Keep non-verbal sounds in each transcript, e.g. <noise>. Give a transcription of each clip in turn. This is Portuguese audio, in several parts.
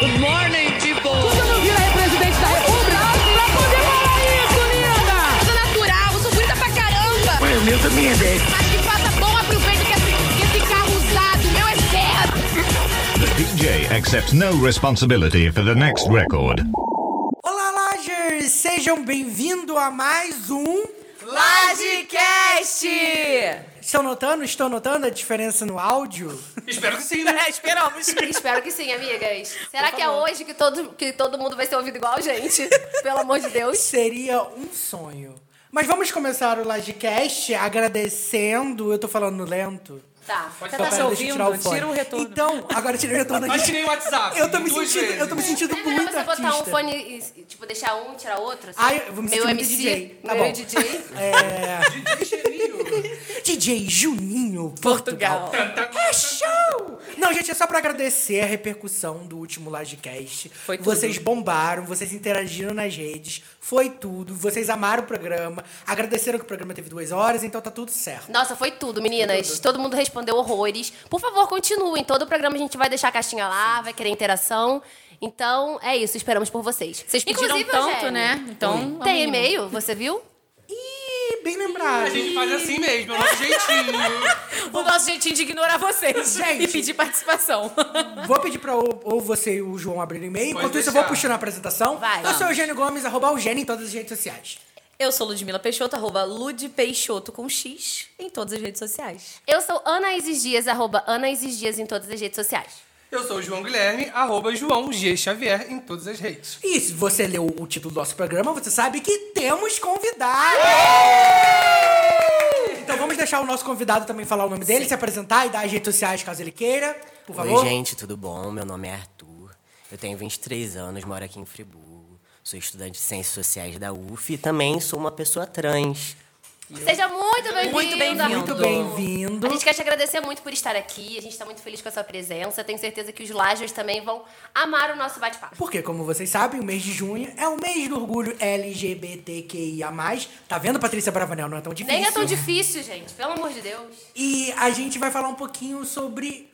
Good morning, people! Você não vira aí presidente da república pra poder falar isso, linda! Eu sou natural, eu sou bonita pra caramba. Ué, o meu também é 10. Mas que faça bom aproveito que esse, esse carro usado, meu é zero. The DJ accepts no responsibility for the next record. Olá, Lagers! Sejam bem-vindos a mais um. Lagecast! Estão notando? Estão notando a diferença no áudio? Espero que sim, né? É, <laughs> esperamos. Espero que sim, amigas. Será que é hoje que todo, que todo mundo vai ser ouvido igual a gente? <laughs> Pelo amor de Deus. Seria um sonho. Mas vamos começar o Lagecast agradecendo. Eu tô falando lento. Tá. Você Só tá se ouvindo? Tira o retorno. Então, agora tirei o retorno Mas aqui. tirei o WhatsApp. Eu tô me duas sentindo, vezes. eu tô me sentindo é muito você botar artista. um fone e, tipo, deixar um, tirar outro? Assim? Ai, eu vou me Meu MC, DJ. Tá meu bom. DJ. É... DJ Juninho, Portugal. Portugal. É show! Não, gente, é só pra agradecer a repercussão do último Lagecast. Foi tudo. Vocês bombaram, vocês interagiram nas redes, foi tudo. Vocês amaram o programa, agradeceram que o programa teve duas horas, então tá tudo certo. Nossa, foi tudo, meninas. Todo mundo respondeu horrores. Por favor, continuem. Todo o programa a gente vai deixar a caixinha lá, vai querer interação. Então, é isso. Esperamos por vocês. Vocês pediram Inclusive, tanto, Eugênio, né? Então. Tem e-mail, você viu? Ih, bem lembrado. A gente faz assim mesmo, é o nosso jeitinho. <laughs> O nosso jeitinho de ignorar vocês <laughs> Gente. e pedir participação. <laughs> Vou pedir pra ou, ou você e o João abrirem e-mail. Pode Enquanto isso, eu vou puxando a apresentação. Vai. Eu sou o Eugênio Gomes, arroba Eugênio em todas as redes sociais. Eu sou Ludmila Peixoto, arroba Lud Peixoto com X em todas as redes sociais. Eu sou Ana Isis Dias, arroba Ana Isis Dias em todas as redes sociais. Eu sou o João Guilherme, arroba João G. Xavier em todas as redes. E se você leu o título do nosso programa, você sabe que temos convidado. Então vamos deixar o nosso convidado também falar o nome dele, se apresentar e dar as redes sociais caso ele queira. Por favor. Oi, gente, tudo bom? Meu nome é Arthur. Eu tenho 23 anos, moro aqui em Friburgo. Sou estudante de Ciências Sociais da UF e também sou uma pessoa trans. Seja muito bem-vindo. Muito bem-vindo. Muito bem-vindo. A gente quer te agradecer muito por estar aqui. A gente está muito feliz com a sua presença. Tenho certeza que os Lajers também vão amar o nosso bate-papo. Porque, como vocês sabem, o mês de junho é o mês do orgulho LGBTQIA+. Tá vendo, Patrícia Bravanel? Não é tão difícil. Nem é tão difícil, gente. Pelo amor de Deus. E a gente vai falar um pouquinho sobre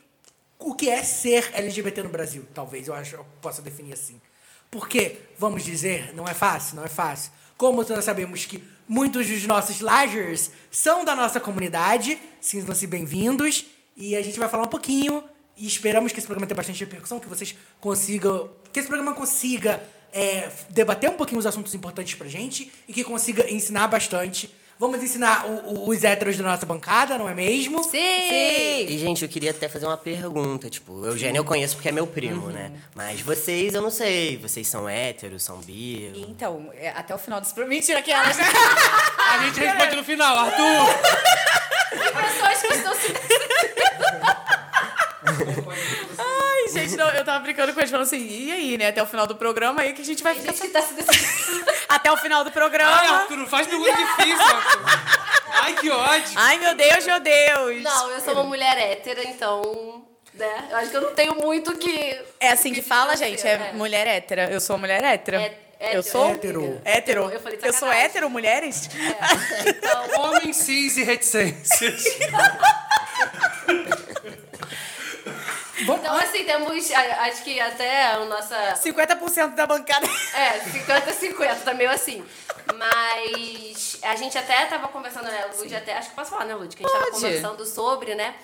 o que é ser LGBT no Brasil. Talvez eu acho eu possa definir assim. Porque, vamos dizer, não é fácil, não é fácil. Como nós sabemos que muitos dos nossos Lagers são da nossa comunidade, sintam-se bem-vindos. E a gente vai falar um pouquinho e esperamos que esse programa tenha bastante repercussão, que vocês consigam. Que esse programa consiga é, debater um pouquinho os assuntos importantes pra gente e que consiga ensinar bastante. Vamos ensinar o- o- os héteros da nossa bancada, não é mesmo? Sim! E, gente, eu queria até fazer uma pergunta. Tipo, o Eugênio eu conheço porque é meu primo, né? Mas vocês, eu não sei. Vocês são héteros, são bi? Então, é, até o final desse programa. Mentira que elas. <laughs> A gente responde no final, Arthur. Pessoas que estão se. Ai, gente, não, eu tava brincando com eles, falando assim, e aí, né? Até o final do programa, aí que a gente vai ficar. Gente que tá se decidindo. <laughs> Até o final do Ai, programa. Arthur, não faz pergunta difícil, Arthur. Ai, que ódio. Ai, meu Deus, meu Deus. Não, eu sou uma mulher hétera, então. Né? Eu acho que eu não tenho muito que. É assim que fala, gente, é, É. mulher hétera. Eu sou uma mulher hétera. É- eu hétero. sou? Hétero. Hétero. Eu falei Eu sou hétero, mulheres? Então, <laughs> <laughs> Homem, cis e reticências. Então, assim, temos. Acho que até a nossa. 50% da bancada. É, 50-50, tá meio assim. Mas a gente até tava conversando, né, Lud, até. Acho que posso falar, né, Lud? Que a gente tava Pode. conversando sobre, né?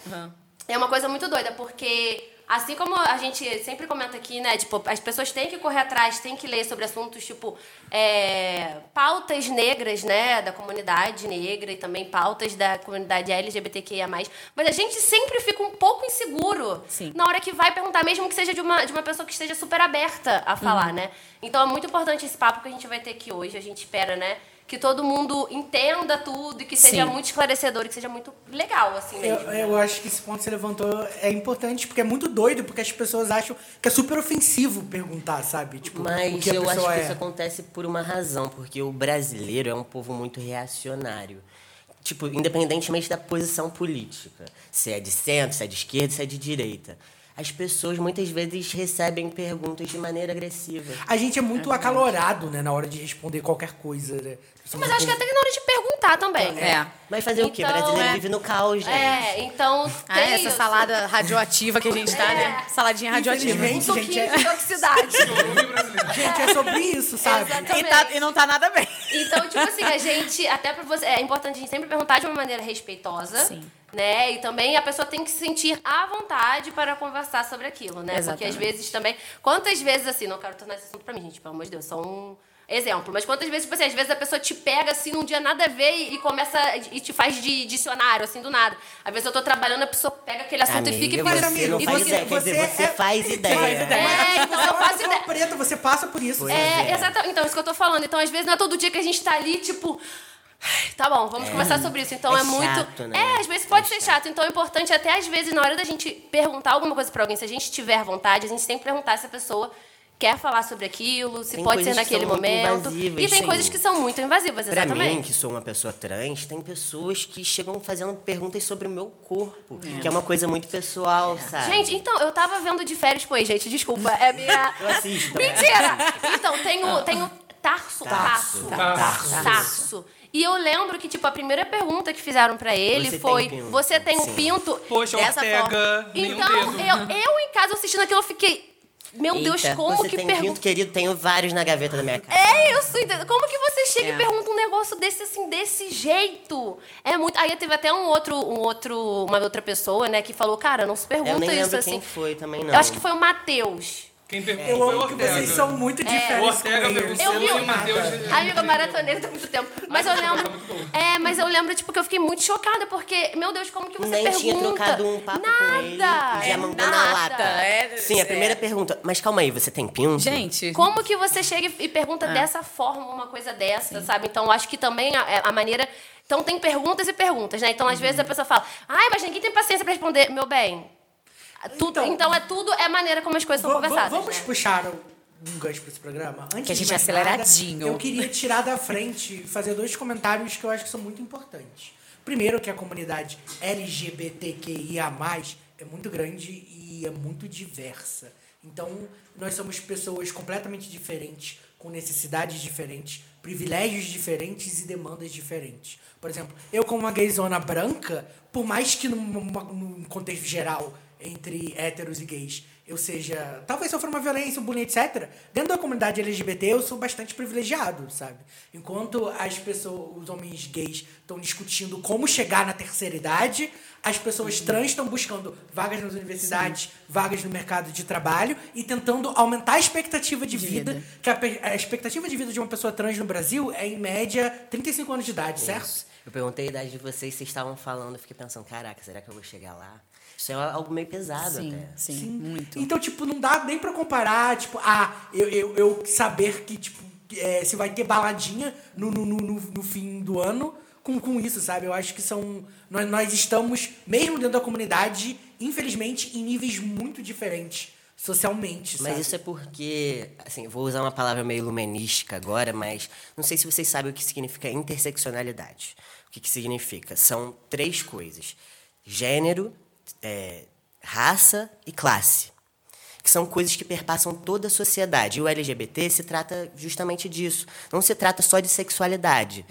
É uma coisa muito doida, porque assim como a gente sempre comenta aqui, né? Tipo, as pessoas têm que correr atrás, têm que ler sobre assuntos, tipo, é, pautas negras, né? Da comunidade negra e também pautas da comunidade LGBTQIA. Mas a gente sempre fica um pouco inseguro Sim. na hora que vai perguntar, mesmo que seja de uma, de uma pessoa que esteja super aberta a falar, Uhum. né? Então é muito importante esse papo que a gente vai ter aqui hoje. A gente espera, né? Que todo mundo entenda tudo e que seja Sim. muito esclarecedor e que seja muito legal, assim Eu, mesmo. eu acho que esse ponto que você levantou é importante, porque é muito doido, porque as pessoas acham que é super ofensivo perguntar, sabe? Tipo, o Mas eu acho pessoa que é. isso acontece por uma razão, porque o brasileiro é um povo muito reacionário. Tipo, independentemente da posição política, se é de centro, se é de esquerda, se é de direita. As pessoas muitas vezes recebem perguntas de maneira agressiva. A gente é muito acalorado, né, na hora de responder qualquer coisa, né? Mas acho que até na hora de perguntar também. É. Mas fazer o quê? O Então, brasileiro é. vive no caos, gente. É, então Ah, tem essa isso. salada radioativa que a gente tá, né? Saladinha radioativa. Infelizmente, Um gente, suquinho é, de toxicidade. <laughs> gente, é sobre isso, sabe? E, tá- e não tá nada bem. Então, tipo assim, a <laughs> gente, até pra você, é importante a gente sempre perguntar de uma maneira respeitosa. Sim. Né? E também a pessoa tem que se sentir à vontade para conversar sobre aquilo, né? Porque Exatamente. às vezes também. Quantas vezes, assim, não quero tornar esse assunto pra mim, gente, pelo amor de Deus, só um exemplo. Mas quantas vezes, tipo assim, às vezes a pessoa te pega assim num dia nada a ver e, e começa. e te faz de dicionário, assim, do nada. Às vezes eu tô trabalhando, a pessoa pega aquele assunto e fica e Amiga, você não e faz você- ideia. Quer dizer, você você é- faz ideia. É, então eu faço Você é ideia. uma preta, você passa por isso. É, exatamente. Então, isso que eu tô falando. Então, às vezes, não é todo dia que a gente tá ali, tipo. "Ai, Tá bom, vamos conversar sobre isso. Então É é, muito. chato, né? É, às vezes pode ser chato. Então é importante, até às vezes, na hora da gente perguntar alguma coisa pra alguém, se a gente tiver vontade, a gente tem que perguntar se a pessoa quer falar sobre aquilo, se Tem pode ser naquele momento. invasivas, e tem sim. coisas que são muito invasivas, Pra exatamente. mim, que sou uma pessoa trans, tem pessoas que chegam fazendo perguntas sobre o meu corpo, que é uma coisa muito pessoal, sabe? Gente, então, eu tava vendo de férias, pois, gente, desculpa. É minha. <laughs> Eu assisto também. Mentira! Então, tem o, tem o tarso. Tarso. Tarso. Tarso. Tarso. E eu lembro que, tipo, a primeira pergunta que fizeram pra ele Você tem foi: pinto? Você tem um Sim. pinto? Poxa, dessa Ortega, forma. Então, dedo. eu, eu em casa assistindo aquilo, eu fiquei. Meu Deus, Eita, como você que tem pergunta. querido? Tenho vários na gaveta da minha casa. É isso, entendeu? Como que você chega É. e pergunta um negócio desse assim, desse jeito? É muito. Aí teve até um outro, um outro, uma outra pessoa, né, que falou, cara, não se pergunta Eu nem isso lembro assim. quem foi também, não. Eu acho que foi o Matheus. Quem perguntou Eu amo que vocês são É. muito O diferentes eles. Eu vi o e Matheus... Amiga, maratoneira tem muito tempo. Mas eu lembro. É, mas eu lembro, tipo, que eu fiquei muito chocada, porque, meu Deus, como que você Nem pergunta? tinha trocado um papo nada, com ele. Já é mandou nada. na lata. É, Sim, a é. primeira pergunta. Mas calma aí, você tem pinto? Gente, Como que você chega e pergunta É. dessa forma uma coisa dessa, sabe? Então, acho que também a, a maneira. Então, tem perguntas e perguntas, né? Então, às vezes a pessoa fala, ai, mas ninguém tem paciência pra responder. Meu bem. Tudo, Então- então, é tudo, é a maneira como as coisas são conversadas. Vamos né? puxar um gancho para esse programa? Antes Que a de gente é mais nada, aceleradinho. eu queria tirar da frente e fazer dois comentários que eu acho que são muito importantes. Primeiro, que a comunidade LGBTQIA+, é muito grande e é muito diversa. Então, nós somos pessoas completamente diferentes, com necessidades diferentes, privilégios diferentes e demandas diferentes. Por exemplo, eu como uma gayzona branca, por mais que num, num contexto geral, entre héteros e gays, eu seja, talvez sofra uma violência, um bullying, etc. Dentro da comunidade LGBT, eu sou bastante privilegiado, sabe? Enquanto as pessoas, os homens gays estão discutindo como chegar na terceira idade, as pessoas trans estão buscando vagas nas universidades, vagas no mercado de trabalho e tentando aumentar a expectativa de, De vida, vida. que a, a expectativa de vida de uma pessoa trans no Brasil é em média 35 anos de idade, certo? Eu perguntei a idade de vocês, vocês estavam falando, eu fiquei pensando, caraca, será que eu vou chegar lá? Isso é algo meio pesado sim, até. sim, muito. Então, tipo, não dá nem pra comparar, tipo, ah, eu, eu, eu saber que, tipo, é, se vai ter baladinha no, no, no, no- no fim do ano com, com isso, sabe? Eu acho que são. Nós, nós estamos, mesmo dentro da comunidade, infelizmente, em níveis muito diferentes socialmente, Mas sabe? isso é porque, assim, vou usar uma palavra meio lumenística agora, mas não sei se vocês sabem o que significa interseccionalidade. O que, que significa? São três coisas: gênero, é, raça e classe. Que são coisas que perpassam toda a sociedade. E o LGBT se trata justamente disso. Não se trata só de sexualidade.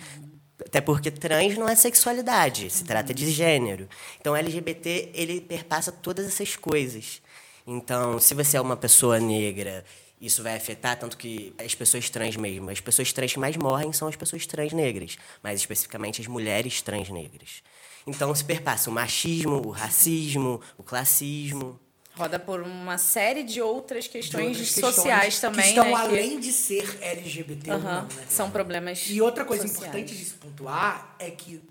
Até porque trans não é sexualidade, se trata de gênero. Então, LGBT, ele perpassa todas essas coisas. Então, se você é uma pessoa negra, isso vai afetar tanto que as pessoas trans mesmo. As pessoas trans que mais morrem são as pessoas trans negras, mais especificamente as mulheres trans negras. Então, se perpassa o machismo, o racismo, o classismo. Roda por uma série de outras De questões outras questões sociais também, Que estão né? que- além de ser LGBT ou Aham, não, né? São problemas E outra coisa sociais. importante de se pontuar é que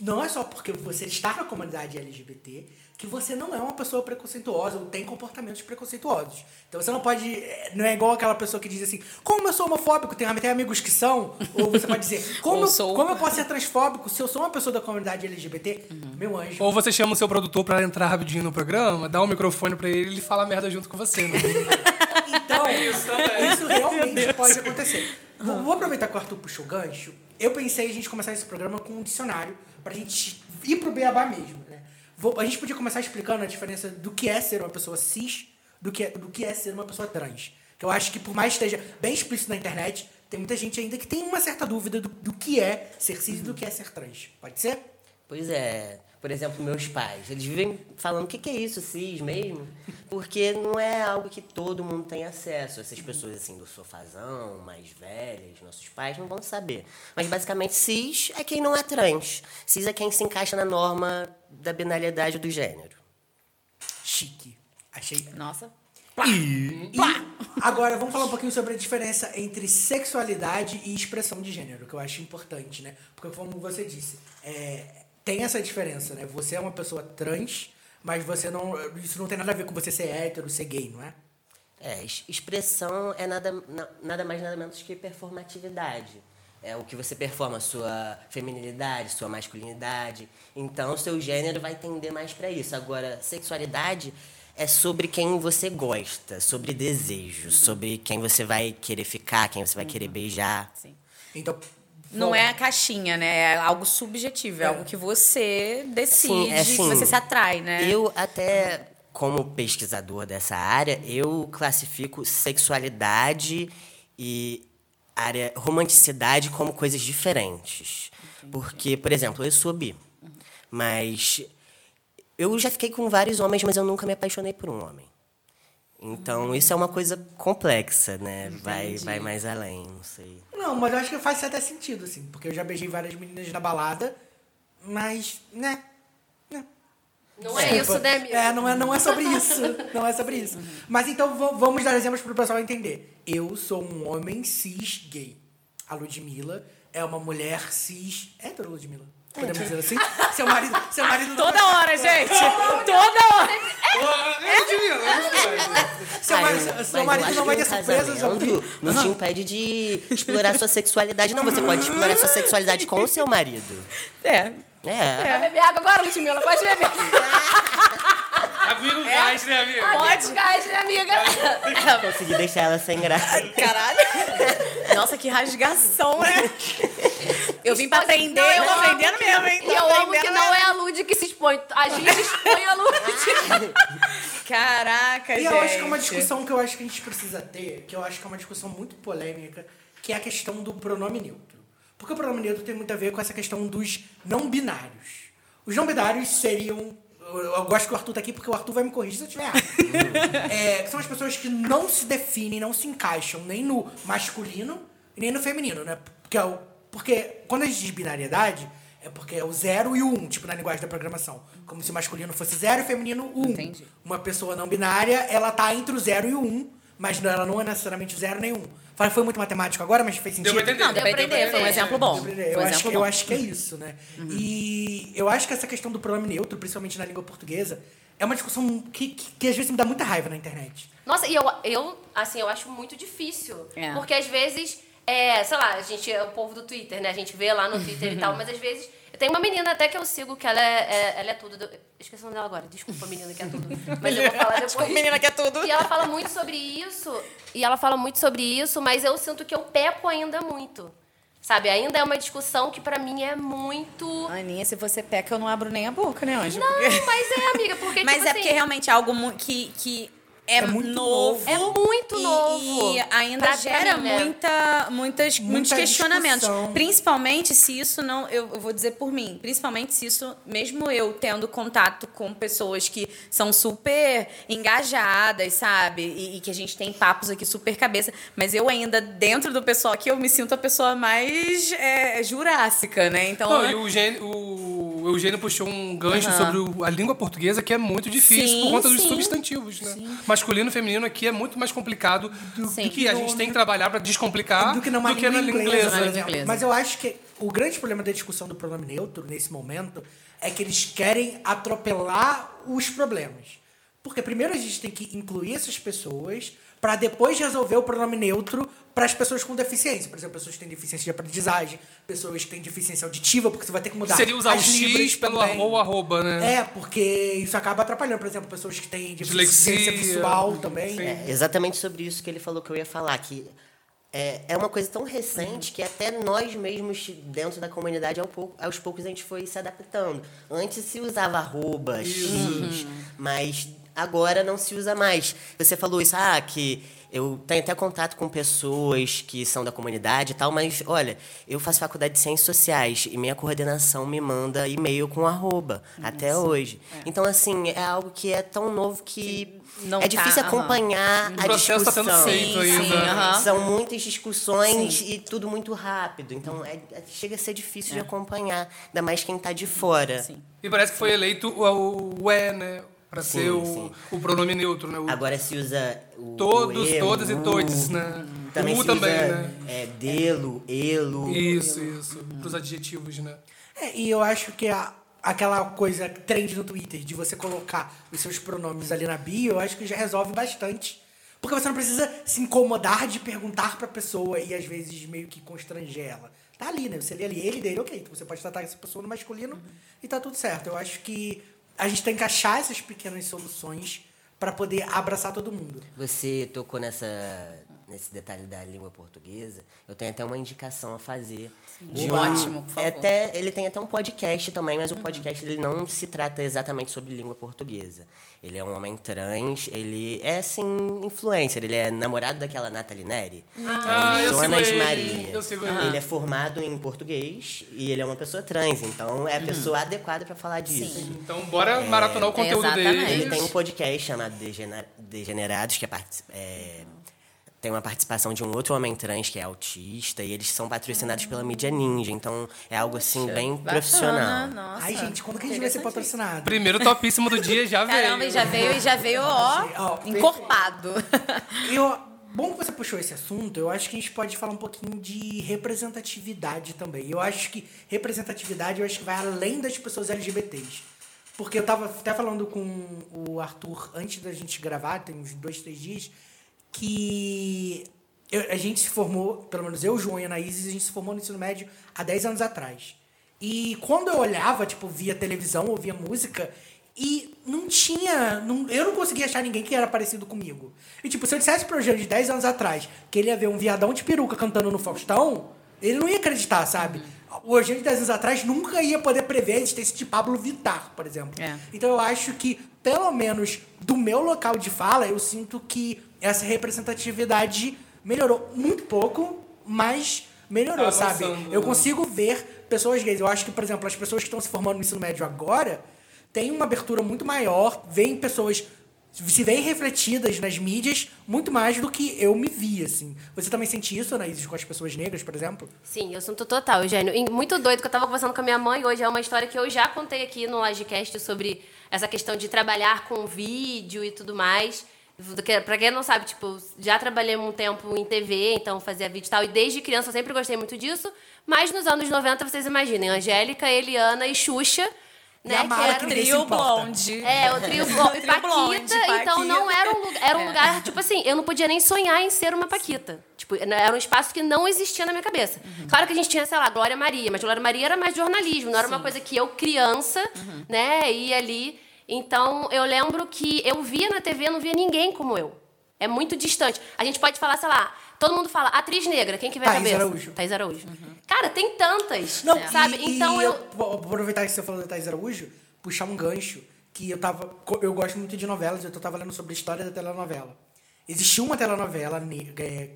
não é só porque você está na comunidade LGBT que você não é uma pessoa preconceituosa ou tem comportamentos preconceituosos. Então você não pode. eh, Não é igual aquela pessoa que diz assim, como eu sou homofóbico, tem até amigos que são. Ou você pode dizer, <laughs> como, sou. como eu posso ser transfóbico se eu sou uma pessoa da comunidade LGBT? Uhum. Meu anjo. Ou você chama o seu produtor pra entrar rapidinho no programa, dá um microfone pra ele e ele fala merda junto com você. Né? <laughs> Então, <laughs> isso, realmente pode acontecer. Vou, vou aproveitar que o Arthur puxou o gancho. Eu pensei a gente começar esse programa com um dicionário pra gente ir pro beabá mesmo, né? Vou- a gente podia começar explicando a diferença do que é ser uma pessoa cis do que é, do que é ser uma pessoa trans. Que eu acho que por mais que esteja bem explícito na internet, tem muita gente ainda que tem uma certa dúvida do, do que é ser cis e do que é ser trans. Pode ser? Pois é. Por exemplo, meus pais, eles vivem falando o que, que é isso, cis mesmo? Porque não é algo que todo mundo tem acesso. Essas pessoas assim do sofazão, mais velhas, nossos pais, não vão saber. Mas basicamente, cis é quem não é trans. Cis é quem se encaixa na norma da binariedade do gênero. Chique. Achei. Nossa. E agora vamos falar um pouquinho sobre a diferença entre sexualidade e expressão de gênero, que eu acho importante, né? Porque como você disse, é, tem essa diferença, né? Você é uma pessoa trans, mas você não. Isso não tem nada a ver com você ser hétero, ser gay, não é? É, es- expressão é nada, na- nada mais nada menos que performatividade. É o que você performa, sua feminilidade, sua masculinidade. Então, seu gênero vai tender mais para isso. Agora, sexualidade é sobre quem você gosta, sobre desejo, sobre quem você vai querer ficar, quem você vai querer beijar. Sim. Então. Não é a caixinha, né? É algo subjetivo, é, algo que você decide, Sim, é que assim, você se atrai, né? Eu até, como pesquisador dessa área, eu classifico sexualidade e área romanticidade como coisas diferentes. Porque, por exemplo, eu sou bi, mas eu já fiquei com vários homens, mas eu nunca me apaixonei por um homem. Então, isso é uma coisa complexa, né? Vai, vai mais além, não sei. Não, mas eu acho que faz até sentido, assim. Porque eu já beijei várias meninas na balada, mas, né? Não é isso, né, amigo? É, não é, não é sobre isso. <laughs> Não é sobre isso. Mas então va- vamos dar exemplos pro pessoal entender. Eu sou um homem cis gay. A Ludmilla é uma mulher cis. Hétero, Ludmilla? Podemos dizer assim? Seu marido. Seu marido não Toda vai- hora, gente! Toda hora! Seu Ah, marido, eu- seu marido eu não vai ter casamento vir? Não te impede de explorar sua sexualidade. Não, você pode explorar sua sexualidade com o seu marido. É. É. Vai beber água agora, Ludmilla? Pode beber. Amigo gás, né, amigo? Pode. Gás, né, amiga? Consegui deixar ela sem graça. Caralho! Nossa, que rasgação, né? <laughs> Eu vim pra aprender, Não, eu tô aprendendo que- mesmo, hein? E eu amo que não é a Lud que se expõe. A gente expõe a Lud. <laughs> Caraca, E gente. eu acho que é uma discussão que eu acho que a gente precisa ter, que eu acho que é uma discussão muito polêmica, que é a questão do pronome neutro. Porque o pronome neutro tem muito a ver com essa questão dos não binários. Os não binários seriam. Eu, eu gosto que o Arthur tá aqui porque o Arthur vai me corrigir se eu estiver errado. <laughs> É, são as pessoas que não se definem, não se encaixam nem no masculino e nem no feminino, né? Porque, é o- porque quando a gente diz binariedade, é porque é o zero e o um, tipo na linguagem da programação. Como se o masculino fosse zero e o feminino um. Entendi. Uma pessoa não binária, ela tá entre o zero e o um, mas ela não é necessariamente o zero nem um. Falei, Foi muito matemático agora, mas fez sentido. Deu pra entender. Não, deu pra entender, foi um exemplo bom. Eu, um acho, exemplo que- eu bom. acho que é isso, né? E eu acho que essa questão do pronome neutro, principalmente na língua portuguesa, é uma discussão que, que, que às vezes me dá muita raiva na internet. Nossa, e eu, eu, assim, eu acho muito difícil. É. Porque às vezes, é, sei lá, a gente é o povo do Twitter, né? A gente vê lá no Twitter e tal, mas às vezes. Tem uma menina até que eu sigo que ela é, é- ela é tudo. do- Esqueci o nome dela agora. Desculpa, menina que é tudo. Mas eu vou falar <laughs> depois. Desculpa, menina que é tudo. E ela fala muito sobre isso. E ela fala muito sobre isso, mas eu sinto que eu peco ainda muito. Sabe? Ainda é uma discussão que pra mim é muito. Aninha, se você peca, eu não abro nem a boca, né, Anjo? Não, Porque- mas é, amiga, porque <laughs> Mas tipo é assim, porque realmente é algo que, que é, É muito novo. É muito e- novo. E ainda gera mim, né? muita, muitas, muitos Muita questionamentos. discussão. Principalmente se isso não. Eu, eu vou dizer por mim. Principalmente se isso, mesmo eu tendo contato com pessoas que são super engajadas, sabe? E, e que a gente tem papos aqui super cabeça. Mas eu ainda, dentro do pessoal aqui, eu me sinto a pessoa mais é, jurássica, né? Então. Não, e o Eugênio, o Eugênio puxou um gancho sobre o- a língua portuguesa que é muito difícil Sim, por conta dos sim. substantivos, né? Masculino e feminino aqui é muito mais complicado do, Sim. que a gente tem que trabalhar para descomplicar do que numa língua, na língua inglesa. Né? inglesa. Mas eu acho que o grande problema da discussão do pronome neutro, nesse momento, é que eles querem atropelar os problemas. Porque primeiro a gente tem que incluir essas pessoas para depois resolver o pronome neutro para as pessoas com deficiência. Por exemplo, pessoas que têm deficiência de aprendizagem, pessoas que têm deficiência auditiva, porque você vai ter que mudar. Seria usar as o X pelo ou arroba, né? É, porque isso acaba atrapalhando. Por exemplo, pessoas que têm deficiência visual também. É exatamente sobre isso que ele falou que eu ia falar, que é, é uma coisa tão recente que até nós mesmos, dentro da comunidade, ao pouco- aos poucos a gente foi se adaptando. Antes se usava arroba, X, mas agora não se usa mais. Você falou isso, ah, que eu tenho até contato com pessoas que são da comunidade e tal, mas olha, eu faço faculdade de Ciências Sociais e minha coordenação me manda e-mail com arroba até hoje. Então, assim, é algo que é tão novo que Não é difícil tá, acompanhar O a processo tá discussão. sendo feito Sim, ainda. sim, aham. São muitas discussões e tudo muito rápido. Então, é- é- chega a ser difícil de acompanhar, ainda mais quem está de fora. Sim. E parece que foi eleito o, o é, né? Pra Sim, ser o, sim. o pronome neutro, né? O, Agora se usa o todos, o todas e todes, né? Também o se também, usa né? é, delo, elo. Isso, isso. Pros adjetivos, né? É, e eu acho que a- aquela coisa trend no Twitter de você colocar os seus pronomes ali na bio, eu acho que já resolve bastante. Porque você não precisa se incomodar de perguntar pra pessoa e às vezes meio que constranger ela. Tá ali, né? Você lê ali ele dele, ok. Então você pode tratar essa pessoa no masculino e tá tudo certo. Eu acho que a gente tem que achar essas pequenas soluções pra poder abraçar todo mundo. Você tocou nessa, nesse detalhe da língua portuguesa. Eu tenho até uma indicação a fazer. de um- Ótimo, por favor. é até, ele tem até um podcast também, mas o podcast ele não se trata exatamente sobre língua portuguesa. Ele é um homem trans, ele é, assim, influencer. Ele é namorado daquela Nathalie Neri. Ah, é eu sigo Jonas ele, Maria. eu sigo ele. Ele é formado em português e ele é uma pessoa trans. Então, é a pessoa adequada para falar disso. Então, bora maratonar o conteúdo exatamente. dele. Ele tem um podcast chamado Degenerados, que é, é, tem uma participação de um outro homem trans que é autista, e eles são patrocinados pela mídia ninja. Então é algo assim bem Bacana, profissional. Nossa. Ai, gente, quando que a gente vai ser patrocinado? Primeiro topíssimo do dia já veio. Caramba, e já veio, e já veio, ó, Ó, encorpado. Eu, bom que você puxou esse assunto, eu acho que a gente pode falar um pouquinho de representatividade também. Eu acho que representatividade, eu acho que vai além das pessoas LGBTs. Porque eu tava até falando com o Arthur antes da gente gravar, tem uns dois, três dias, que eu- a gente se formou, pelo menos eu, João e a Anaíses, a gente se formou no ensino médio há 10 anos atrás. E quando eu olhava, tipo, via televisão, ouvia música, e não tinha. não- eu não conseguia achar ninguém que era parecido comigo. E, tipo, se eu dissesse pro Eugênio de 10 anos atrás que ele ia ver um viadão de peruca cantando no Faustão, ele não ia acreditar, sabe? O Eugênio de 10 anos atrás nunca ia poder prever a existência de Pablo Vittar, por exemplo. É. Então eu acho que, pelo menos do meu local de fala, eu sinto que essa representatividade melhorou muito pouco, mas melhorou, Tá sabe? Eu consigo ver pessoas gays. Eu acho que, por exemplo, as pessoas que estão se formando no ensino médio agora têm uma abertura muito maior, veem pessoas se veem refletidas nas mídias muito mais do que eu me vi, assim. Você também sente isso, Anaíses, com as pessoas negras, por exemplo? Sim, eu sinto total, Eugênio. E muito doido que eu tava conversando com a minha mãe hoje. É uma história que eu já contei aqui no Agicast sobre essa questão de trabalhar com vídeo e tudo mais. Pra quem não sabe, tipo, já trabalhei um tempo em TV, então fazia vídeo e tal. E desde criança eu sempre gostei muito disso. Mas nos anos 90, vocês imaginem, Angélica, Eliana e Xuxa. E Né, a que mala eram- que ninguém se Trio blonde. é, o trio <laughs> Blo- e Paquita, Blonde, então não Paquita. era um lugar, era um lugar, tipo assim, eu não podia nem sonhar em ser uma Paquita. Tipo, era um espaço que não existia na minha cabeça. Claro que a gente tinha, sei lá, Glória Maria, mas Glória Maria era mais jornalismo, não era uma coisa que eu, criança, né, ia ali. Então, eu lembro que eu via na TV, não via ninguém como eu. É muito distante. A gente pode falar, sei lá, todo mundo fala atriz negra, quem que vem Thaís cabeça? Araújo. Thaís Araújo. Cara, tem tantas, Não, sabe? e, então e eu... vou aproveitar que você falou da Thais Araújo, puxar um gancho, que eu tava. Eu gosto muito de novelas, eu tava lendo sobre a história da telenovela. Existiu uma telenovela é,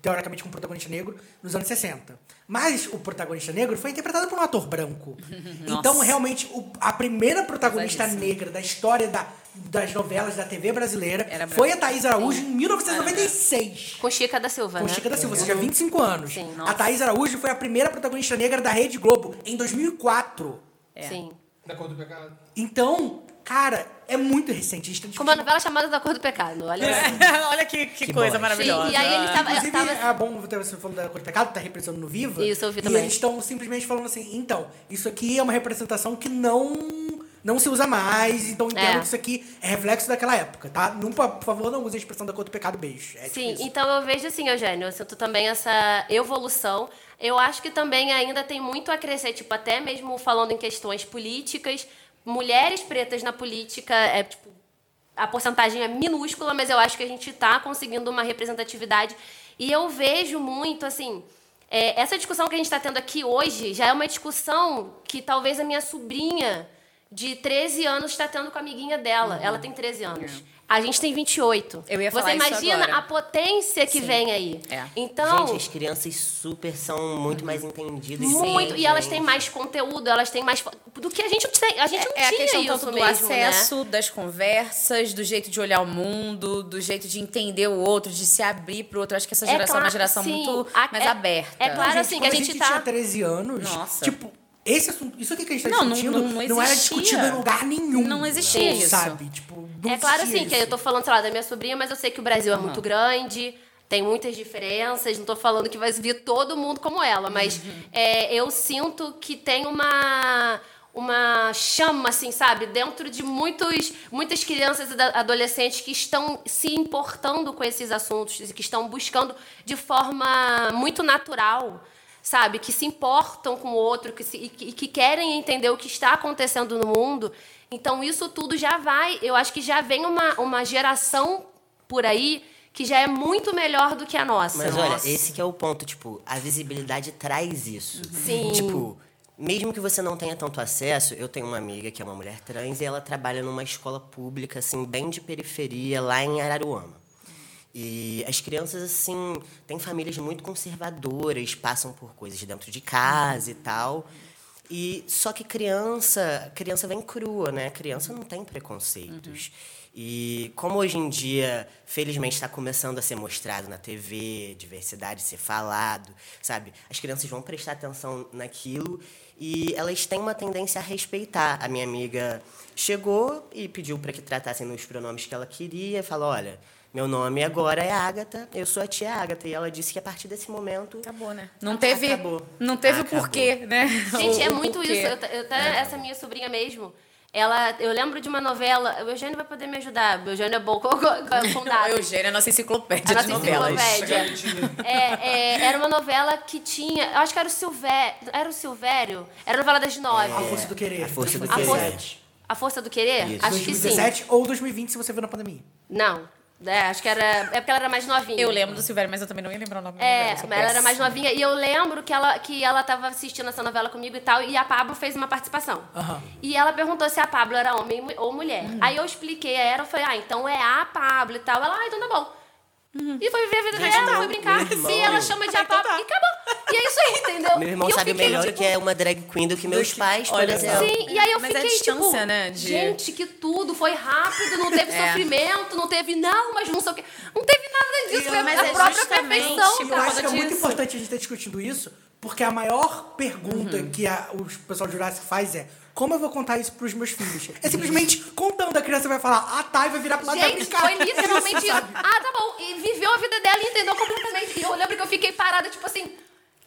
teoricamente com um protagonista negro nos anos 60. Mas o protagonista negro foi interpretado por um ator branco. <laughs> então, realmente, o- a primeira protagonista negra da história da- das novelas da TV brasileira Era foi a. Thaís Araújo em 1996. Com Chica da Silva, Com né? Da Silva, ou seja, 25 anos. Sim, a. Thaís Araújo foi a primeira protagonista negra da Rede Globo em 2004. Sim. Da cor do pecado. Então, cara, é muito recente. A gente tá Com uma novela chamada Da Cor do Pecado, olha só. <laughs> Olha que, que, Que coisa bosta. maravilhosa. Sim, e aí ele tava- Inclusive, tava- é bom, você falou da Cor do Pecado, tá representando no Viva. Isso, eu vi E também. eles estão simplesmente falando assim, então, isso aqui é uma representação que não não se usa mais, então entendo É. que isso aqui é reflexo daquela época, tá? Nunca, por favor, não use a expressão da Cor do Pecado, beijo. É tipo Sim, isso. então eu vejo assim, Eugênio, eu sinto também essa evolução. Eu acho que também ainda tem muito a crescer, tipo, até mesmo falando em questões políticas, mulheres pretas na política, é tipo, a porcentagem é minúscula, mas eu acho que a gente está conseguindo uma representatividade. E eu vejo muito, assim, é, essa discussão que a gente está tendo aqui hoje já é uma discussão que talvez a minha sobrinha de 13 anos está tendo com a amiguinha dela. Ela tem 13 anos. A gente tem 28. Uhum. Eu ia Você falar isso imagina agora. a potência que vem aí. É. Então, Gente, as crianças super são muito mais entendidas. muito. Sim, E elas têm mais conteúdo, elas têm mais. Do que a gente tem. A gente não É a tinha questão isso tanto do mesmo, né? acesso, das conversas, do jeito de olhar o mundo, do jeito de entender o outro, de se abrir pro outro. Acho que essa geração é, uma claro, geração sim. muito A- mais é- aberta. é claro, assim, que a gente gente tá- tinha 13 anos, Nossa. tipo, esse assunto, isso aqui que a gente tá Não, não- discutindo, não- não não era existia. discutido em lugar nenhum. Não existia isso. Sabe? Tipo, não É claro, assim, que isso. eu tô falando, sei lá, da minha sobrinha, mas eu sei que o Brasil é muito grande, tem muitas diferenças, não tô falando que vai vir todo mundo como ela, mas é, eu sinto que tem uma uma chama, assim, sabe, dentro de muitos, muitas crianças e adolescentes que estão se importando com esses assuntos, e que estão buscando de forma muito natural, sabe, que se importam com o outro, que se- e que, e que querem entender o que está acontecendo no mundo. Então, isso tudo já vai, eu acho que já vem uma, uma geração por aí que já é muito melhor do que a nossa. Mas olha, esse que é o ponto, tipo, a visibilidade traz isso. Sim. Tipo, mesmo que você não tenha tanto acesso, eu tenho uma amiga que é uma mulher trans e ela trabalha numa escola pública, assim, bem de periferia, lá em Araruama. E as crianças, assim, têm famílias muito conservadoras, passam por coisas dentro de casa e tal. E só que criança, criança vem crua, né? Criança não tem preconceitos. E como hoje em dia, felizmente, está começando a ser mostrado na TV, diversidade ser falado, sabe? As crianças vão prestar atenção naquilo e elas têm uma tendência a respeitar. A minha amiga chegou e pediu para que tratassem nos pronomes que ela queria, falou, olha, meu nome agora é Ágata, eu sou a tia Ágata. E ela disse que a partir desse momento Acabou, né? Não teve, Acabou. não teve o porquê, né? <laughs> Gente, O- é o muito isso. Eu, eu até, essa minha sobrinha mesmo, ela, eu lembro de uma novela, o Eugênio vai poder me ajudar, o Eugênio é bom A dados. Eugênia é a nossa enciclopédia A de nossa novelas. enciclopédia. É, é, era uma novela que tinha. Eu acho que era o Silvério. Era o Silvério? Era a novela das nove. A Força do Querer. A Força do A Querer. força, a força do querer? Isso. Acho que sim. 2017 ou 2020, se você viu na pandemia. Não. É, acho que era. É porque ela era mais novinha. Eu lembro do Silvério, mas eu também não ia lembrar o nome É, mas ela era mais novinha. E eu lembro que ela, que ela tava assistindo essa novela comigo e tal, e a Pablo fez uma participação. Aham. E ela perguntou se a Pablo era homem ou mulher. Aí eu expliquei a ela, eu falei, ah, então é a Pablo e tal. Ela, ah, então tá bom. E foi viver a vida dela, foi brincar. irmão- E ela chama de a Pablo e acabou. E é isso aí, entendeu? Meu irmão E eu sabe fiquei, melhor o tipo, que é uma drag queen do que meus pais, por Olha exemplo. Sim, e aí eu Mas é fiquei tipo, né, de- gente, que tudo foi rápido, não teve <laughs> É. sofrimento, não teve não, mas não sei o quê. Não teve nada disso, foi mas a é própria perfeição, por Eu acho que é muito importante a gente estar discutindo isso, porque a maior pergunta Uhum. que a- o pessoal do Jurassic faz é como eu vou contar isso pros meus filhos? É simplesmente contando, a criança vai falar, ah tá, e vai virar pro lado e vai Gente, foi literalmente <laughs> isso. Ah, tá bom. E viveu a vida dela e entendeu completamente. E eu lembro que eu fiquei parada, tipo assim,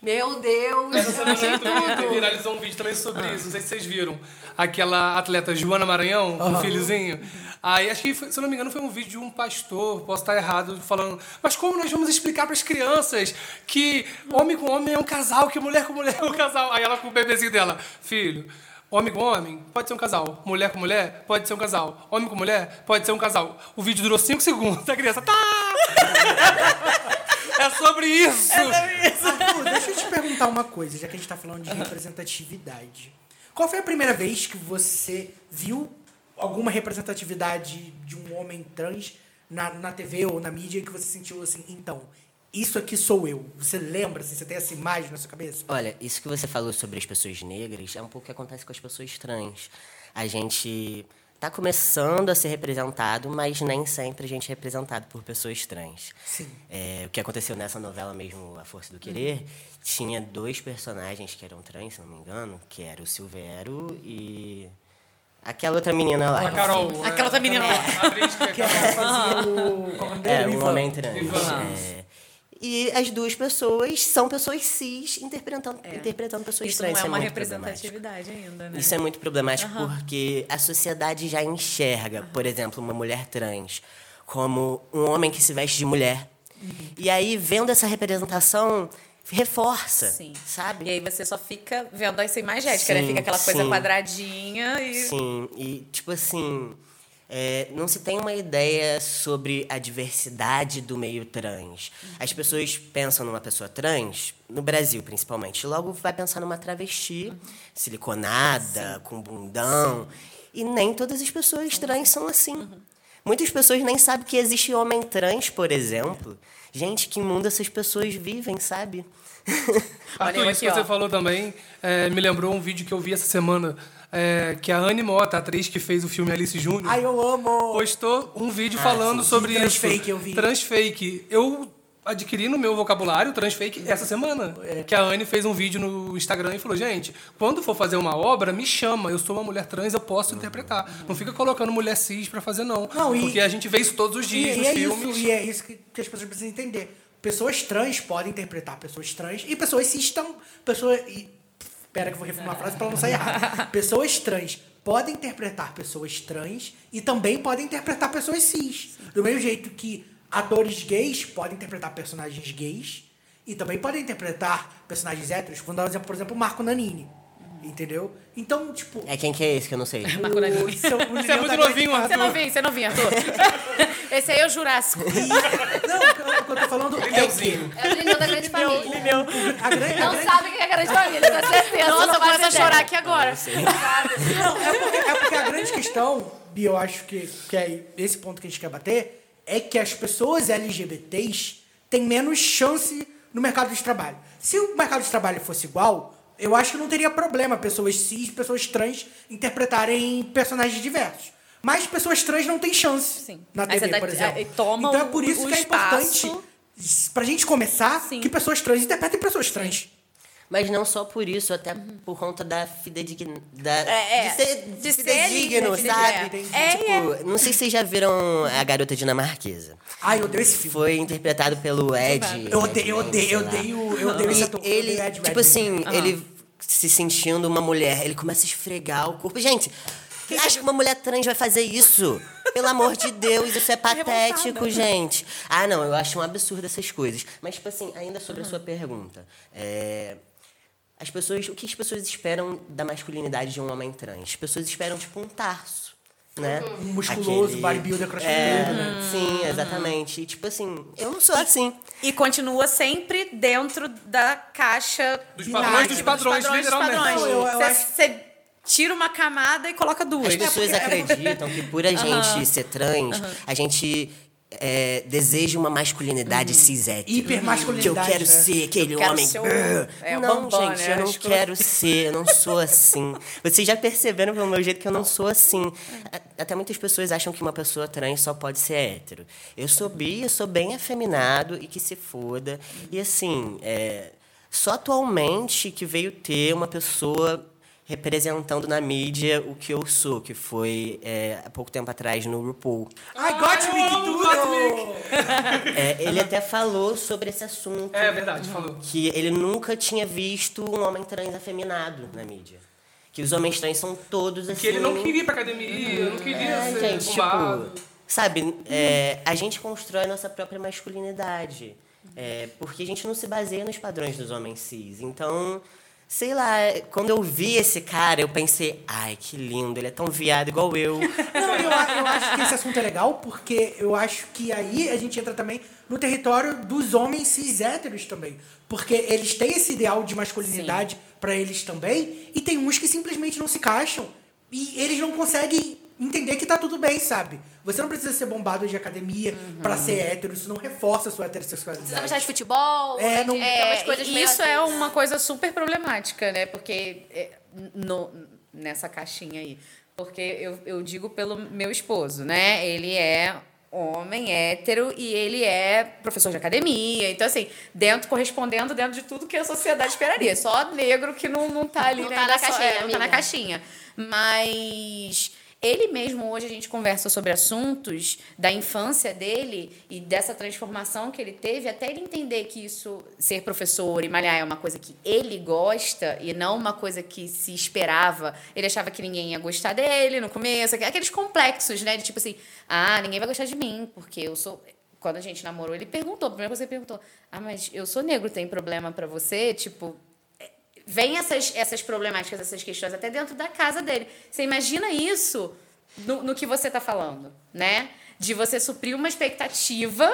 meu Deus, Essa eu semana tudo. <laughs> viralizou um vídeo também sobre isso. Não sei se vocês viram. Aquela atleta Joana Maranhão, com o filhozinho. Aí acho que, foi- se eu não me engano, foi um vídeo de um pastor, posso estar errado, falando. Mas como nós vamos explicar para as crianças que homem com homem é um casal, que mulher com mulher é um casal? Aí ela com o bebezinho dela, filho. Homem com homem pode ser um casal. Mulher com mulher pode ser um casal. Homem com mulher pode ser um casal. O vídeo durou 5 segundos. <laughs> A criança tá. <laughs> é sobre isso. Arthur, deixa eu te perguntar uma coisa, já que a gente tá falando de representatividade. Qual foi a primeira vez que você viu alguma representatividade de um homem trans na, na TV ou na mídia que você sentiu assim, então, isso aqui sou eu. Você lembra, assim, você tem essa imagem na sua cabeça? Olha, isso que você falou sobre as pessoas negras é um pouco o que acontece com as pessoas trans. A gente tá começando a ser representado, mas nem sempre a gente é representado por pessoas trans. Sim. É, o que aconteceu nessa novela mesmo, A Força do Querer, tinha dois personagens que eram trans, se não me engano, que era o Silvério e aquela outra menina lá. A Carol. Aquela outra menina lá. A atriz que é Que ela fazia o... qual é o É, um homem trans. Ivan. É. E as duas pessoas são pessoas cis interpretando, interpretando pessoas Isso trans. não é uma problemático. representatividade ainda, né? Isso é muito problemático porque a sociedade já enxerga, por exemplo, uma mulher trans como um homem que se veste de mulher. Uhum. E aí, vendo essa representação, reforça, Sim. sabe? E aí você só fica vendo essa imagética, né? Sim, Fica aquela coisa sim. quadradinha e... Sim, e tipo assim, é, não se tem uma ideia sobre a diversidade do meio trans. As pessoas pensam numa pessoa trans, no Brasil principalmente, logo vai pensar numa travesti, siliconada, com bundão. E nem todas as pessoas trans são assim. Muitas pessoas nem sabem que existe homem trans, por exemplo. Gente, que mundo essas pessoas vivem, sabe? <laughs> Arthur, Olha isso que você falou também é, me lembrou um vídeo que eu vi essa semana, é, que a Anne Mota, a atriz que fez o filme Alice Júnior, Ai, eu amo! postou um vídeo falando sobre Sim, isso. transfake, eu vi. Transfake. Eu adquiri no meu vocabulário transfake essa semana. É. Que a Anne fez um vídeo no Instagram e falou: gente, quando for fazer uma obra, me chama. Eu sou uma mulher trans, eu posso interpretar. Não fica colocando mulher cis pra fazer, não. Não, e- Porque a gente vê isso todos os E, dias e nos é filmes. isso, e é isso que, que as pessoas precisam entender. Pessoas trans podem interpretar pessoas trans e pessoas cis estão. Pessoas. E, espera que eu vou reformular a frase para não sair errado. <laughs> Pessoas trans podem interpretar pessoas trans e também podem interpretar pessoas cis. Do mesmo jeito que atores gays podem interpretar personagens gays e também podem interpretar personagens héteros. Vou dar um exemplo, por exemplo, o Marco Nanini. Entendeu? Então, tipo. É quem que é esse que eu não sei? <laughs> Marco Nanini. o o Você é muito novinho, Casa- Você não vinha, você não vinha, Arthur. <laughs> Esse aí é o Jurássico. Não, o que eu tô falando é que. É o Lineu da grande família. a grande, a Não grande sabe o que é grande família, com certeza. Nossa, não eu começo a chorar aqui agora. Não, é porque, é porque a grande questão, e eu acho que, que é esse ponto que a gente quer bater, é que as pessoas LGBTs têm menos chance no mercado de trabalho. Se o mercado de trabalho fosse igual, eu acho que não teria problema pessoas cis, pessoas trans interpretarem personagens diversos. Mas pessoas trans não têm chance Sim. na TV, você dá- por exemplo. toma então é por isso o que é espaço. importante, pra gente começar, Sim. que pessoas trans interpretem pessoas trans. Mas não só por isso, até por conta da fidedigna... Da, É, é. de ser, De de ser fidedigno, fidedigno, sabe? é. Tipo, não sei se vocês já viram A Garota Dinamarquesa. Ai, eu odeio esse filme. Foi interpretado pelo Ed. Eu odeio, eu odeio, eu odeio, eu odeio esse ator. ele, Ed tipo Redmayne. assim, ele se sentindo uma mulher, ele começa a esfregar o corpo. Gente, quem acha que uma mulher trans vai fazer isso? Pelo amor de Deus, isso é patético, gente. Ah, não, eu acho um absurdo essas coisas. Mas, tipo assim, ainda sobre a sua pergunta. é, As pessoas, o que as pessoas esperam da masculinidade de um homem trans? As pessoas esperam, tipo, um tarso. Né? Um musculoso, bodybuilder, crossfiteiro, é, né? Sim, exatamente. E, tipo assim, eu não sou assim. E continua sempre dentro da caixa Dos padrões dos padrões, dos literalmente. padrões. Não, eu- eu Você- acho- Você tira uma camada e coloca duas. As pessoas acreditam que por a gente ser trans, a gente é, deseja uma masculinidade cis hétero. Hipermasculinidade, Que eu quero né? ser aquele Eu quero homem. ser brrr. é, não, bambam, gente, né? eu não Acho que quero ser, eu não sou assim. Vocês já perceberam pelo meu jeito que eu não sou assim. Até muitas pessoas acham que uma pessoa trans só pode ser hétero. Eu sou bi, eu sou bem afeminado e que se foda. E assim, é, só atualmente que veio ter uma pessoa representando na mídia o que eu sou, que foi é, há pouco tempo atrás no RuPaul. Ai, Gottmik, tudo! É, ele até falou sobre esse assunto. É verdade, falou. Que ele nunca tinha visto um homem trans afeminado na mídia. Que os homens trans são todos assim. Que ele não queria ir pra academia, não queria É, ser gente, bombado. tipo, sabe, é, a gente constrói a nossa própria masculinidade. É, porque a gente não se baseia nos padrões dos homens cis. Então, sei lá, quando eu vi esse cara, eu pensei, ai, que lindo, ele é tão viado igual eu. <laughs> Não, eu, eu acho que esse assunto é legal, porque eu acho que aí a gente entra também no território dos homens cis héteros também. Porque eles têm esse ideal de masculinidade pra eles também, e tem uns que simplesmente não se encaixam. E eles não conseguem entender que tá tudo bem, sabe? Você não precisa ser bombado de academia pra ser hétero, isso não reforça a sua Precisa heterossexualidade. gostar de futebol. É, não- É, umas coisas e meio isso assim. é uma coisa super problemática, né? Porque é, no- nessa caixinha aí. Porque eu, eu digo pelo meu esposo, né? Ele é homem hétero e ele é professor de academia. Então, assim, dentro, correspondendo dentro de tudo que a sociedade esperaria. Só negro que não, não tá ali, Não né? tá na nessa- caixinha, é, não tá na caixinha. Mas ele mesmo, hoje a gente conversa sobre assuntos da infância dele e dessa transformação que ele teve, até ele entender que isso, ser professor e malhar é uma coisa que ele gosta e não uma coisa que se esperava. Ele achava que ninguém ia gostar dele no começo, aqueles complexos, né? De tipo assim, ah, ninguém vai gostar de mim, porque eu sou. Quando a gente namorou, ele perguntou, que ele perguntou, ah, mas eu sou negro, tem problema pra você? Tipo, vem essas, essas problemáticas, essas questões até dentro da casa dele. Você imagina isso no, no que você está falando, né? De você suprir uma expectativa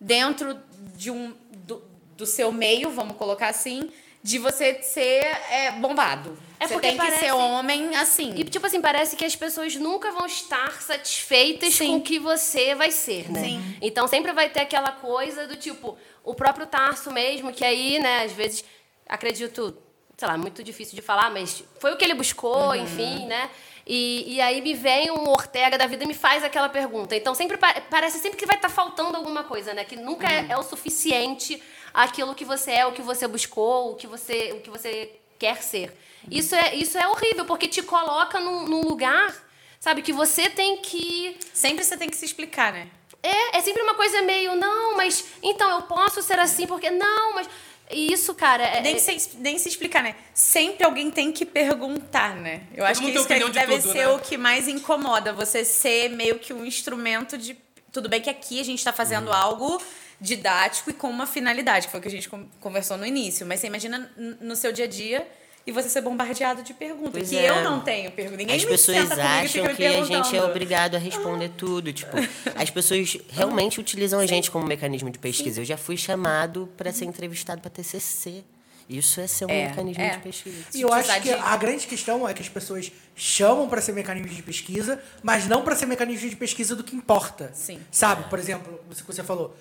dentro de um do, do seu meio, vamos colocar assim, de você ser é, bombado. É você tem que parece- ser homem assim. E, tipo assim, parece que as pessoas nunca vão estar satisfeitas com o que você vai ser, né? Sim. Então sempre vai ter aquela coisa do tipo, o próprio Tarso mesmo, que aí, né, às vezes, acredito, sei lá, muito difícil de falar, mas foi o que ele buscou, Uhum. enfim, né? E, e aí me vem um Ortega da vida e me faz aquela pergunta. Então sempre pa- parece sempre que vai estar faltando alguma coisa, né? Que nunca é, Uhum. é o suficiente aquilo que você é, o que você buscou, o que você, o que você quer ser. Uhum. Isso é, isso é horrível, porque te coloca num, num lugar, sabe, que você tem que. Sempre você tem que se explicar, né? É, é sempre uma coisa meio, não, mas então eu posso ser assim, porque. Não, mas. E isso, cara. É, Nem, se, nem se explicar, né? Sempre alguém tem que perguntar, né? Eu acho que isso que de deve tudo, ser né? o que mais incomoda. Você ser meio que um instrumento de. Tudo bem que aqui a gente tá fazendo Uhum. algo didático e com uma finalidade, que foi o que a gente con- conversou no início. Mas você imagina no seu dia a dia e você ser bombardeado de perguntas. Pois que é. eu não tenho pergunta. Ninguém As me pessoas acham que a gente é obrigado a responder tudo. Tipo, as pessoas realmente utilizam a gente como mecanismo de pesquisa. Eu já fui chamado para ser entrevistado para TCC. Isso é ser um É, mecanismo é. de pesquisa. E eu acho que a grande questão é que as pessoas chamam para ser mecanismo de pesquisa, mas não para ser mecanismo de pesquisa do que importa. Sim. Sabe, por exemplo, que você falou,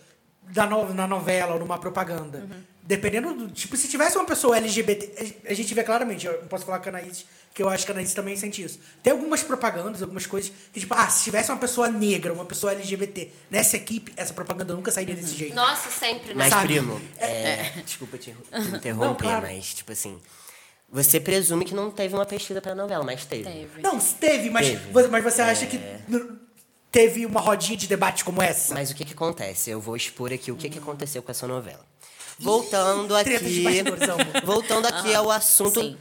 da no- na novela ou numa propaganda. Uhum. Dependendo do. Tipo, se tivesse uma pessoa LGBT. A gente vê claramente, eu não posso falar canaíses, que eu acho que canaíses também sente isso. Tem algumas propagandas, algumas coisas que, tipo, ah, se tivesse uma pessoa negra, uma pessoa LGBT nessa equipe, essa propaganda nunca sairia desse jeito. Nossa, sempre, né? Mas, Sabe? primo, é, desculpa te te interromper, Não, claro. mas, tipo assim, você presume que não teve uma pesquisa pra novela, mas teve. Teve. Não, teve, mas, Teve. você- mas você acha que n- teve uma rodinha de debate como essa? Mas o que que acontece? Eu vou expor aqui o que que aconteceu com essa novela. <laughs> Voltando aqui. Voltando aqui ao assunto. Sim.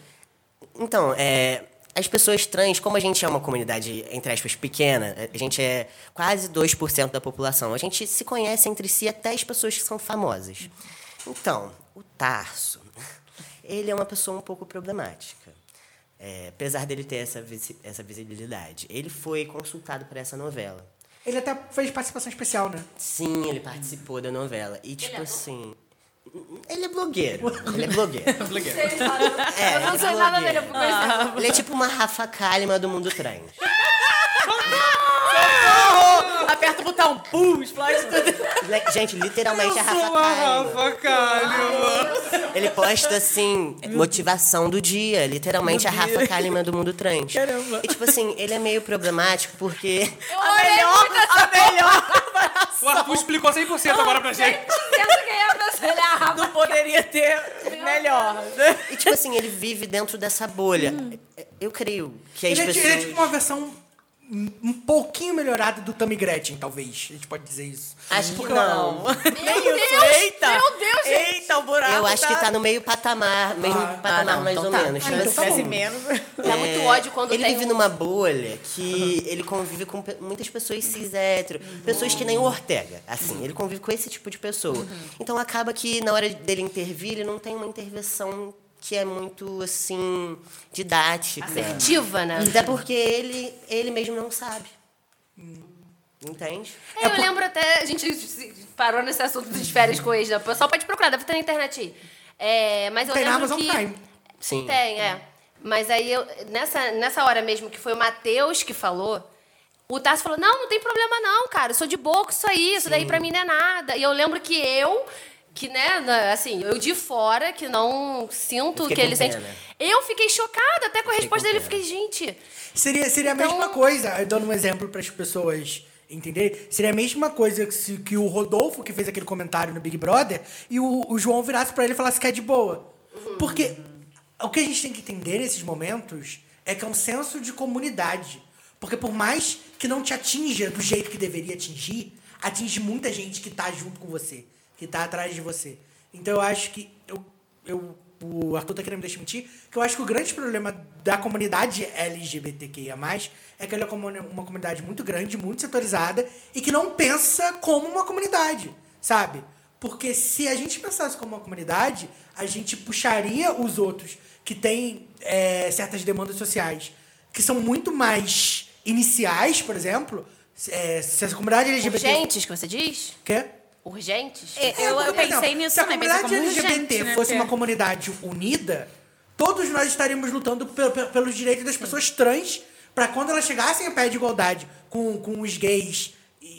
Então, é, as pessoas trans, como a gente é uma comunidade, entre aspas, pequena, a gente é quase 2% da população, a gente se conhece entre si até as pessoas que são famosas. Então, o Tarso, ele é uma pessoa um pouco problemática. É, apesar dele ter essa, visi- essa visibilidade. Ele foi consultado por essa novela. Ele até fez participação especial, né? Sim, ele participou da novela. E, tipo assim. Ele é blogueiro. Ele é blogueiro. <laughs> É, Eu não ele é sei nada dele, eu conhecer. Ele é tipo uma Rafa Kalimann do mundo trans. Aperta o botão, pum, explode tudo. Gente, literalmente a Rafa Sou a Kalimann. Rafa Kalimann. Ele posta assim, motivação do dia. Literalmente a Rafa Kalimann do mundo trans. Caramba. E tipo assim, ele é meio problemático porque. A melhor, a melhor O Arthur explicou 100% agora pra gente. Pensa quem é a pessoa, ele é não poderia ter melhor. E tipo assim, ele vive dentro dessa bolha. Eu creio que as Ele é, pessoas. ele é tipo uma versão um pouquinho melhorada do Tammy Gretchen, talvez. A gente pode dizer isso. Acho que não. Nem Deus, eita! meu Deus, gente. Eita, o buraco Eu acho que tá no meio patamar, mesmo Ah, patamar ah, não, mais então ou tá. menos. Ah, então tá assim, bom. menos. Dá muito ódio quando ele tem vive um- numa bolha que ele convive com muitas pessoas cis hétero, pessoas que nem o Ortega, assim, ele convive com esse tipo de pessoa. Então acaba que na hora dele intervir, ele não tem uma intervenção que é muito assim didática. Assertiva, né? Até porque ele ele mesmo não sabe. Entende? É, eu lembro até, a gente parou nesse assunto de férias com ex, né? O pessoal pode procurar, deve ter na internet aí. É, mas eu Tem na lembro Amazon que... Prime. Sim. Tem, é. Mas aí, eu, nessa, nessa hora mesmo, que foi o Matheus que falou, o Tarso falou, não, não tem problema não, cara, eu sou de boa com isso aí, isso daí pra mim não é nada. E eu lembro que eu, que, né, assim, eu de fora, que não sinto o que ele sente... Eu fiquei chocada até com a Fiquei resposta com dele, eu fiquei, gente... Seria, seria a Então- mesma coisa, dando um exemplo para as pessoas entenderem, seria a mesma coisa que, se, que o Rodolfo, que fez aquele comentário no Big Brother, e o, o João virasse para ele e falasse que é de boa. Porque o que a gente tem que entender nesses momentos é que é um senso de comunidade. Porque por mais que não te atinja do jeito que deveria atingir, atinge muita gente que tá junto com você, que tá atrás de você. Então eu acho que eu, eu o Arthur tá querendo me deixar mentir, que eu acho que o grande problema da comunidade LGBTQIA+, é que ela é uma comunidade muito grande, muito setorizada, e que não pensa como uma comunidade, sabe? Porque se a gente pensasse como uma comunidade, a gente puxaria os outros que têm é, certas demandas sociais, que são muito mais iniciais, por exemplo, se- é, se essa comunidade LGBT... Urgentes, que você diz? Quê? Urgentes? É, eu, eu pensei nisso se a também, comunidade como LGBT urgente, né? fosse Porque- uma comunidade unida, todos nós estaríamos lutando pe- pe- pelos direitos das pessoas trans para quando elas chegassem a pé de igualdade com, com os gays,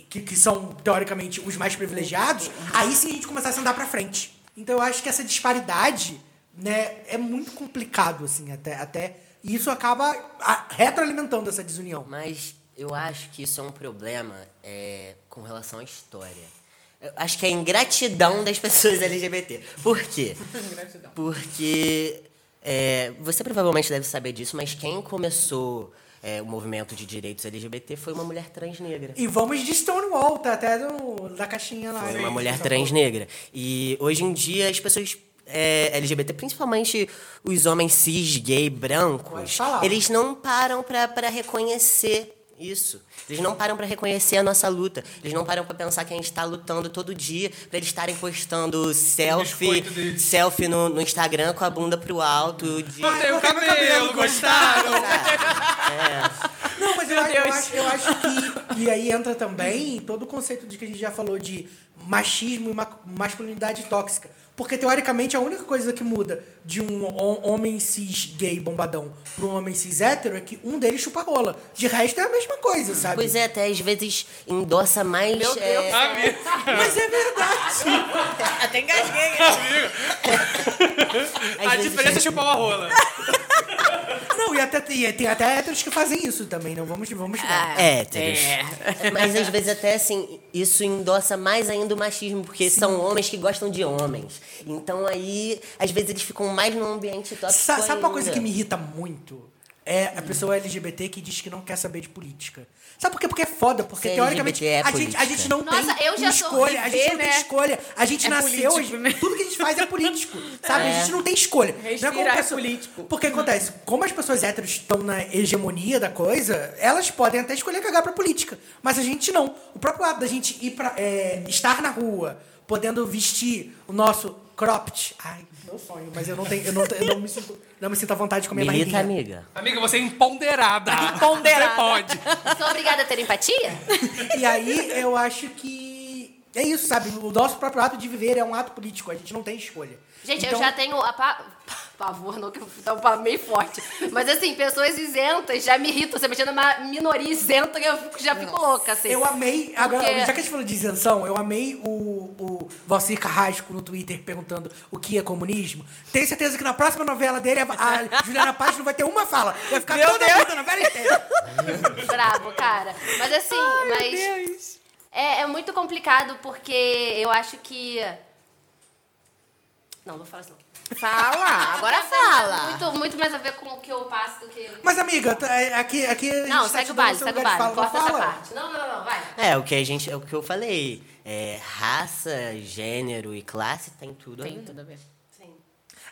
que, que são, teoricamente, os mais privilegiados, aí sim a gente começasse a andar para frente. Então eu acho que essa disparidade né, é muito complicado, assim, até, até e isso acaba a- retroalimentando essa desunião. Mas eu acho que isso é um problema é, com relação à história. Acho que é a ingratidão das pessoas <laughs> LGBT. Por quê? Porque é, você provavelmente deve saber disso, mas quem começou é, o movimento de direitos LGBT foi uma mulher trans negra. E vamos de Stonewall, tá até no, da caixinha lá. Foi né? uma mulher Essa trans negra. E hoje em dia as pessoas é, LGBT, principalmente os homens cis, gay, brancos, eles não param pra reconhecer isso. Eles não param pra reconhecer a nossa luta. Eles não param pra pensar que a gente tá lutando todo dia pra eles estarem postando selfie, selfie no, no Instagram com a bunda pro alto. De... Cortei o cabelo, cabelo, gostaram? Não, mas eu, acho- eu Deus. acho, eu acho que. E aí entra também todo o conceito de que a gente já falou de machismo e ma- masculinidade tóxica. Porque, teoricamente, a única coisa que muda de um ho- homem cis gay bombadão para um homem cis hétero é que um deles chupa rola. De resto é a mesma coisa, sabe? Pois é, até às vezes endossa mais. Meu é, Deus. Amigo, <laughs> Mas é verdade. <laughs> Até engasguei. <laughs> às a vezes- diferença é chupar uma rola. Não, e, até, e tem até héteros que fazem isso também, não vamos, vamos dar. Héteros. Mas às vezes até assim, isso endossa mais ainda o machismo, porque são homens que gostam de homens. Então aí, às vezes eles ficam mais num ambiente tóxico. Sa- sabe uma coisa ainda. que me irrita muito? É a pessoa LGBT que diz que não quer saber de política. Sabe por quê? Porque é foda, porque Ser teoricamente é a, gente, a política. gente não Nossa, tem eu já sou escolha, a gente não né? tem escolha. A gente É nasceu, político, né? tudo que a gente faz é político, sabe? A gente não tem escolha. não Respirar como é pessoa- político. Porque acontece, como as pessoas héteros estão na hegemonia da coisa, elas podem até escolher cagar pra política, mas a gente não. O próprio ato da gente ir pra, é, estar na rua, podendo vestir o nosso cropped, ai, meu sonho, mas eu não tenho, eu não, eu não me sinto, não me sinto à vontade com a minha Milita, barriguinha. amiga. Amiga, você é empoderada. <laughs> Empoderada. Você pode. Sou obrigada a ter empatia? <laughs> E aí eu acho que é isso, sabe? O nosso próprio ato de viver é um ato político, a gente não tem escolha. Gente, Então, eu já tenho a pa... pavor, não que tá meio forte. Mas assim, pessoas isentas já me irritam. Você mexendo numa minoria isenta, eu fico- já fico louca, assim. Eu amei, agora, Porque- já que a gente falou de isenção, eu amei o, o Valcir Carrasco no Twitter perguntando o que é comunismo. Tenho certeza que na próxima novela dele, a, a Juliana Paz não vai ter uma fala. Vai ficar toda puta a novela inteira. Bravo, cara. Mas assim, mas. É, é muito complicado porque eu acho que. Não, não vou falar isso não. Fala, agora Tem fala. Muito, muito mais a ver com o que eu passo do que. Mas, amiga, tá- é, aqui, aqui a gente Não, tá segue te o dando baile, seu segue o lugar de baile. fala, Corta essa fala. parte. Não, não, não, vai. É, o que a gente, é o que eu falei. É, raça, gênero e classe tem tudo aí. Tem tudo a ver. Sim.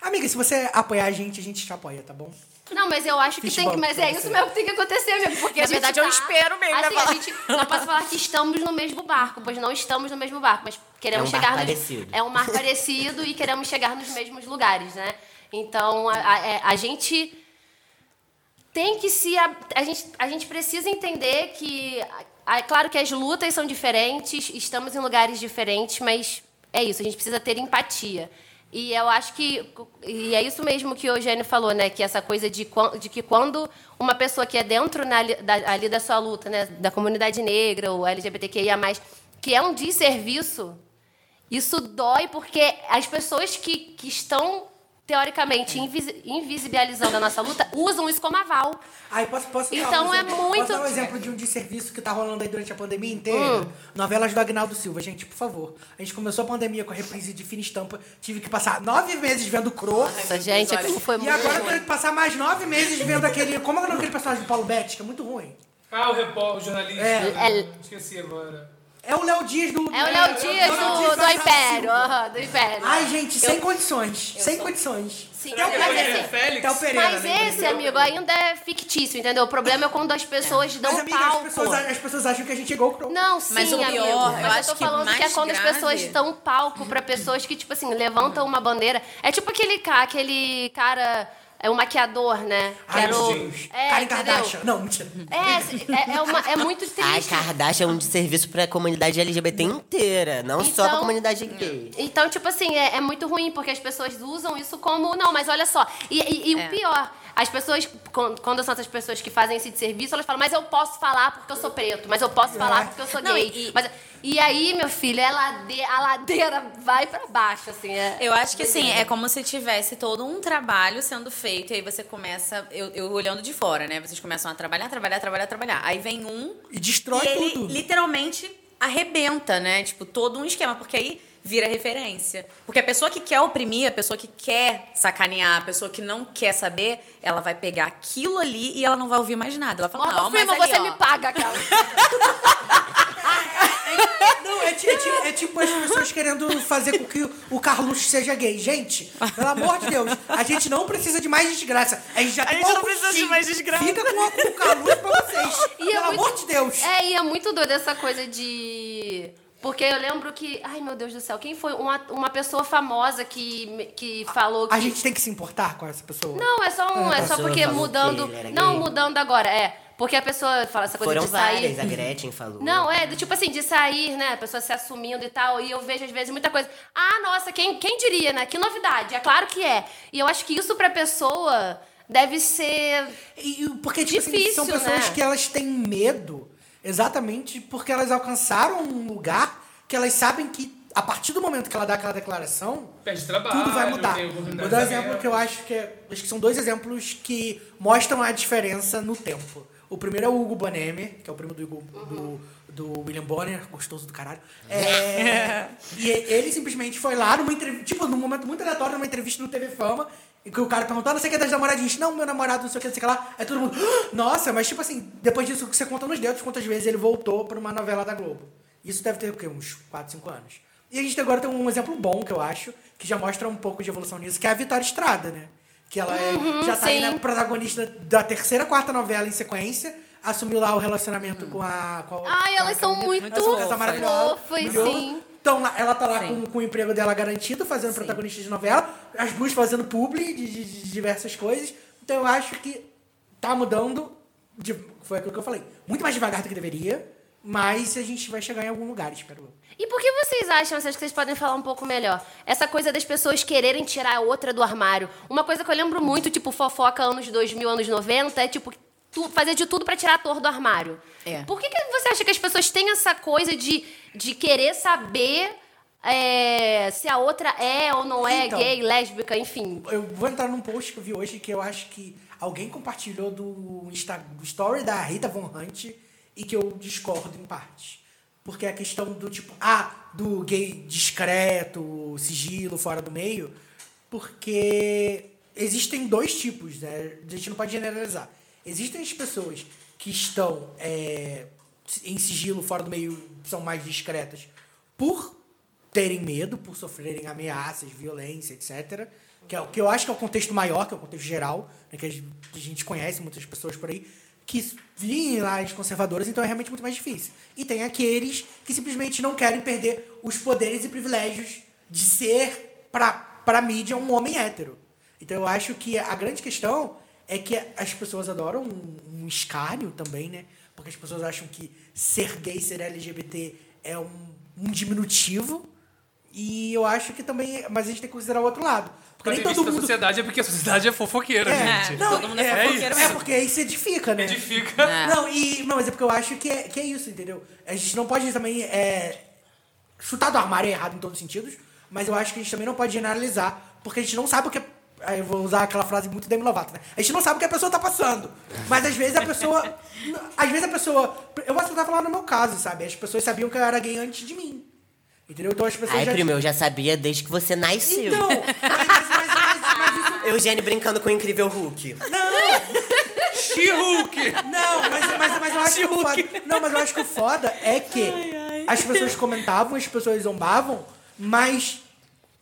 Amiga, se você apoiar a gente, a gente te apoia, tá bom? Não, mas eu acho que Fiz tem que. Mas é isso mesmo que tem que acontecer, amigo. Porque Na a gente verdade, eu tá- espero mesmo, né, Assim, a gente não posso falar que estamos no mesmo barco, pois não estamos no mesmo barco, mas queremos É um chegar nos- parecido. É um mar parecido e queremos chegar nos mesmos lugares, né? Então a, a- é- a gente tem que se. A, a gente, a gente precisa entender que. É claro que as lutas são diferentes, estamos em lugares diferentes, mas é isso, a gente precisa ter empatia. E eu acho que. E é isso mesmo que o Eugênio falou, né? Que essa coisa de, de que quando uma pessoa que é dentro na da, ali da sua luta, né? Da comunidade negra ou LGBTQIA, que é um desserviço, isso dói porque as pessoas que, que estão, teoricamente, invisi- invisibilizando a nossa luta usam isso como aval. Aí posso, posso dar Então um é exemplo, muito- Posso dar um exemplo de um desserviço que tá rolando aí durante a pandemia inteira? Novelas do Agnaldo Silva. Gente, por favor. A gente começou a pandemia com a reprise de Fina Estampa. Tive que passar nove meses vendo Cro. Nossa, gente, aquilo foi E muito agora eu tenho que passar mais nove meses vendo aquele. Como é o nome daquele personagem do Paulo Betti, que é muito ruim? Ah, o repórter, o jornalista. É. Esqueci agora. É o Léo Dias do. É o Léo Dias do, do da Império. do Império. Ai, gente, sem condições. Sem condições. Sim, Será que mas assim, Félix? Théo Pereira. Mas né? esse, amigo, ainda é fictício, entendeu? O problema é quando as pessoas dão Mas, amiga, as palco. pessoas, as pessoas acham que a gente é igual o. Não, sim, Mas o amigo. pior, eu mas acho eu tô que falando que, é mais quando as pessoas dão palco pra pessoas que, tipo assim, levantam uma bandeira. É tipo aquele, aquele cara é o maquiador, né? Que Ai, era o. Deus. É, Karen? Kardashian. Não, mentira. É, é, é, uma- é muito <laughs> Ai, triste. Kardashian é um desserviço pra comunidade LGBT inteira, não só pra Então- comunidade gay. Então, tipo assim, é, é muito ruim, porque as pessoas usam isso como. Não, mas olha só. E, e- e É. o pior, as pessoas, quan- quando são essas pessoas que fazem esse serviço, elas falam, mas eu posso falar porque eu sou preto, mas eu posso falar porque eu sou Não, gay. e- Mas- e aí, meu filho, é lade, a ladeira vai pra baixo, assim. É, Eu acho que assim, é como se tivesse todo um trabalho sendo feito, e aí você começa, eu, eu olhando de fora, né? Vocês começam a trabalhar, trabalhar, trabalhar, trabalhar. Aí vem um E destrói e ele tudo. literalmente arrebenta, né? Tipo, todo um esquema, porque aí vira referência. Porque a pessoa que quer oprimir, a pessoa que quer sacanear, a pessoa que não quer saber, ela vai pegar aquilo ali e ela não vai ouvir mais nada. Ela fala, Morgan não, mas ali, você ó, me paga, cara. <laughs> Não, é, é é tipo as pessoas querendo fazer com que o Carluxo seja gay. Gente, pelo amor de Deus, a gente não precisa de mais desgraça. A gente já tem gente não precisa de mais desgraça. Fica com, a- com o Carluxo pra vocês. E pelo é muito- amor de Deus. É, e é muito doido essa coisa de. Porque eu lembro que. Ai, meu Deus do céu, quem foi uma, uma pessoa famosa que, que falou que. A gente tem que se importar com essa pessoa. Não, é só um. É só porque mudando. Não, gay. mudando agora, é. Porque a pessoa fala essa coisa Foram de sair. várias, a Gretchen falou. Não, é, do tipo assim, de sair, né? A pessoa se assumindo e tal. E eu vejo, às vezes, muita coisa. Ah, nossa, quem, quem diria, né? Que novidade. É claro que é. E eu acho que isso pra pessoa deve ser. E, porque, tipo assim, são Difícil, pessoas né? que elas têm medo exatamente porque elas alcançaram um lugar que elas sabem que a partir do momento que ela dá aquela declaração, trabalho, tudo vai mudar. Vou dar um exemplo abertas. que eu acho que é, acho que são dois exemplos que mostram a diferença no tempo. O primeiro é o Hugo Boneme, que é o primo do, Hugo- do, do William Bonner, gostoso do caralho. É, <laughs> e ele simplesmente foi lá numa entrevista, tipo, num momento muito aleatório, numa entrevista no TV Fama, em que o cara perguntou, "Ah, não sei o que é das namoradinhas. Não, meu namorado, não sei o que, não sei o que lá. Aí todo mundo, "Ah, nossa, mas tipo assim, depois disso você conta nos dedos quantas vezes ele voltou pra uma novela da Globo. Isso deve ter o quê? Uns 4, 5 anos. E a gente agora tem um exemplo bom, que eu acho, que já mostra um pouco de evolução nisso, que é a Vitória Estrada, né? Que ela é- já tá aí sim. na protagonista da terceira, quarta novela em sequência. Assumiu lá o relacionamento com a. Com a Ai, elas com a são muito maravilhosa, fofas, sim. Então ela tá lá com, com o emprego dela garantido, fazendo protagonista de novela, as duas fazendo publi de, de- de diversas coisas. Então eu acho que tá mudando. de- foi aquilo que eu falei. Muito mais devagar do que deveria, mas a gente vai chegar em algum lugar, espero eu. E por que vocês acham, acho que vocês podem falar um pouco melhor, essa coisa das pessoas quererem tirar a outra do armário? Uma coisa que eu lembro muito, tipo, fofoca anos 2000, anos 90, é tipo, tu, fazer de tudo pra tirar ator do armário. É. Por que, que você acha que as pessoas têm essa coisa de, de querer saber é, se a outra é ou não é Então. gay, lésbica, enfim? Eu vou entrar num post que eu vi hoje que eu acho que alguém compartilhou do, Insta, do story da Rita Von Hunt e que eu discordo em parte. Porque a questão do tipo, ah, do gay discreto, sigilo, fora do meio, porque existem dois tipos, né? A gente não pode generalizar. Existem as pessoas que estão é, em sigilo, fora do meio, são mais discretas, por terem medo, por sofrerem ameaças, violência, etc. Que é que eu acho que é o contexto maior, que é o contexto geral, né, que a gente- a conhece muitas pessoas por aí, que vêm lá as conservadoras, então é realmente muito mais difícil. E tem aqueles que simplesmente não querem perder os poderes e privilégios de ser, pra, pra mídia, um homem hétero. Então eu acho que a grande questão é que as pessoas adoram um, um escárnio também, né? Porque as pessoas acham que ser gay, ser LGBT é um, um diminutivo. E eu acho que também. Mas a gente tem que considerar o outro lado. Porque nem todo mundo. sociedade é porque a sociedade é fofoqueira, É, gente. não, todo mundo é é, fofoqueiro é mesmo. porque aí se edifica, né? Edifica. É. Não, e, não, mas é porque eu acho que é, que é isso, entendeu? A gente não pode também é, chutar do armário é errado em todos os sentidos, mas eu acho que a gente também não pode generalizar, porque a gente não sabe o que. Aí eu vou usar aquela frase muito Demi Lovato, né? A gente não sabe o que a pessoa tá passando. Mas às vezes a pessoa. <laughs> às vezes a pessoa. Eu vou tentar falar no meu caso, sabe? As pessoas sabiam que eu era gay antes de mim. Entendeu? Então as pessoas Ai, já. primo, eu já sabia desde que você nasceu. Então, mas, mas, mas, mas, mas isso. <laughs> Eugênio brincando com o incrível Hulk. She-Hulk! Não, mas, mas, mas eu acho que o foda, não, mas eu acho que o foda é que as pessoas comentavam, as pessoas zombavam, mas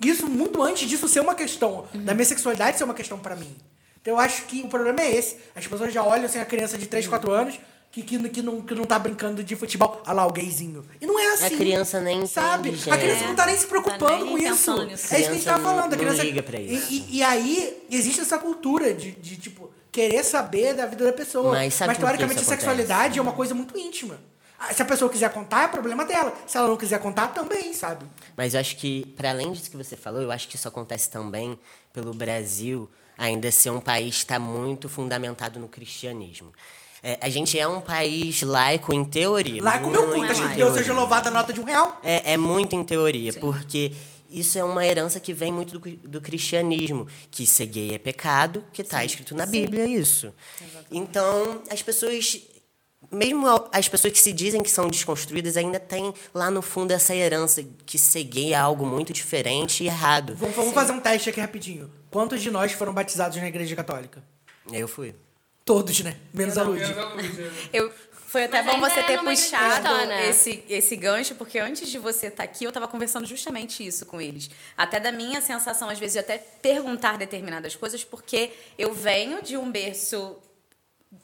isso muito antes disso ser uma questão, da minha sexualidade ser uma questão pra mim. Então eu acho que o problema é esse. As pessoas já olham assim a criança de 3, 4 anos, que, que, que, não, que não tá brincando de futebol. Olha lá, o gayzinho. E não é assim. criança nem Sabe? entende, A criança gente. não tá nem se preocupando Tá nem com isso. É isso que a gente tá falando. A não criança... liga pra isso. E, e- e aí, existe essa cultura de, de, tipo, querer saber da vida da pessoa. Mas que teoricamente, a sexualidade é uma coisa muito íntima. Ah, Se a pessoa quiser contar, é problema dela. Se ela não quiser contar, também, sabe? Mas eu acho que, para além disso que você falou, eu acho que isso acontece também pelo Brasil ainda ser um país que está muito fundamentado no cristianismo. É, a gente é um país laico em teoria. Lá com o meu cu, muito em escrito Deus seja louvado a nota de um real. É, é muito em teoria, porque isso é uma herança que vem muito do, do cristianismo, que ser gay é pecado, que está escrito na Bíblia isso. Então, as pessoas, mesmo as pessoas que se dizem que são desconstruídas, ainda têm lá no fundo essa herança que ser gay é algo muito diferente e errado. Vamos, vamos fazer um teste aqui rapidinho. Quantos de nós foram batizados na igreja católica? Eu fui. Todos, né? Menos a Lud. Eu, foi até Mas bom você é ter puxado né? esse, esse gancho, porque antes de você estar aqui, eu estava conversando justamente isso com eles. Até da minha sensação, às vezes, de até perguntar determinadas coisas, porque eu venho de um berço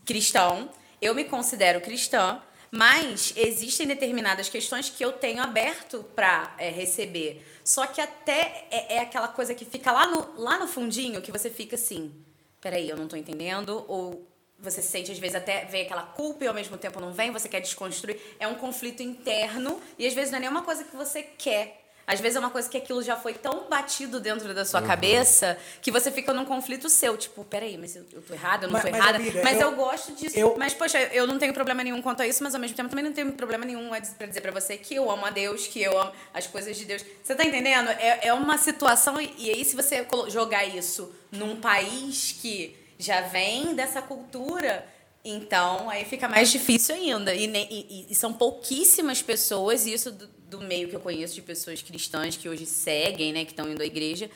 cristão, eu me considero cristã, mas existem determinadas questões que eu tenho aberto para receber. Só que até é, é aquela coisa que fica lá no, lá no fundinho, que você fica assim, peraí, eu não tô entendendo, ou você se sente, às vezes, até vem aquela culpa e ao mesmo tempo não vem, você quer desconstruir. É um conflito interno e às vezes não é nenhuma coisa que você quer. Às vezes é uma coisa que aquilo já foi tão batido dentro da sua Uhum. cabeça que você fica num conflito seu. Tipo, peraí, mas eu, eu tô errada, eu não Mas- tô mas, errada. amiga, mas eu- eu, gosto disso. eu- Mas, poxa, eu não tenho problema nenhum quanto a isso, mas ao mesmo tempo também não tenho problema nenhum pra dizer pra você que eu amo a Deus, que eu amo as coisas de Deus. Você tá entendendo? É, é uma situação, e, e aí se você jogar isso num país que já vem dessa cultura, então aí fica mais difícil ainda. E, e- e- são pouquíssimas pessoas, e isso do, do meio que eu conheço de pessoas cristãs que hoje seguem, né, que estão indo à igreja,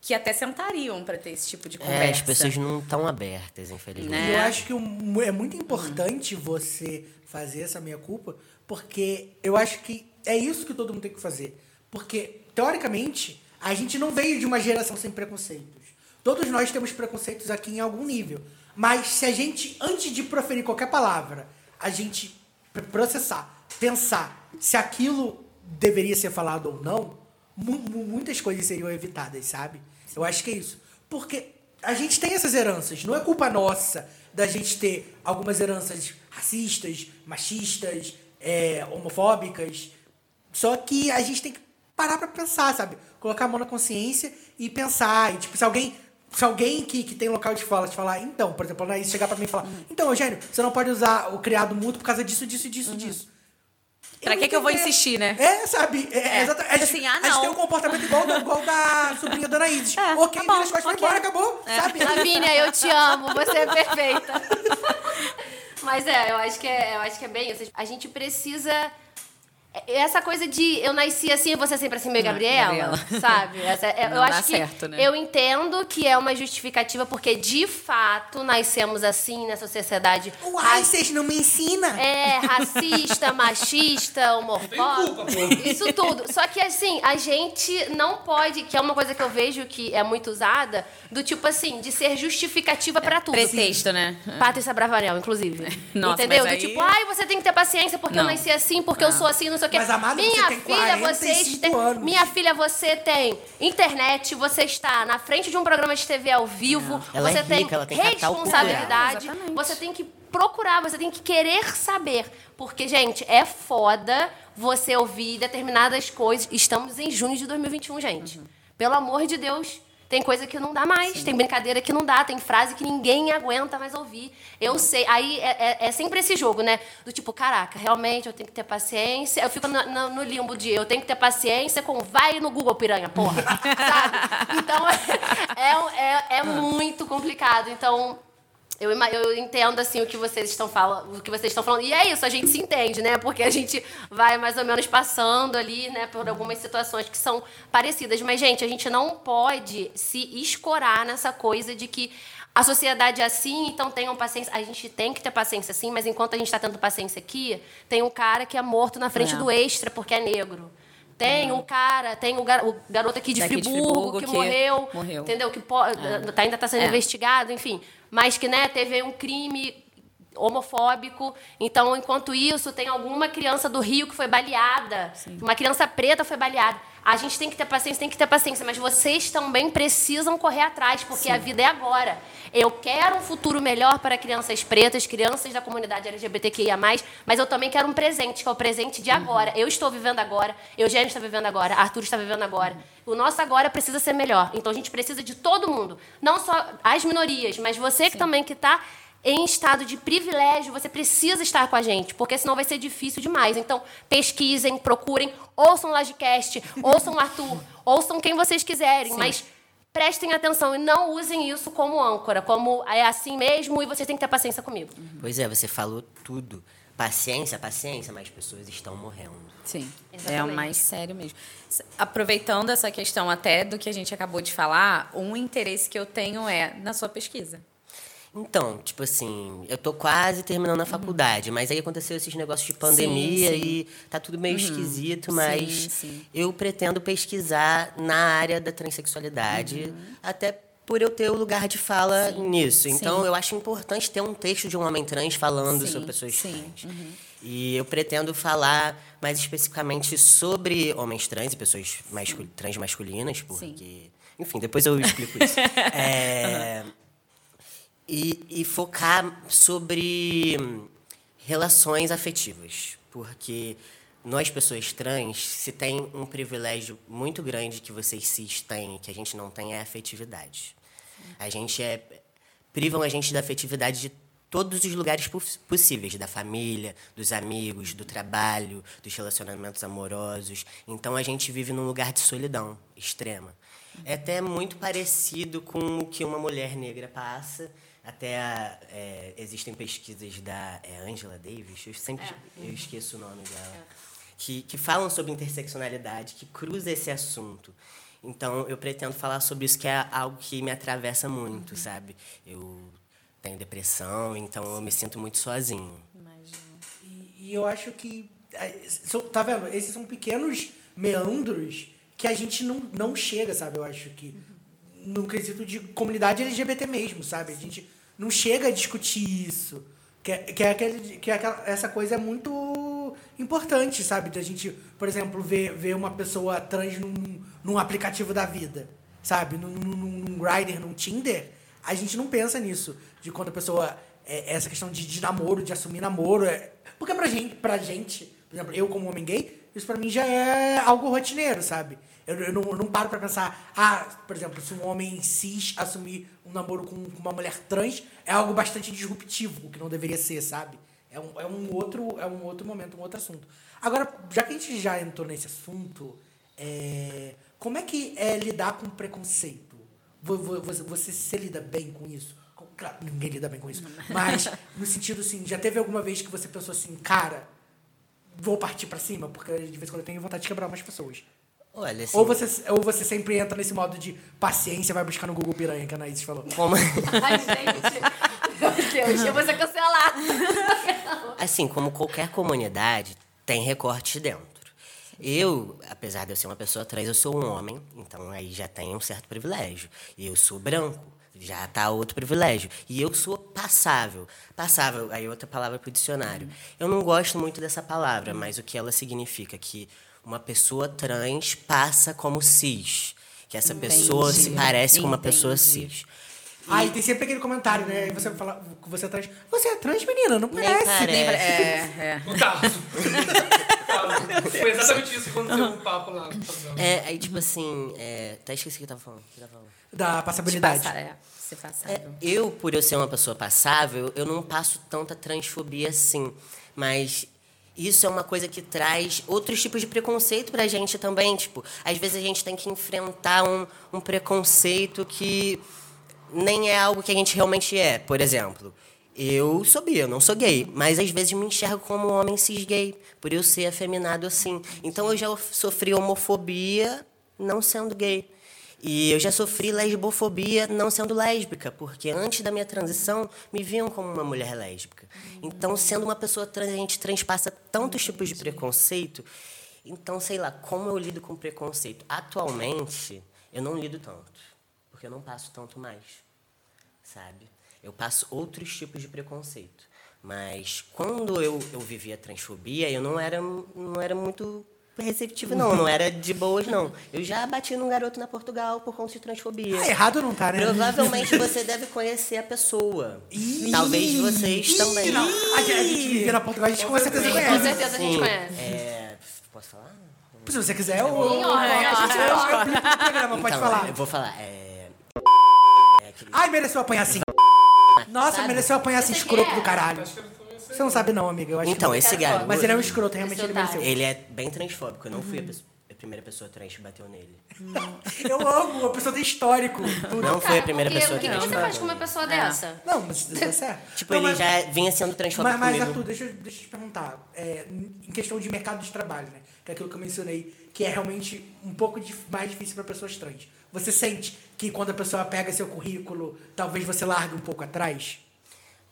que até sentariam pra ter esse tipo de conversa. É, as pessoas não estão abertas, infelizmente. Né? E eu acho que é muito importante você fazer essa minha culpa, porque eu acho que é isso que todo mundo tem que fazer. Porque, teoricamente, a gente não veio de uma geração sem preconceitos. Todos nós temos preconceitos aqui em algum nível. Mas se a gente, antes de proferir qualquer palavra, a gente pr- processar, pensar se aquilo deveria ser falado ou não, mu- mu- muitas coisas seriam evitadas, sabe? Eu acho que é isso. Porque a gente tem essas heranças. Não é culpa nossa da gente ter algumas heranças racistas, machistas, é, homofóbicas. Só que a gente tem que parar pra pensar, sabe? Colocar a mão na consciência e pensar. E, tipo, se alguém. Se alguém que, que tem local de fala te falar, então, por exemplo, a Anaís chegar pra mim e falar, então, Eugênio, você não pode usar o criado mútuo por causa disso, disso, disso, disso. Pra não que que eu vou insistir, né? É, sabe? É, É. exatamente. A gente, Assim, ah, a gente tem um comportamento igual, da- igual da <laughs> sobrinha da Anaís. É, ok, tá bom, as costas, embora, acabou, sabe? Lavínia, eu te amo, você é perfeita. <laughs> Mas é, eu acho que é, eu acho que é bem isso. A gente precisa. É- Essa coisa de eu nasci assim e você sempre assim, meio Não, Gabriela, Gabriela. <laughs> sabe? Essa- é- Não eu dá acho que certo, né? eu entendo que é uma justificativa porque de fato nascemos assim nessa sociedade Uai, vocês não me ensinam? é, racista, <laughs> machista, homofóbico, isso tudo. Só que assim, a gente não pode, que é uma coisa que eu vejo que é muito usada, do tipo assim, de ser justificativa pra tudo. Pretexto, né? Patrícia Bravanel, inclusive. <laughs> Nossa, Entendeu? mas Do aí- tipo, ai, você tem que ter paciência porque eu Não. nasci assim, porque eu sou assim, não sei o quê. Mas, amada, você minha tem filha, vocês 45 têm. anos. Minha filha, você tem internet, você está na frente de um programa de TV ao vivo, Ela é você tem rica, tem responsabilidade, você tem que procurar, você tem que querer saber. Porque, gente, é foda você ouvir determinadas coisas. Estamos em junho de 2021, gente. Pelo amor de Deus. Tem coisa que não dá mais, tem brincadeira que não dá, tem frase que ninguém aguenta mais ouvir. Eu sei. Aí é, é- é sempre esse jogo, né? Do tipo, caraca, realmente eu tenho que ter paciência. Eu fico no, no- no limbo de eu tenho que ter paciência com vai no Google Piranha, porra. <laughs> Sabe? Então <laughs> é, é, é muito complicado. Então, eu, eu entendo assim o que vocês estão falando, o que vocês estão falando. E é isso, a gente se entende, né? Porque a gente vai mais ou menos passando ali, né, por algumas situações que são parecidas. Mas gente, a gente não pode se escorar nessa coisa de que a sociedade é assim, então tenham paciência. A gente tem que ter paciência sim, mas enquanto a gente está tendo paciência aqui, tem um cara que é morto na frente É. do extra porque é negro. Tem um cara, tem o, gar- o garoto aqui de Daqui de Friburgo, Friburgo que, que morreu, morreu. entendeu? Que po- tá- ainda está sendo É. investigado, enfim. Mas que, né, teve um crime homofóbico. Então, enquanto isso, tem alguma criança do Rio que foi baleada, uma criança preta foi baleada. A gente tem que ter paciência, tem que ter paciência, mas vocês também precisam correr atrás, porque a vida é agora. Eu quero um futuro melhor para crianças pretas, crianças da comunidade LGBTQIA+, mas eu também quero um presente, que é o presente de agora. Eu estou vivendo agora, Eugênio está vivendo agora, Arthur está vivendo agora. O nosso agora precisa ser melhor. Então a gente precisa de todo mundo, não só as minorias, mas você que também que está em estado de privilégio, você precisa estar com a gente, porque senão vai ser difícil demais. Então, pesquisem, procurem, ouçam o Lagecast, <laughs> ouçam o Arthur, ouçam quem vocês quiserem, mas prestem atenção e não usem isso como âncora, como é assim mesmo e vocês têm que ter paciência comigo. Pois é, você falou tudo. Paciência, paciência, mas pessoas estão morrendo. Sim, é Exatamente. o mais sério mesmo. Aproveitando essa questão até do que a gente acabou de falar, um interesse que eu tenho é na sua pesquisa. Então, tipo assim, eu tô quase terminando a faculdade, mas aí aconteceu esses negócios de pandemia Sim, sim. e tá tudo meio esquisito, Sim, mas sim. eu pretendo pesquisar na área da transexualidade, Uhum. até por eu ter o lugar de fala nisso. Então, eu acho importante ter um texto de um homem trans falando sobre pessoas sim, trans. E eu pretendo falar mais especificamente sobre homens trans e pessoas mascul trans masculinas, porque. Enfim, depois eu explico isso. <laughs> É, e, e focar sobre relações afetivas. Porque nós, pessoas trans, se tem um privilégio muito grande que vocês cis têm, que a gente não tem, é a afetividade. A gente é. privam a gente da afetividade de todos os lugares poss- possíveis, da família, dos amigos, do trabalho, dos relacionamentos amorosos. Então a gente vive num lugar de solidão extrema. É até muito parecido com o que uma mulher negra passa. Até a- é, existem pesquisas da é Angela Davis, eu sempre eu esqueço o nome dela, que, que falam sobre interseccionalidade, que cruza esse assunto. Então, eu pretendo falar sobre isso, que é algo que me atravessa muito, sabe? Eu tenho depressão, então eu me sinto muito sozinho. E, e eu acho que. é, Tá vendo? Esses são pequenos meandros que a gente não, não chega, sabe? Eu acho que. No quesito de comunidade LGBT mesmo, sabe? A gente não chega a discutir isso. Que é, que é, aquele, que é aquela, essa coisa muito importante, sabe? Da gente, por exemplo, ver, ver uma pessoa trans num, num aplicativo da vida, sabe? Num, num, num Grindr, num Tinder. A gente não pensa nisso. De quando a pessoa. É, essa questão de, de namoro, de assumir namoro. É, porque pra gente, pra gente, por exemplo, eu como homem gay, isso pra mim já é algo rotineiro, sabe? Eu, eu não, eu não paro pra pensar, ah, por exemplo, se um homem cis assumir um namoro com, com uma mulher trans, é algo bastante disruptivo, o que não deveria ser, sabe? É um, é um outro é um outro momento, um outro assunto. Agora, já que a gente já entrou nesse assunto, é, como é que é lidar com preconceito? Vo- vo- Você, você se lida bem com isso? Claro, ninguém lida bem com isso. Mas, <laughs> no sentido assim, já teve alguma vez que você pensou assim, cara, vou partir pra cima? Porque de vez em quando eu tenho vontade de quebrar umas pessoas. Olha, assim, Ou você, ou você sempre entra nesse modo de paciência, vai buscar no Google Piranha, que a Anaís falou. como... <laughs> Ai, gente. Meu Deus, eu vou ser cancelada. Assim, como qualquer comunidade, tem recortes dentro. Eu, apesar de eu ser uma pessoa trans, eu sou um homem, então aí já tem um certo privilégio. Eu sou branco, já tá outro privilégio. E eu sou passável. Passável, aí outra palavra pro dicionário. Eu não gosto muito dessa palavra, mas o que ela significa? Que uma pessoa trans passa como cis. Que essa pessoa se parece com uma pessoa Entendi. cis. Aí tem sempre aquele comentário, né? Aí você vai falar que você é trans. Você é trans, menina? Não Nem parece. parece. É, é. No <laughs> caso. Foi exatamente isso que aconteceu com o papo lá. É, aí tipo assim, é, até esqueci o que eu tava falando. que eu tava falando. Da passabilidade. Passar, é. Se passar. É, eu, por eu ser uma pessoa passável, eu não passo tanta transfobia assim. Mas isso é uma coisa que traz outros tipos de preconceito pra gente também. Tipo, às vezes a gente tem que enfrentar um, um preconceito que nem é algo que a gente realmente é. Por exemplo, eu sou bi, eu não sou gay, mas às vezes me enxergo como um homem cis gay, por eu ser afeminado assim. Então eu já sofri homofobia não sendo gay. E eu já sofri lesbofobia não sendo lésbica, porque antes da minha transição me viam como uma mulher lésbica. Então, sendo uma pessoa trans, a gente transpassa tantos tipos de preconceito. Então, sei lá, como eu lido com preconceito? Atualmente, eu não lido tanto, porque eu não passo tanto mais, sabe? Eu passo outros tipos de preconceito. Mas quando eu, eu vivia transfobia, eu não era, não era muito receptivo, não. Não era de boas, não. Eu já bati num garoto na Portugal por conta de transfobia. Ah, errado não tá, né? Provavelmente <laughs> você deve conhecer a pessoa. Talvez vocês também. Não, a gente, a gente vive na Portugal, a gente com certeza Com conhece. certeza a gente Sim. conhece. É, posso falar? Se você quiser, eu... Sim, ó, a é, gente- é, eu- eu aplico no programa, pode Então, falar. Eu vou falar. É, Ai, mereceu apanhar assim. Nossa, Sabe? mereceu apanhar assim, escroto do é. caralho. Você não sabe não, amiga. Eu acho Então, que... esse garoto. Mas ele é um escroto, realmente ele mereceu. Ele é bem transfóbico. Eu não fui a, pesso- a primeira pessoa trans que bateu nele. <laughs> Eu amo, a pessoa tem histórico. Tudo. Não foi a primeira Porque pessoa O que, trans que você faz com uma pessoa dessa? Não, mas isso tá certo. <laughs> Tipo, Não, ele mas- já vinha sendo transfóbico Mas, mas comigo. Arthur, deixa, eu- deixa eu te perguntar. É, em questão de mercado de trabalho, né? Que é aquilo que eu mencionei, que é realmente um pouco dif- mais difícil para pessoas trans. Você sente que quando a pessoa pega seu currículo, talvez você largue um pouco atrás?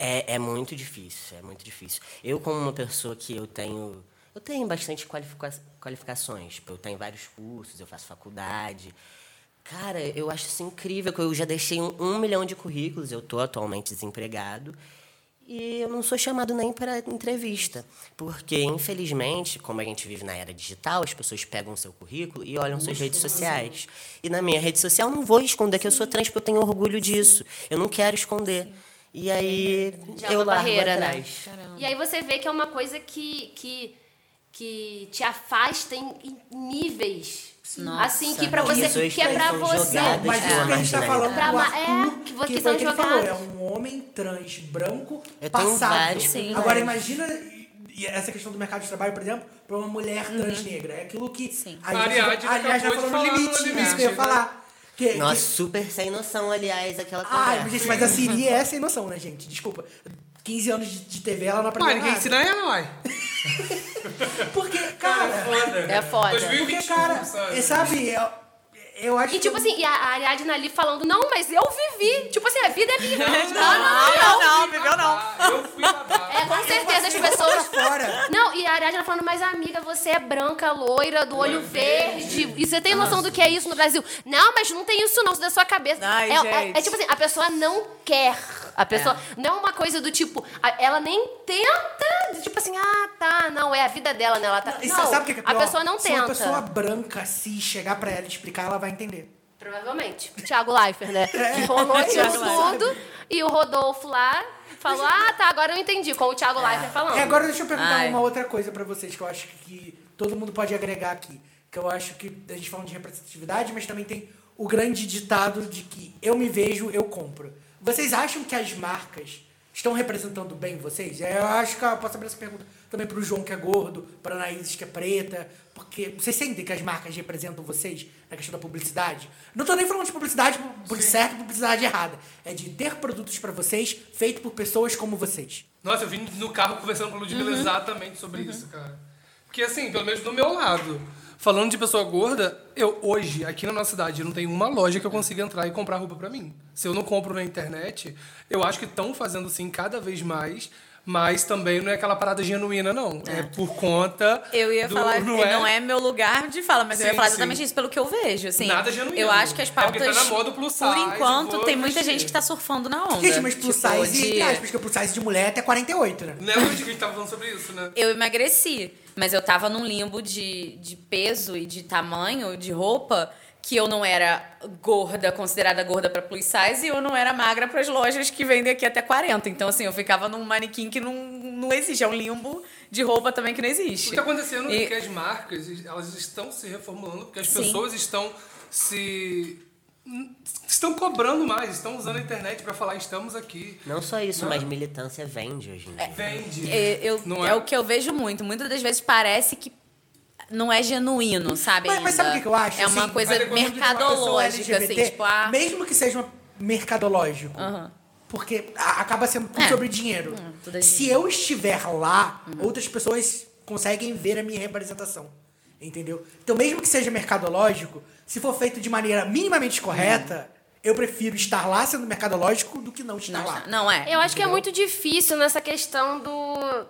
É, é muito difícil, é muito difícil. Eu, como uma pessoa que eu tenho... Eu tenho bastante qualifica- qualificações. Tipo, eu tenho vários cursos, eu faço faculdade. Cara, eu acho isso incrível, que eu já deixei um, um milhão de currículos, eu estou atualmente desempregado. E eu não sou chamado nem para entrevista. Porque, infelizmente, como a gente vive na era digital, as pessoas pegam o seu currículo e olham suas redes sociais. E na minha rede social não vou esconder que eu sou trans, porque eu tenho orgulho disso. Eu não quero esconder. E aí Já é eu uma largo barreira, né? atrás. E aí você vê que é uma coisa que, que, que te afasta em, em níveis. Nossa. Assim, que pra As você. pessoas Que é pra você. jogadas Mas isso que a gente tá falando Pra do Arthur, é, que você que são foi o que ele falou, é um homem trans, branco, Eu tenho passado. vários, sim. Agora Vários. imagina e essa questão do mercado de trabalho, por exemplo, para uma mulher trans negra. É aquilo que Sim. a gente, aliás, já no limite, limite, isso que eu ia né? falar. Que, Nossa, que- super sem noção, aliás, aquela Ai, conversa. gente, mas a Siri é sem noção, né, gente? Desculpa. 15 anos de, TV, ela não aprendeu Mas ninguém nada. ensina ela, uai. <laughs> Porque, cara... Foda. É foda. 2021, Porque, cara, sabe? sabe, eu, eu acho E tipo que... assim, e a Ariadne ali falando, não, mas eu vivi. Tipo assim, a vida é minha. Não, não, Não, não, viveu não. Ah, eu fui babá. É, com certeza as pessoas. fora. Não, e a Ariadne falando, mas amiga, você é branca, loira, do olho verde. E você tem noção do que é isso no Brasil? Não, mas não tem isso não, isso da sua cabeça. Ai, é, é- é tipo assim, a pessoa não quer. A pessoa. Não é uma coisa do tipo, a- ela nem tenta, tipo assim, ah, tá, não, é a vida dela, né? Ela tá. E não, sabe o que é a pior? pessoa não Se tenta. uma pessoa branca, se chegar pra ela e explicar, ela vai entender. Provavelmente. Thiago Leifert, né? <laughs> Que rolou <laughs> isso Thiago tudo. E o Rodolfo lá falou: Ah, tá, agora eu entendi, com o Thiago Leifert falando. É, agora deixa eu perguntar Ai. uma outra coisa pra vocês que eu acho que todo mundo pode agregar aqui. Que eu acho que a gente fala de representatividade, mas também tem o grande ditado de que eu me vejo, eu compro. Vocês acham que as marcas estão representando bem vocês? É, Eu acho que eu posso abrir essa pergunta também pro João, que é gordo, pra Anaíses, que é preta. Porque vocês sentem que as marcas representam vocês na questão da publicidade? Não tô nem falando de publicidade por certo e publicidade errada. É de ter produtos pra vocês feitos por pessoas como vocês. Nossa, eu vim no carro conversando com a Ludmilla exatamente sobre isso, cara. Porque assim, pelo menos do meu lado, falando de pessoa gorda, eu hoje, aqui na nossa cidade, não tenho uma loja que eu consiga entrar e comprar roupa pra mim. Se eu não compro na internet, eu acho que estão fazendo assim cada vez mais. Mas também não é aquela parada genuína, não. É, por conta. Eu ia do- falar, não é... meu lugar de fala, mas eu ia Sim, falar sim. exatamente isso pelo que eu vejo, assim. Nada genuíno. Eu acho que as É porque pautas, tá na moda o plus por size, enquanto, vou tem muita vestir. gente que tá surfando na onda. Gente, mas plus Tipo, size, de- aspas, porque plus size de mulher é até 48, né? Lembra de que a gente tava falando sobre isso, né? Eu emagreci, mas eu tava num limbo de, de peso e de tamanho de roupa que eu não era gorda, considerada gorda pra plus size, e eu não era magra pras lojas que vendem aqui até 40. Então, assim, eu ficava num manequim que não, não existe. É um limbo de roupa também que não existe. O que está acontecendo E- é que as marcas elas estão se reformulando, porque as Sim. pessoas estão se. estão cobrando mais, estão usando a internet para falar estamos aqui. Não só isso, mas militância vende hoje em dia. Vende. É, eu- Não é? é? o que eu vejo muito. Muitas das vezes parece que não é genuíno, sabe? Mas, mas sabe o que eu acho? É uma assim? coisa uma pessoa mercadológica, assim, LGBT, tipo, ah, Mesmo que seja mercadológico. Porque a- acaba sendo tudo É. sobre dinheiro. Hum, tudo é Se eu estiver lá, outras pessoas conseguem ver a minha representação. Entendeu? Então, mesmo que seja mercadológico, se for feito de maneira minimamente correta, eu prefiro estar lá sendo mercadológico do que não estar lá. não é. Eu acho que é muito difícil nessa questão do.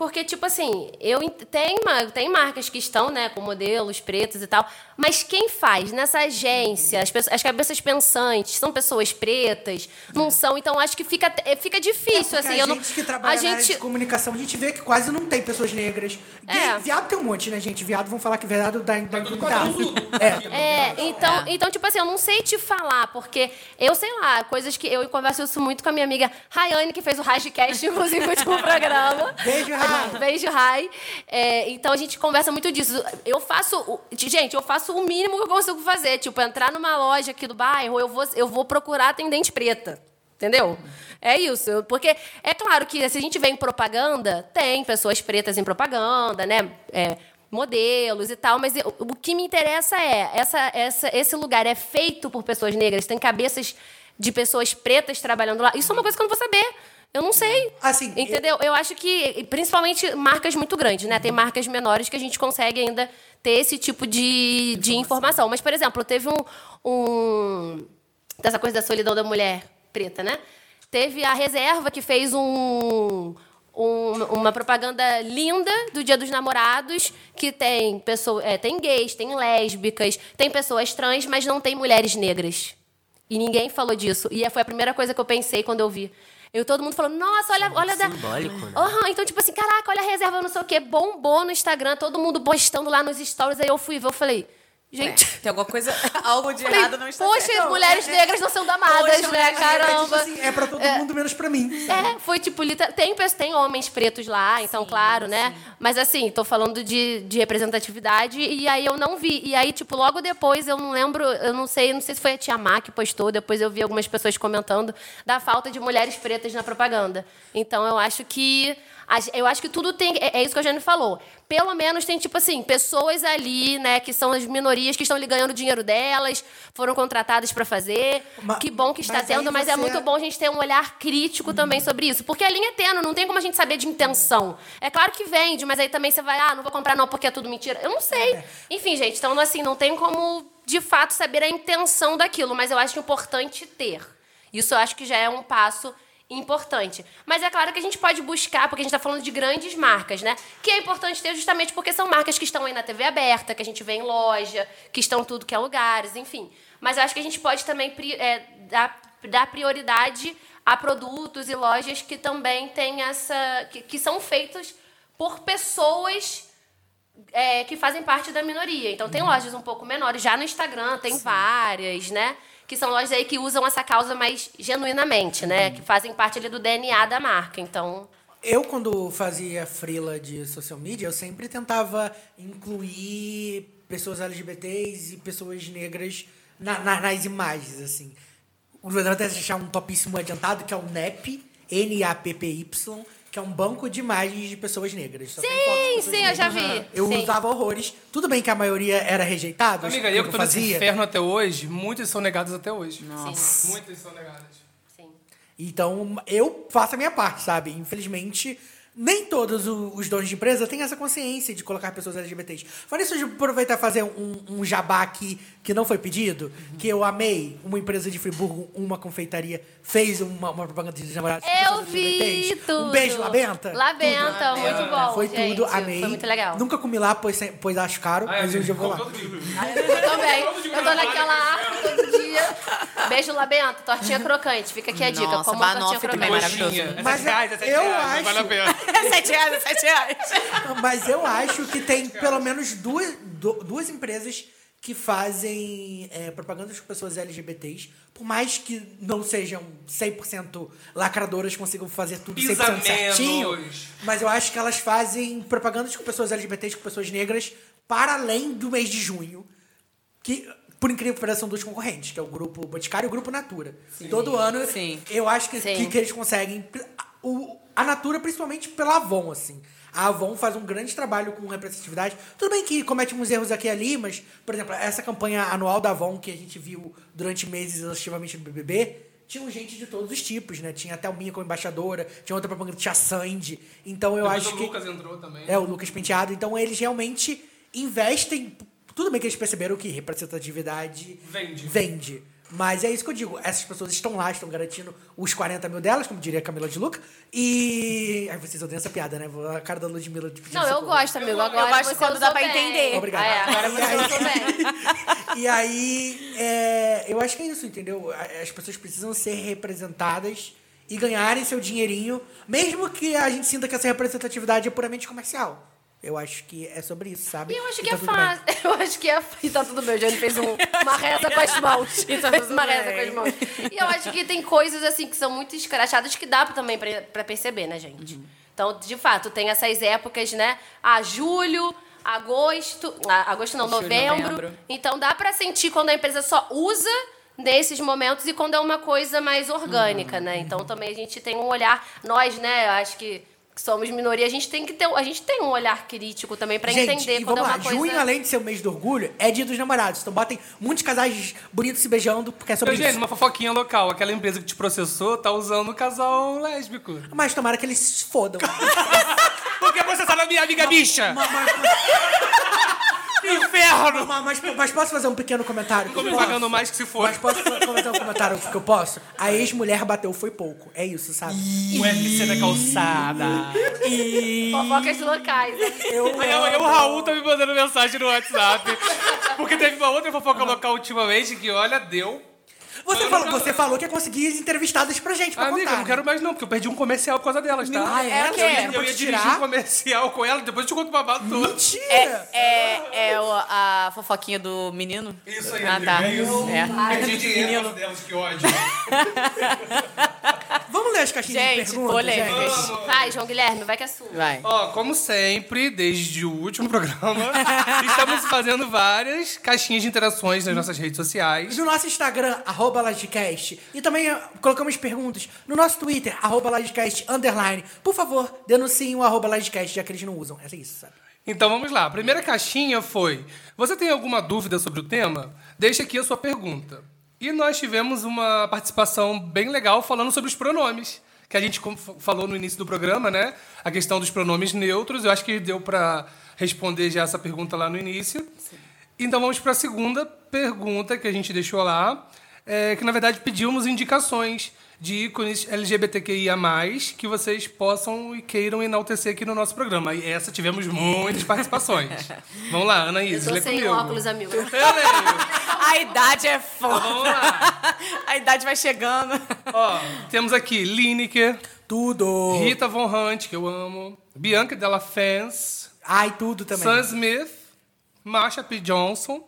Porque, tipo assim, eu tem, tem marcas que estão, né, com modelos pretos e tal, mas quem faz nessa agência, as, pessoas- as cabeças pensantes, são pessoas pretas, não são, então acho que fica, é, fica difícil, Porque assim. a eu não, gente que trabalha a na área gente, de comunicação, a gente vê que quase não tem pessoas negras. É. Viado tem um monte, né, gente? Viado vão falar que viado dá, dá tudo impunidade. quadrulo. É. É, então, então, tipo assim, eu não sei te falar, porque eu sei lá, coisas que eu converso isso muito com a minha amiga Rayane, que fez o Rajcast, <laughs> inclusive, no último programa. Beijo, Rai. Beijo, Rai. É, então a gente conversa muito disso. Eu faço. Gente, eu faço o mínimo que eu consigo fazer. Tipo, entrar numa loja aqui do bairro, eu vou, eu vou procurar atendente preta. Entendeu? É isso. Porque é claro que se a gente vê em propaganda, tem pessoas pretas em propaganda, né? É, modelos e tal, mas eu- o que me interessa é essa, essa, esse lugar é feito por pessoas negras, tem cabeças de pessoas pretas trabalhando lá. Isso é uma coisa que eu não vou saber. Eu não sei. Assim, Entendeu? Eu acho que, principalmente marcas muito grandes, né? Tem marcas menores que a gente consegue ainda ter esse tipo de, de informação. Mas, por exemplo, teve um, um. Dessa coisa da solidão da mulher preta, né? Teve a reserva que fez um. um- uma propaganda linda do Dia dos Namorados, que tem pessoa, é, tem gays, tem lésbicas, tem pessoas trans, mas não tem mulheres negras. E ninguém falou disso. E foi a primeira coisa que eu pensei quando eu vi. Eu, todo mundo falou, nossa, olha, olha da. simbólico, né? Então, tipo assim, caraca, olha a reserva, não sei o quê. Bombou no Instagram, todo mundo postando lá nos stories. Aí eu fui ver, eu falei, gente. Tem alguma coisa, <laughs> algo de errado não está Poxa, certo. as mulheres negras não são amadas, Poxa, né? negras, É, tipo Caramba. assim, é pra todo mundo, menos pra mim. É, foi tipo, tem, tem homens pretos lá, então, claro, né? Mas assim, tô falando de, de representatividade e aí eu não vi. E aí, tipo, logo depois, eu não lembro, eu não sei, não sei se foi a Tia Má que postou, depois eu vi algumas pessoas comentando da falta de mulheres pretas na propaganda. Então, eu acho que. Eu acho que tudo tem. É é isso que a Jane falou. Pelo menos tem, tipo assim, pessoas ali, né, que são as minorias que estão ali ganhando o dinheiro delas, foram contratadas para fazer. Ma- que bom que está mas tendo, mas é muito bom a gente ter um olhar crítico também sobre isso. Porque a linha é tênue, não tem como a gente saber de intenção. É claro que vende, mas aí também você vai, ah, não vou comprar não porque é tudo mentira. Eu não sei. Enfim, gente, então assim, não tem como de fato saber a intenção daquilo, mas eu acho importante ter. Isso eu acho que já é um passo importante. Mas é claro que a gente pode buscar, porque a gente está falando de grandes marcas, né? Que é importante ter justamente porque são marcas que estão aí na TV aberta, que a gente vê em loja, que estão tudo que é lugares, enfim. Mas acho que a gente pode também é, dar, dar prioridade a produtos e lojas que também têm essa. que, que são feitos por pessoas é, que fazem parte da minoria. Então tem lojas um pouco menores, já no Instagram tem várias, né? Que são lojas aí que usam essa causa mais genuinamente, né? Que fazem parte ali do DNA da marca. Então, Eu, quando fazia frila de social media, eu sempre tentava incluir pessoas LGBTs e pessoas negras na- na- nas imagens, assim. O Leandro até achar um topíssimo adiantado, que é o NAP, N-A-P-P-Y, que é um banco de imagens de pessoas negras. Só tem fotos de sim, pessoas sim, eu já negras. vi. Eu Sim. usava horrores. Tudo bem que a maioria era rejeitada. Amiga, eu que tô nesse inferno até hoje, muitas são negadas até hoje. Sim. Muitas são negadas. sim. Então, eu faço a minha parte, sabe? Infelizmente, nem todos os donos de empresa têm essa consciência de colocar pessoas LGBTs. Falei isso de aproveitar e fazer um, um jabá aqui que não foi pedido, que eu amei. Uma empresa de Friburgo, uma confeitaria, fez uma, uma propaganda de namorados Eu vi LGBTs. tudo. Um beijo, Labenta. Labenta, muito bom. Foi gente. tudo, amei. Foi muito legal. Nunca comi lá, pois, pois acho caro, Ai, mas amigo, hoje eu vou lá. dia. Eu também. Eu tô naquela arte todo dia. Beijo, Labenta. Tortinha crocante. Fica aqui a dica. Nossa, Como banoffee também crocante. maravilhoso. É Mas sete reais, é sete eu reais, acho- Vale a pena. <laughs> É sete reais, é sete reais. Mas eu acho que tem pelo menos duas, du- duas empresas que fazem é, propagandas com pessoas LGBTs, por mais que não sejam 100% lacradoras, consigam fazer tudo 100% Pisa certinho. Mas eu acho que elas fazem propagandas com pessoas LGBTs, com pessoas negras, para além do mês de junho. Que, por incrível que pareça, são dois concorrentes, que é o Grupo Boticário e o Grupo Natura. Todo ano, Sim. eu acho que, Sim. que, que eles conseguem. O, a Natura, principalmente pela Avon, assim. A Avon faz um grande trabalho com representatividade. Tudo bem que comete uns erros aqui e ali, mas, por exemplo, essa campanha anual da Avon que a gente viu durante meses exaustivamente no BBB, tinha gente de todos os tipos, né? Tinha até o Minha como embaixadora, tinha outra propaganda que tinha Sandy. Então eu Depois acho o que. Lucas entrou também. É, o Lucas Penteado. Então eles realmente investem. Tudo bem que eles perceberam que representatividade Vende. vende. Mas é isso que eu digo. Essas pessoas estão lá, estão garantindo os 40 mil delas, como diria a Camila de Luca. E. Ai, vocês odeiam essa piada, né? A cara da Ludmilla de pedir Não, eu gosto, amigo. Agora gosto você quando dá pra bem. entender. Obrigado. Ah, é, agora E você aí-. <laughs> E aí, é, eu acho que é isso, entendeu? As pessoas precisam ser representadas e ganharem seu dinheirinho, mesmo que a gente sinta que essa representatividade é puramente comercial. Eu acho que é sobre isso, sabe? E eu acho que tá é tudo bem. fácil. <laughs> Eu acho que é. <laughs> E tá tudo bem. O Jane fez um- uma reza com as mãos. <laughs> E tá fez uma bem. reza com as mãos. E eu acho que tem coisas assim que são muito escrachadas que dá também pra, pra perceber, né, gente? Uhum. Então, de fato, tem essas épocas, né? Ah, julho, agosto. ah, agosto não, Julho, novembro. novembro. Então dá pra sentir quando a empresa só usa nesses momentos e quando é uma coisa mais orgânica, Uhum. né? Então também a gente tem um olhar, nós, né, eu acho que somos minoria, a gente tem que ter, a gente tem um olhar crítico também pra Gente, entender e quando é vamos uma lá, coisa junho, além de ser o mês do orgulho, é dia dos namorados. Então botem muitos casais bonitos se beijando, porque é sobre Eugênio, isso. uma fofoquinha local. Aquela empresa que te processou tá usando o casal lésbico. Mas tomara que eles se fodam. <laughs> Por que processaram a minha amiga bicha? mas, mas- Inferno! mas- mas- mas posso fazer um pequeno comentário? Tô me pagando mais que se for. Mas posso comentar um comentário que eu posso? A ex-mulher bateu foi pouco. É isso, sabe? O UFC da calçada. fofocas locais. né? Eu, Aí, aí o Raul tá me mandando mensagem no WhatsApp. Porque teve uma outra fofoca local ultimamente que, olha, deu. Você falou, você falou que ia conseguir entrevistadas pra gente, pra Amiga, contar. eu não quero mais não, porque eu perdi um comercial por causa delas, tá? Ah, é? É quê? não Eu pode ia dirigir tirar? um comercial com ela, depois eu te conto o babado todo. Mentira! É, é o- a fofoquinha do menino? Isso aí, Ah, tá. é isso. É. Perdi dinheiro delas, que ódio. <laughs> Vamos ler as caixinhas de Gente, perguntas, polêmicas. gente? Vai, João Guilherme, vai que é sua. Vai. Ó, como sempre, desde o último programa, <laughs> estamos fazendo várias caixinhas de interações nas nossas redes sociais. No nosso Instagram, arroba Lagecast. E também eh, colocamos perguntas no nosso Twitter, arroba underline. Por favor, denunciem o arroba Lagecast, já que eles não usam. É isso, sabe? Então vamos lá. A primeira caixinha foi: Você tem alguma dúvida sobre o tema? Deixe aqui a sua pergunta. E nós tivemos uma participação bem legal falando sobre os pronomes. Que a gente falou no início do programa, né? A questão dos pronomes neutros. Eu acho que deu para responder já essa pergunta lá no início. Então vamos para a segunda pergunta que a gente deixou lá. é, que na verdade pedimos indicações de ícones LGBTQIA+, que vocês possam e queiram enaltecer aqui no nosso programa. E essa tivemos muitas participações. <laughs> Vamos lá, Ana Eu tô lê sem comigo. óculos, amigo. Eu leio. A idade é foda. Vamos lá. <laughs> A idade vai chegando. Ó, temos aqui Lineker, Tudo. Rita Von Hunt, que eu amo, Bianca Della Fence, Ai, tudo também. Sam Smith, Marsha P. Johnson,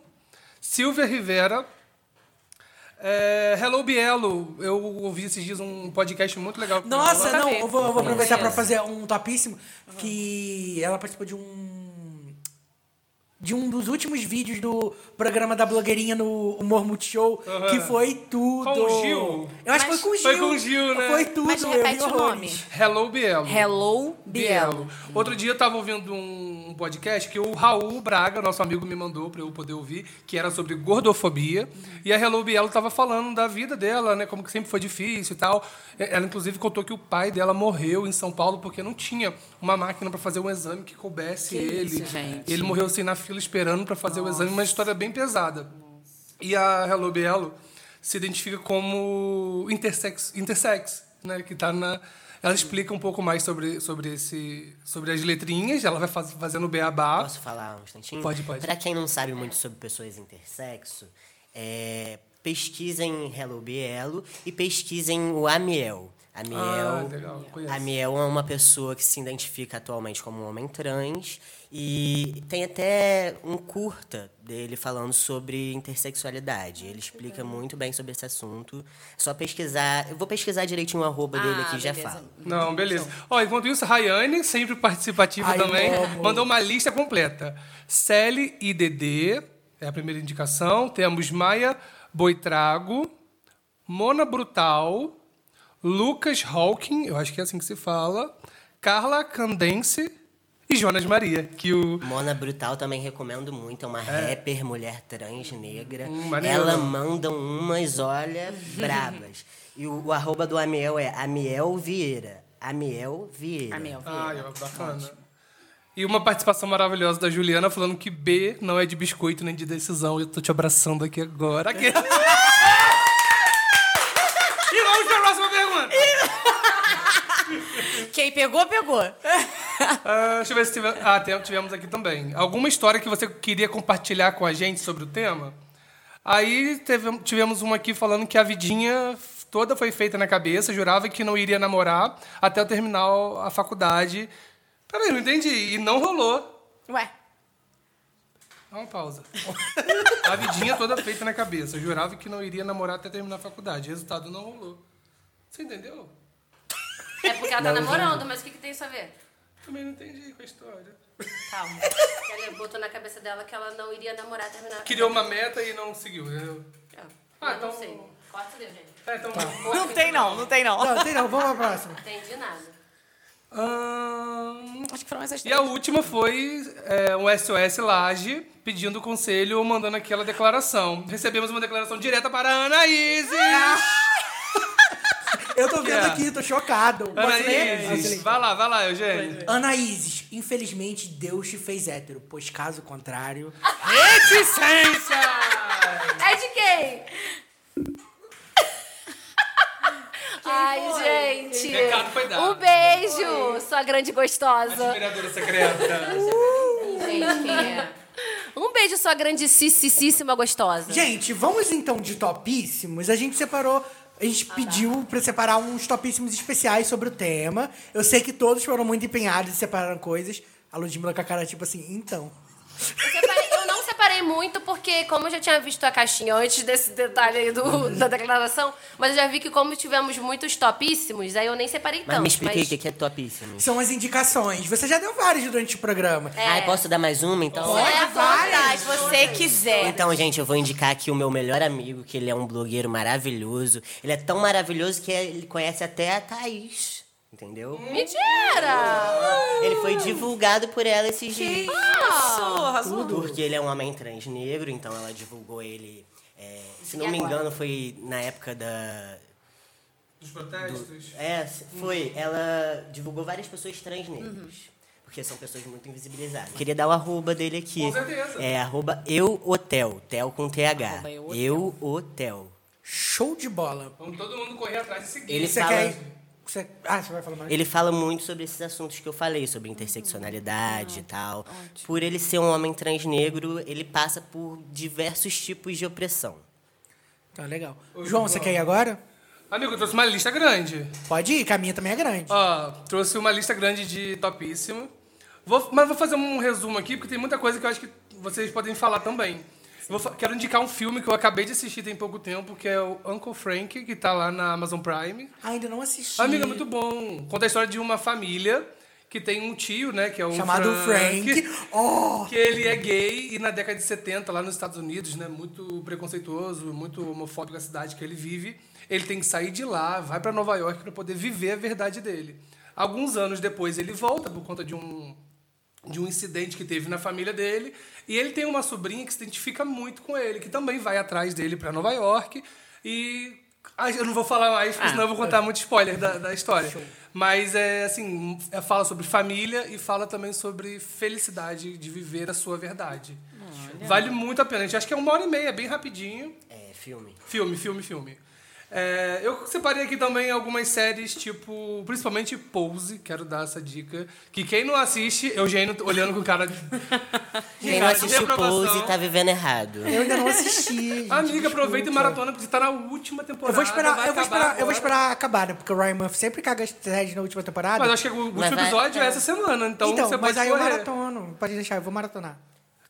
Silvia Rivera, é, Hello Bielo. Eu ouvi esses dias um podcast muito legal. Nossa, não, eu vou, eu vou aproveitar pra Conheço. fazer um topíssimo que ela participou de um de um dos últimos vídeos do programa da blogueirinha no Humor Multishow, Aham. que foi tudo. Com o Gil? Eu acho que Mas- foi com o Gil. Foi com o Gil, né? Foi tudo. Mas eu repete vi o horrores. nome. Hello Bielo. Hello, Bielo. Outro dia eu tava ouvindo um podcast que o Raul Braga, nosso amigo, me mandou pra eu poder ouvir, que era sobre gordofobia. E a Hello Bielo tava falando da vida dela, né? Como que sempre foi difícil e tal. Ela, inclusive, contou que o pai dela morreu em São Paulo porque não tinha uma máquina pra fazer um exame que coubesse Que ele. isso, gente. Ele morreu assim na fila esperando pra fazer o exame, uma história bem pesada. E a Hello Bielo se identifica como intersex, intersex né? Que tá na. Ela explica um pouco mais sobre, sobre, esse, sobre as letrinhas, ela vai faz, fazendo o beabá. Posso falar um instantinho? Pode, pode. Pra quem não sabe muito sobre pessoas intersexo, é, pesquisem Hello Bielo e pesquisem o Amiel. Amiel, Ah, legal. Amiel é uma pessoa que se identifica atualmente como um homem trans e tem até um curta dele falando sobre intersexualidade. Ele explica muito bem sobre esse assunto. É só pesquisar. Eu vou pesquisar direitinho o arroba dele Ah, aqui e já beleza. falo. Não, beleza. Ó, enquanto isso, Rayane, sempre participativa Ai, também, mandou uma lista completa. Celi e Dedê, é a primeira indicação. Temos Maia Boitrago, Mona Brutal, Lucas Hawking, eu acho que é assim que se fala, Carla Candense e Jonas Maria, que o. Mona Brutal também recomendo muito. É uma é. rapper, mulher trans, negra. Hum, Ela manda umas, olha, <laughs> bravas. E o, o, arroba do Amiel é Amiel Vieira. Amiel Vieira. Amiel ah, Vieira. Ah, bacana. Ótimo. E uma participação maravilhosa da Juliana falando que B não é de biscoito nem de decisão. Eu tô te abraçando aqui agora. Aqui. <laughs> e vamos para a próxima pergunta. Quem pegou, pegou. <laughs> <laughs> Ah, deixa eu ver se tive... ah, tivemos aqui também. Alguma história que você queria compartilhar com a gente sobre o tema? Aí teve- tivemos uma aqui falando que a vidinha toda foi feita na cabeça, jurava que não iria namorar até eu terminar a faculdade. Peraí, não entendi. E não rolou. Ué. Dá uma pausa. <laughs> A vidinha toda feita na cabeça. Jurava que não iria namorar até terminar a faculdade. Resultado, não rolou. Você entendeu? É porque ela tá namorando, mas o que, que tem isso a ver? Também não entendi com a história. Calma. Ela botou na cabeça dela que ela não iria namorar terminar. Criou uma meta e não seguiu. Eu... Ah, Ah, não então- sei. Corta deu, gente. É, então... Não tem não, não tem não. Não, tem não, vamos pra próxima. Entendi nada. Ahn, Acho que foram essas E a última foi é, um SOS Laje pedindo conselho ou mandando aquela declaração. Recebemos uma declaração direta para a Anaíses! Eu tô vendo é? aqui, tô chocado. Anaíses! Vai lá, vai lá, Eugênio. Anaíses, infelizmente Deus te fez hétero, pois caso contrário. Reticência! É de quem? Ai, gente. Recado foi dado. Um beijo, sua grande gostosa. Vereadora secreta. Gente, quem é? Um beijo, sua grandissíssima gostosa. Gente, vamos então de topíssimos. A gente separou. A gente pediu pra separar uns topíssimos especiais sobre o tema. Eu sei que todos foram muito empenhados e separaram coisas. A Ludmilla com a cara tipo assim, então. Eu, separei- eu não separei muito, porque como eu já tinha visto a caixinha antes desse detalhe aí do- da declaração, mas eu já vi que como tivemos muitos topíssimos, aí eu nem separei Mas tanto. me expliquei o que é topíssimo. São as indicações. Você já deu várias durante o programa. Ai, posso dar mais uma, então? É, à vontade, se você quiser. Então, gente, eu vou indicar aqui o meu melhor amigo, que ele é um blogueiro maravilhoso. Ele é tão maravilhoso que ele conhece até a Thaís. Entendeu? Mentira! Ele foi divulgado por ela esses dias. Isso, arrasou. Porque ele é um homem transnegro, então ela divulgou ele. é, se não me engano, foi na época da. Dos protestos. É, foi. Ela divulgou várias pessoas transnegras. Porque são pessoas muito invisibilizadas. Queria dar o arroba dele aqui. Com certeza. É arroba euhotel. Tel com TH. Arroba euhotel. Euhotel. Show de bola. Vamos todo mundo correr atrás e seguir. Ele Você fala- quer. Você... Ah, você vai falar mais? Ele fala muito sobre esses assuntos que eu falei, sobre interseccionalidade e tal. Por ele ser um homem transnegro, ele passa por diversos tipos de opressão. Tá legal. João, você quer ir agora? Amigo, eu trouxe uma lista grande. Pode ir, que a minha também é grande. Ó, trouxe uma lista grande de topíssimo. Vou, mas vou fazer um resumo aqui, porque tem muita coisa que eu acho que vocês podem falar também. Vou quero indicar um filme que eu acabei de assistir tem pouco tempo, que é o Uncle Frank, que tá lá na Amazon Prime. Ainda não assisti. Amiga, é muito bom. Conta a história de uma família que tem um tio, né, que é o Chamado Frank. Oh! que ele é gay e na década de 70, lá nos Estados Unidos, né, muito preconceituoso, muito homofóbico a cidade que ele vive, ele tem que sair de lá, vai para Nova York para poder viver a verdade dele. Alguns anos depois ele volta por conta de um de um incidente que teve na família dele, e ele tem uma sobrinha que se identifica muito com ele, que também vai atrás dele para Nova York e ah, eu não vou falar mais, porque senão eu vou contar muito spoiler da, da história. Mas é assim, é, fala sobre família e fala também sobre felicidade de viver a sua verdade. Vale muito a pena. A gente acha que é uma hora e meia, bem rapidinho. É, filme. Filme, filme, filme. É, eu separei aqui também algumas séries, tipo, principalmente Pose, quero dar essa dica. Que quem não assiste, Eugênio olhando com cara de. <laughs> Quem não assiste. Pose tá vivendo errado. Eu ainda não assisti. gente, Amiga, aproveita e desculpa. maratona, porque tá na última Eu temporada. vou esperar, eu vou esperar, eu vou esperar acabar, né? Porque o Ryan Murphy sempre caga as séries na última temporada. Mas eu acho que o último vai- episódio é é. essa semana, então, então, você mas pode aí eu correr. maratono. Pode deixar, eu vou maratonar.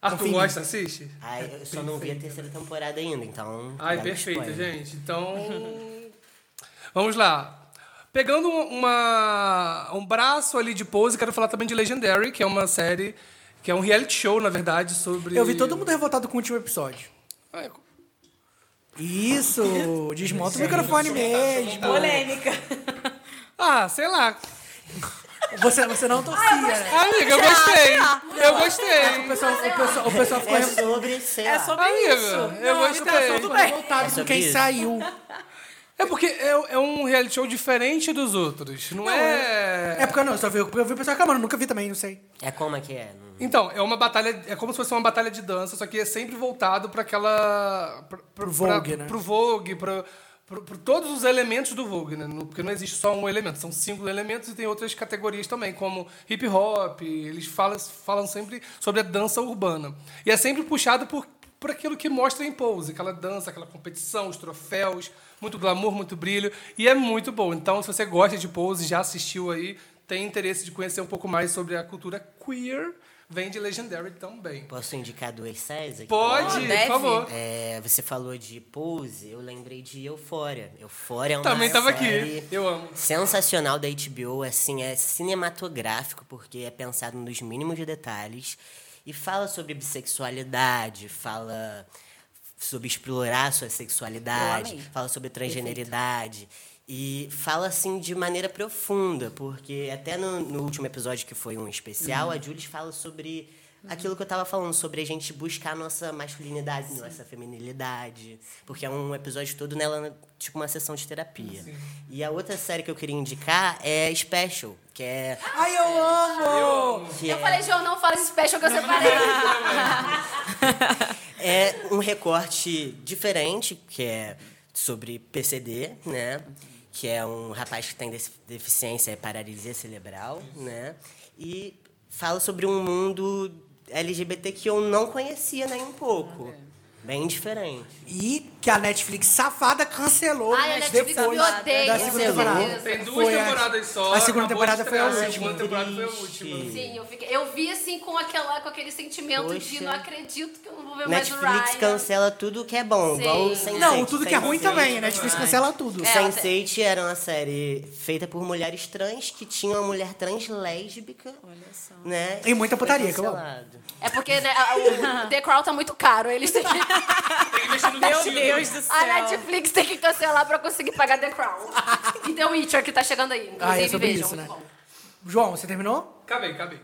Em mim. gosta, assiste? Ai, eu só não vi a terceira temporada ainda, então. Ai, perfeito, spoiler. gente. Então, vamos lá. Pegando uma, um braço ali de pose, quero falar também de Legendary, que é uma série, que é um reality show, na verdade, sobre... Eu vi todo mundo revoltado com o último episódio. Ah, Isso! Desmonta o microfone mesmo. Polêmica. Ah, sei lá. Você, você não torcia. né? Amiga, eu gostei. Eu O gostei. pessoal, o pessoal, o pessoal ficou É sobre, sei É lá. sobre Amiga, isso. eu gostei. ficou revoltado É com sobre quem isso. saiu. É porque é, é um reality show diferente dos outros. Não, é... É porque eu não, só vi, eu vi o pessoal reclamando, nunca vi também, não sei. É como é que é? Não- Então, é uma batalha. É como se fosse uma batalha de dança, só que é sempre voltado para aquela. Pra, pra, Pro Vogue, pra- né? Pro Vogue, pra, por, por todos os elementos do Vogue, né? Porque não existe só um elemento, são cinco elementos e tem outras categorias também, como hip hop, eles falam, falam sempre sobre a dança urbana. E é sempre puxado por, por aquilo que mostra em Pose, aquela dança, aquela competição, os troféus, muito glamour, muito brilho, e é muito bom. Então, se você gosta de Pose, já assistiu aí, tem interesse de conhecer um pouco mais sobre a cultura queer, vem de Legendary também. Posso indicar duas séries aqui? Pode, deve. por favor. É, você falou de Pose, eu lembrei de Eufória. Eufória é uma Também tava série aqui. Eu amo. sensacional da HBO, assim, é cinematográfico, porque é pensado nos mínimos detalhes. E fala sobre bissexualidade, fala sobre explorar sua sexualidade, fala sobre transgeneridade. E fala, assim, de maneira profunda, porque até no, no último episódio, que foi um especial, a Jules fala sobre aquilo que eu tava falando, sobre a gente buscar a nossa masculinidade, nossa feminilidade. Porque é um episódio todo nela, tipo uma sessão de terapia. E a outra série que eu queria indicar é Special, que é. Ai, eu amo! Que Eu é, falei, João, não fala esse special que eu separei. <laughs> é um recorte diferente, que é sobre PCD, né? Que é um rapaz que tem def- deficiência e paralisia cerebral, né? E fala sobre um mundo LGBT que eu não conhecia nem um pouco. Bem diferente. E que a Netflix safada cancelou Ai, a Netflix depois me odeia, da segunda temporada. Tem duas Foi a- temporadas só. A segunda acabou temporada foi a estrear, última. A segunda temporada foi a última. Sim, eu, fiquei, eu vi assim com, aquela, com aquele sentimento de Poxa. não acredito que eu não vou ver mais o Netflix Ryan. cancela tudo que é bom, Sim. igual o Sense8. Não, tudo que é ruim Sense8 também. A Netflix cancela tudo. É, Sense8 era uma série feita por mulheres trans que tinha uma mulher trans lésbica. Olha só. Né? E muita putaria, que eu amo. É porque né, a- o The Crown tá muito caro. Eles têm que, Tem que investir no. Deus do céu. a Netflix tem que cancelar pra conseguir pagar The Crown. <laughs> E The Witcher que tá chegando aí. Inclusive, Ah, é sobre vejam. isso, né? bom. João, você terminou? Acabei, acabei.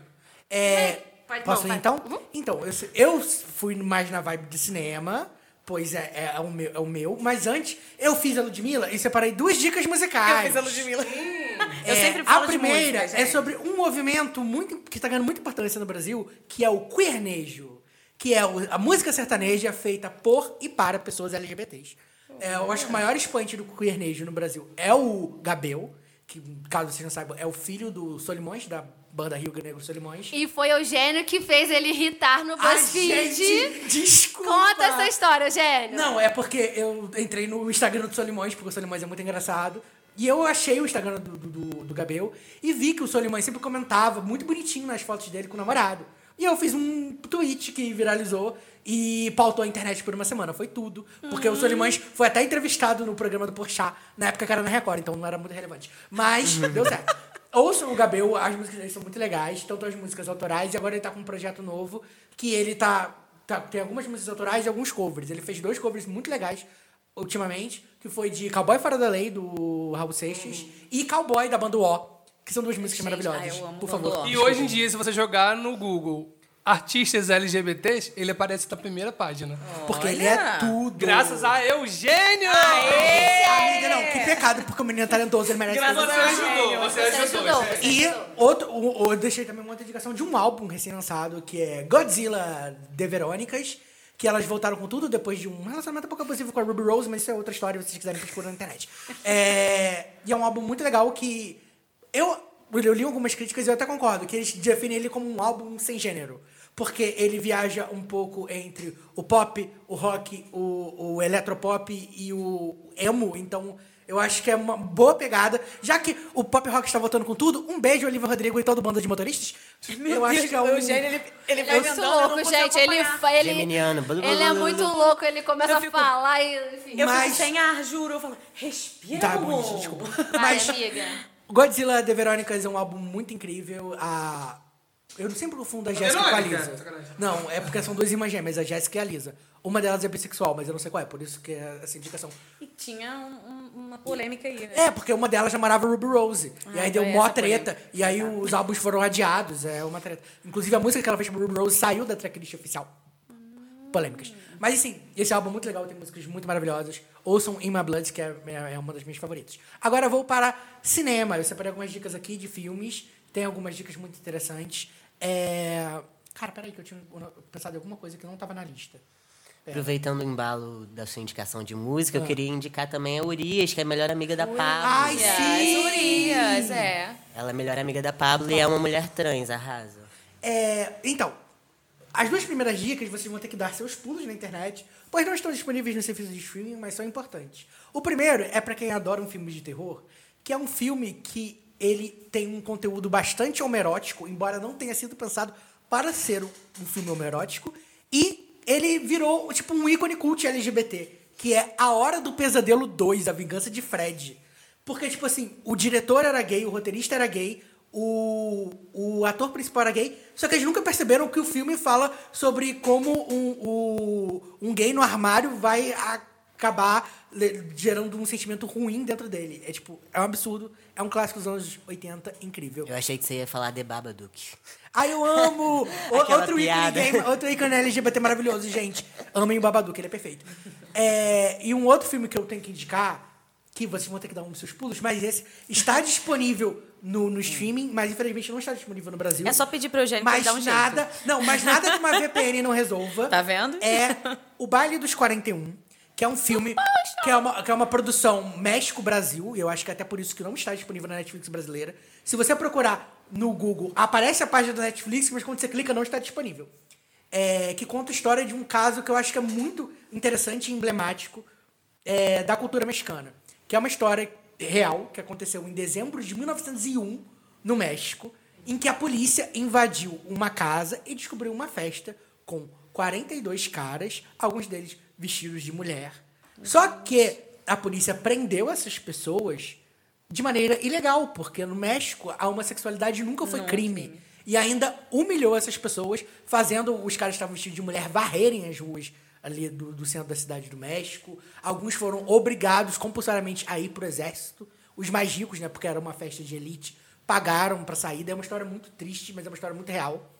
É, Pode- posso não, ir então? Uhum. Então, eu, eu fui mais na vibe de cinema, pois é, é, o meu, é o meu. Mas antes, eu fiz a Ludmilla e separei duas dicas musicais. Eu fiz a Ludmilla. <laughs> Eu É, sempre falo A primeira de música, é sobre um movimento muito, que está ganhando muita importância no Brasil, que é o queernejo. Que é a música sertaneja feita por e para pessoas LGBTs. É, eu acho que o maior expoente do queernejo no Brasil é o Gabel, que, caso vocês não saibam, é o filho do Solimões, da banda Rio Negro Solimões. E foi Eugênio que fez ele irritar no Ai, BuzzFeed. gente, desculpa. Conta essa história, Eugênio. Não, é porque eu entrei no Instagram do Solimões, porque o Solimões é muito engraçado. E eu achei o Instagram do, do, do, do Gabel e vi que o Solimões sempre comentava muito bonitinho nas fotos dele com o namorado. E eu fiz um tweet que viralizou e pautou a internet por uma semana. Foi tudo. Porque o Solimões foi até entrevistado no programa do Porchat, na época que era na Record, então não era muito relevante. Mas deu certo. Ouçam o Gabel, as músicas dele são muito legais, tanto as músicas autorais, e agora ele tá com um projeto novo que ele tá Tá, tem algumas músicas autorais e alguns covers. Ele fez dois covers muito legais ultimamente, que foi de Cowboy Fora da Lei, do Raul Seixas, e Cowboy, da banda O, que são duas músicas maravilhosas. ah, eu amo Por favor. E hoje em dia, se você jogar no Google artistas LGBTs, ele aparece na primeira página. Porque ele é Olha! tudo. Graças a Eugênio! Amiga, não, que pecado, porque o menino é talentoso, ele merece Graças fazer Você a ajudou, você Você ajudou. ajudou. você E ajudou. outro, o- o- eu deixei também uma outra indicação de um álbum recém-lançado, que é Godzilla de Verônicas, que elas voltaram com tudo depois de um relacionamento pouco abusivo com a Ruby Rose, mas isso é outra história, se vocês quiserem procurar na internet. É, e é um álbum muito legal que eu, eu li algumas críticas e eu até concordo, que eles definem ele como um álbum sem gênero. Porque ele viaja um pouco entre o pop, o rock, o, o eletropop e o emo. Então, eu acho que é uma boa pegada. Já que o pop rock está voltando com tudo, um beijo, Olivia Rodrigo e todo o bando de motoristas. eu acho que é um... O Eugênio, ele, ele vai é muito louco, gente. Ele, ele, Geminiano. Ele é muito louco. Ele começa fico- a falar e... Enfim. Eu Mas- fico sem ar, juro. Eu falo, respira, Tá, amor. bom, desculpa. Vai, Mas amiga. Godzilla de Verônicas é um álbum muito incrível. A... Eu sempre confundo a Jéssica com a? Lisa. Não, é porque são duas irmãs gêmeas, a Jéssica e a Lisa. Uma delas é bissexual, mas eu não sei qual é, por isso que é essa indicação. E tinha um- um- uma polêmica aí, né? É, porque uma delas namorava Ruby Rose. e aí Ah, deu mó treta. E aí os álbuns foram adiados. É uma treta. Inclusive a música que ela fez pro Ruby Rose saiu da tracklist oficial. Polêmicas. Mas assim, esse álbum é muito legal, tem músicas muito maravilhosas. Ouçam In My Blood, que é, é uma das minhas favoritas. Agora eu vou para cinema. Eu separei algumas dicas aqui de filmes. Tem algumas dicas muito interessantes. É... Cara, peraí, que eu tinha pensado em alguma coisa que não estava na lista. Aproveitando o embalo da sua indicação de música, eu queria indicar também a Urias, que é a melhor amiga da Pablo. Ai, Urias, sim! Urias, é. Ela é a melhor amiga da Pablo e é uma mulher trans, arrasa. É, então, as duas primeiras dicas vocês vão ter que dar seus pulos na internet, pois não estão disponíveis no serviço de streaming, mas são importantes. O primeiro é para quem adora um filme de terror, que é um filme que ele tem um conteúdo bastante homerótico, embora não tenha sido pensado para ser um filme homerótico, e ele virou tipo um ícone cult LGBT, que é A Hora do Pesadelo 2, A Vingança de Fred. Porque, tipo assim, o diretor era gay, o roteirista era gay, o, o ator principal era gay, só que eles nunca perceberam que o filme fala sobre como um, o- um gay no armário vai acabar gerando um sentimento ruim dentro dele. É tipo, é um absurdo, é um clássico dos anos 80, incrível. Eu achei que você ia falar de Babadook. Ai, eu amo! <laughs> O- outro, ícone game, outro ícone LGBT maravilhoso, gente. Amem o Babadook, ele é perfeito. É, e um outro filme que eu tenho que indicar, que vocês vão ter que dar um dos seus pulos, mas esse está disponível no, no streaming, mas infelizmente não está disponível no Brasil. É só pedir pro Eugênio pra mas dar um jeito. nada, Não, mas nada que uma VPN não resolva. Tá vendo? É O Baile dos 41, que é um filme que é uma, que é uma produção México-Brasil, e eu acho que até por isso que não está disponível na Netflix brasileira. Se você procurar no Google, aparece a página da Netflix, mas quando você clica não está disponível. É, que conta a história de um caso que eu acho que é muito interessante e emblemático é, da cultura mexicana. Que é uma história real que aconteceu em dezembro de 1901, no México, em que a polícia invadiu uma casa e descobriu uma festa com 42 caras, alguns deles vestidos de mulher. Só que a polícia prendeu essas pessoas de maneira ilegal, porque no México a homossexualidade nunca foi crime. E ainda humilhou essas pessoas, fazendo os caras que estavam vestidos de mulher varrerem as ruas ali do, do centro da cidade do México. Alguns foram obrigados compulsoriamente a ir pro exército. Os mais ricos, né, porque era uma festa de elite, pagaram pra sair. É uma história muito triste, mas é uma história muito real.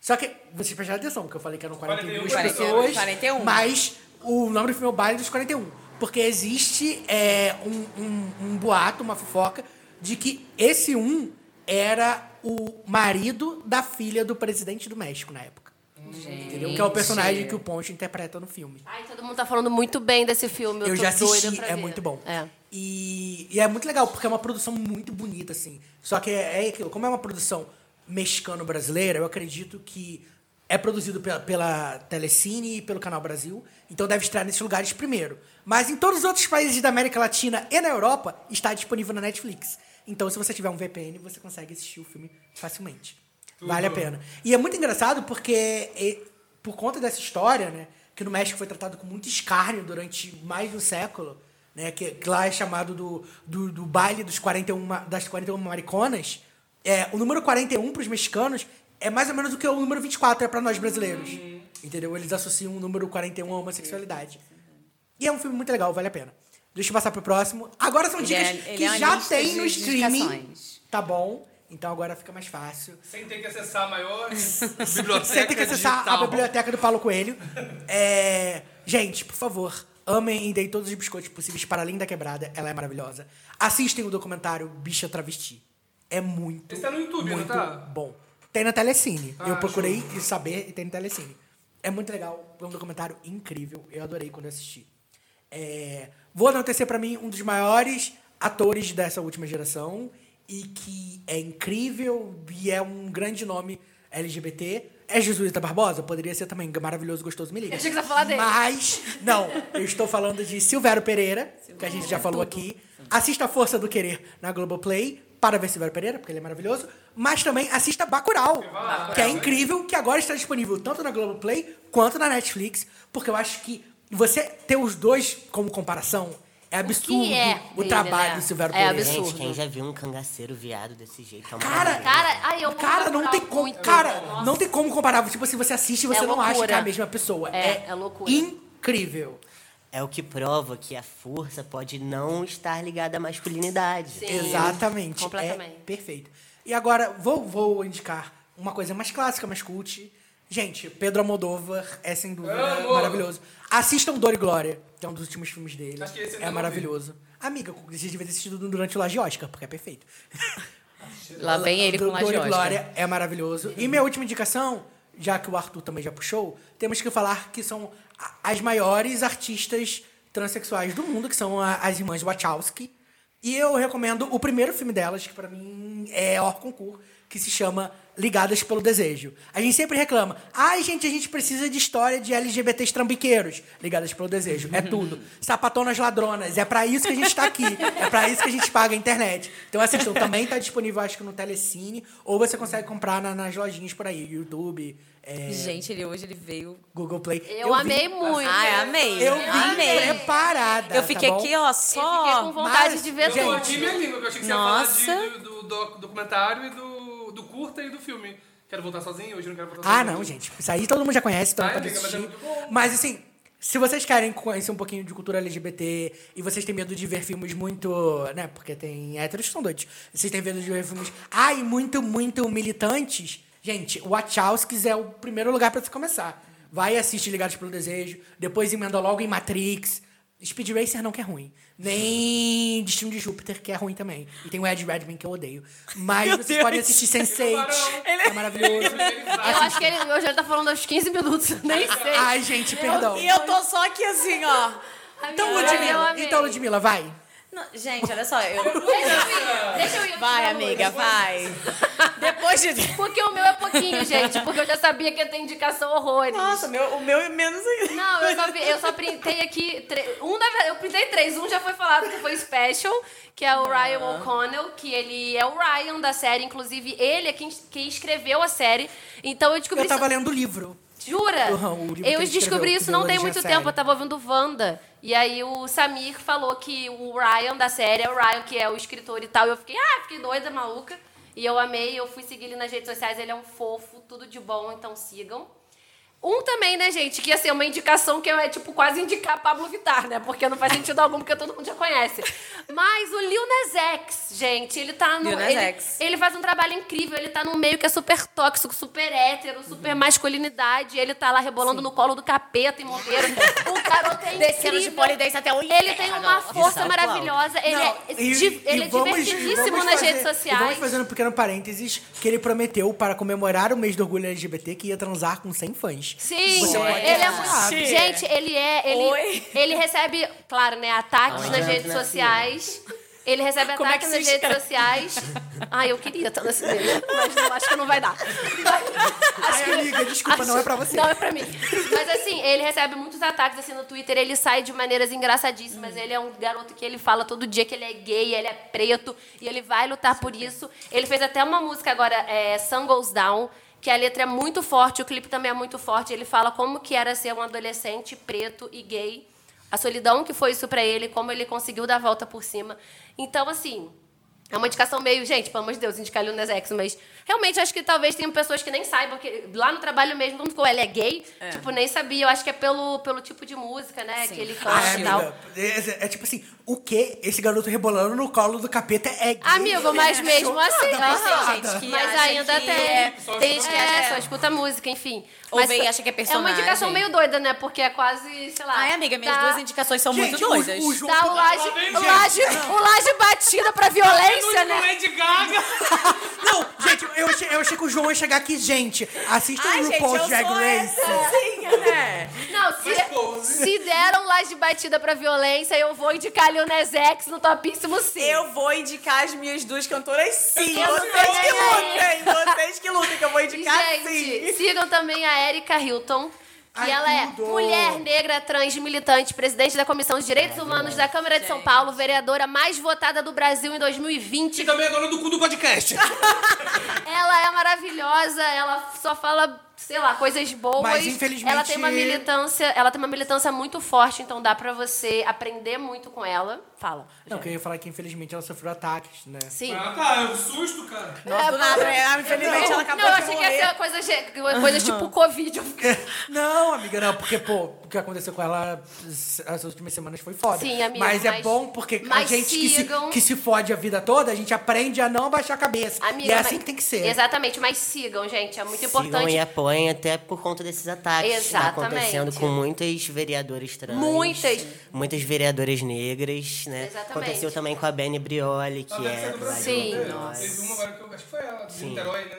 Só que, vocês prestaram atenção, porque eu falei que eram 42 41, pessoas, 41. mas o nome do filme é o Baile dos 41. Porque existe é, um, um- um boato, uma fofoca, de que esse um era o marido da filha do presidente do México na época. Entendeu? Que é o personagem que o Ponte interpreta no filme. Ai, todo mundo tá falando muito bem desse filme. Eu, Eu tô já doida assisti, pra é ver. muito bom. É. E, e é muito legal, porque é uma produção muito bonita, assim. Só que é, é aquilo, como é uma produção mexicano-brasileira, eu acredito que é produzido pela, pela Telecine e pelo Canal Brasil, então deve estrear nesses lugares primeiro. Mas em todos os outros países da América Latina e na Europa, está disponível na Netflix. Então, se você tiver um VPN, você consegue assistir o filme facilmente. Vale a pena. E é muito engraçado porque, e- por conta dessa história, né, que no México foi tratado com muito escárnio durante mais de um século, né, que, que lá é chamado do, do, do baile dos 41, ma- das 41 mariconas, é, o número 41 para os mexicanos é mais ou menos o que o número 24 é para nós brasileiros. Entendeu? Eles associam o número 41 à homossexualidade. E é um filme muito legal, vale a pena. Deixa eu passar pro próximo. Agora são Ele dicas é- que é já tem no streaming. Tá bom? Então agora fica mais fácil. Sem ter que acessar <laughs> a maior biblioteca Você tem que acessar digital. a biblioteca do Paulo Coelho. É, Gente, por favor, amem e deem todos os biscoitos possíveis para a Linda Quebrada. Ela é maravilhosa. Assistem o documentário Bicha Travesti. É muito, Esse tá no YouTube, não muito tá? bom. Tem na Telecine. Ah, eu procurei saber e tem na Telecine. É muito legal. É um documentário incrível. Eu adorei quando eu assisti. É, Vou anotecer para mim um dos maiores atores dessa última geração e que é incrível e é um grande nome LGBT. É Jesuíta Barbosa? Poderia ser também maravilhoso, gostoso, me liga. Eu achei que você ia falar dele. Mas, não, eu estou falando de Silvério Pereira, que a gente já falou aqui. Assista a Força do Querer na Globoplay para ver Silvério Pereira, porque ele é maravilhoso. Mas também assista Bacurau, que é incrível, que agora está disponível tanto na Globoplay quanto na Netflix, porque eu acho que você ter os dois como comparação é absurdo é o dele, trabalho né? do Silvério É Pereira. absurdo. Gente, quem já viu um cangaceiro viado desse jeito? É Cara. Cara, ai, eu Cara, não tem como. muito. Cara, Nossa. não tem como comparar. Tipo assim, você assiste e você É não acha que é a mesma pessoa. É, é loucura. incrível. É o que prova que a força pode não estar ligada à masculinidade. Sim. Exatamente. Completamente. É perfeito. E agora, vou, vou indicar uma coisa mais clássica, mais cult. Gente, Pedro Almodóvar é sem dúvida maravilhoso. Assistam Dor e Glória, que é um dos últimos filmes dele. Acho que esse eu é ainda não maravilhoso. Amiga, você devia ter assistido durante o Laje Oscar, porque é perfeito. Lá vem ele com Do- uma Dor e Oscar. Glória é maravilhoso. E minha última indicação, já que o Arthur também já puxou, temos que falar que são as maiores artistas transexuais do mundo, que são as irmãs Wachowski. E eu recomendo o primeiro filme delas, que pra mim é hors concours, que se chama Ligadas pelo Desejo. A gente sempre reclama, ai gente, a gente precisa de história de LGBTs trambiqueiros. Ligadas pelo Desejo, é tudo. Sapatonas ladronas, é pra isso que a gente tá aqui. É pra isso que a gente paga a internet. Então assistam, também tá disponível acho que no Telecine, ou você consegue comprar na- nas lojinhas por aí, YouTube, é, Gente, ele hoje ele veio. Google Play. Eu, vi- amei muito. Ai, amei. Eu vi amei. preparada. Eu fiquei tá aqui, ó, Eu fiquei só. com vontade Mas, de ver gente, Eu tudo. minha língua, eu achei que você Nossa. ia falar de, do, do doc- documentário e do, do curta e do filme. Quero voltar sozinho, hoje não quero voltar Ah, sozinho. não, gente. Isso aí todo mundo já conhece, mundo Ai, pode amiga, mas é. Mas assim, se vocês querem conhecer um pouquinho de cultura LGBT e vocês têm medo de ver filmes muito. né? Porque tem héteros que são doidos. Vocês têm medo de ver filmes. Ai, muito, muito militantes. Gente, o Wachowskis é o primeiro lugar pra você começar. Vai assistir Ligados pelo Desejo, depois emenda logo em Matrix. Speed Racer não que é ruim. Nem Destino de Júpiter, que é ruim também. E tem o Ed Redman, que eu odeio. Mas Meu vocês Deus. podem assistir <laughs> Sense8. É maravilhoso. Eu acho que ele, hoje ele tá falando aos 15 minutos, <laughs> nem sei. Ai, gente, perdão. E eu tô só aqui assim, ó. Então, Ludmilla, então, Ludmilla, vai. Não, gente, olha só. Eu... <laughs> Deixa eu ir, deixa eu ir. Vai, amiga, vai. Depois de. Porque o meu é pouquinho, gente. Porque eu já sabia que ia ter indicação horrores. Nossa, meu, o meu é menos ainda. Não, eu só, eu só printei aqui. tre- Um, verdade, eu printei três. Um já foi falado que foi Special, que é o Ryan O'Connell, que ele é o Ryan da série. Inclusive, ele é quem, quem escreveu a série. Então eu descobri Eu tava lendo o livro. Jura? <laughs> Uhum, eu descobri isso não tem muito tempo. Eu tava ouvindo Wanda. E aí o Samir falou que o Ryan da série é o Ryan, que é o escritor e tal. E eu fiquei, ah, fiquei doida, maluca. E eu amei, eu fui seguir ele nas redes sociais. Ele é um fofo, tudo de bom, então sigam. Um também, né, gente, que ia ser uma indicação que é, tipo, quase indicar Pablo Vittar, né? Porque não faz sentido algum, porque todo mundo já conhece. Mas o Lil Nas X, gente, ele tá no... Lil Nas ele, X. ele faz um trabalho incrível, ele tá num meio que é super tóxico, super hétero, super masculinidade. Ele tá lá rebolando no colo do capeta em Monteiro. o garoto é Descendo de incrível. polidense até o Ele tem uma força maravilhosa. Ele Não, é, e- di- e ele é vamos- divertidíssimo vamos nas fazer- redes E vamos sociais. fazer um pequeno parênteses que ele prometeu para comemorar o mês do orgulho LGBT que ia transar com 100 fãs. Sim, Você pode ele é muito. Gente, ele é. Ele, Oi? ele recebe, claro, né, ataques nas entra redes sociais. Ele recebe Como é ataques que nas redes sociais. Ai, eu queria estar nesse meio, mas não, acho que não vai dar. <laughs> Ai, amiga, desculpa, não é pra você. Não é pra mim. Mas assim, ele recebe muitos ataques assim no Twitter, ele sai de maneiras engraçadíssimas. Ele é um garoto que ele fala todo dia que ele é gay, ele é preto, e ele vai lutar por isso. Ele fez até uma música agora, é, Sun Goes Down, que a letra é muito forte, o clipe também é muito forte. Ele fala como que era ser um adolescente preto e gay, a solidão que foi isso pra ele, como ele conseguiu dar a volta por cima. Então, assim, é uma indicação meio, gente, pelo amor de Deus, indicar Lil Nas X, mas realmente acho que talvez tenham pessoas que nem saibam que lá no trabalho mesmo, como ficou, ele é gay, tipo, nem sabia. Eu acho que é pelo, pelo tipo de música, né, que ele canta Ai, e tal. amiga, é, é tipo assim, o quê? Esse garoto rebolando no colo do capeta é gay? Amigo, mas mesmo Chocada, assim, passada. aham, gente que mas acha ainda que tem. é- tem gente que é, só escuta música, enfim. Ou Mas vem e acha que é É uma personagem. indicação meio doida, né? Porque é quase, sei lá. Ai, amiga, minhas tá- duas indicações são Gente, muito o- doidas. o João- Tá o laje, vem, o laje, o laje batida pra violência, né? Lady Gaga. <laughs> Não, gente, eu achei, eu achei que o João ia chegar aqui, gente. Assistam Ai, o RuPaul's Drag Race. essa, né? Não, se, se deram laje batida pra violência, eu vou indicar Lil Nas X no topíssimo sim. Eu vou indicar as minhas duas cantoras sim. Eu Vocês também. que lutem, vocês que lutem, que eu vou indicar Gente, sim. sigam também a Erika Hilton. Que Ai, ela é tudo. mulher negra, trans, militante, presidente da Comissão de Direitos Humanos da Câmara de São Paulo, vereadora mais votada do Brasil em 2020. E também é dona do cu do podcast. <laughs> Ela é maravilhosa, ela só fala, sei lá, coisas boas. Mas, infelizmente- Ela tem uma militância, ela tem uma militância muito forte, então dá pra você aprender muito com ela. Fala. Não, que eu ia falar que infelizmente ela sofreu ataques, né? Sim. Ah, tá, é um susto, cara. Nossa, do nada, né? Infelizmente ela acabou Não, eu achei que ia ser coisa, coisa tipo Covid. <laughs> Não, amiga, não, porque, pô, o que aconteceu com ela as últimas semanas foi foda. Sim, amigo, Mas é mas- bom porque a mas gente que se, que se fode a vida toda, a gente aprende a não abaixar a cabeça. Amiga, e é mas- assim que tem que ser. Exatamente, mas sigam, gente. É muito Sigam importante. e apoiem até por conta desses ataques que tá Exatamente. acontecendo com muitas vereadoras trans. Muitas. Muitas vereadoras negras, né? Exatamente. Aconteceu também com a Benny Brioli, que é lado Brasil, Sim. nós. Teve uma agora que eu acho que foi ela, de Niterói, né?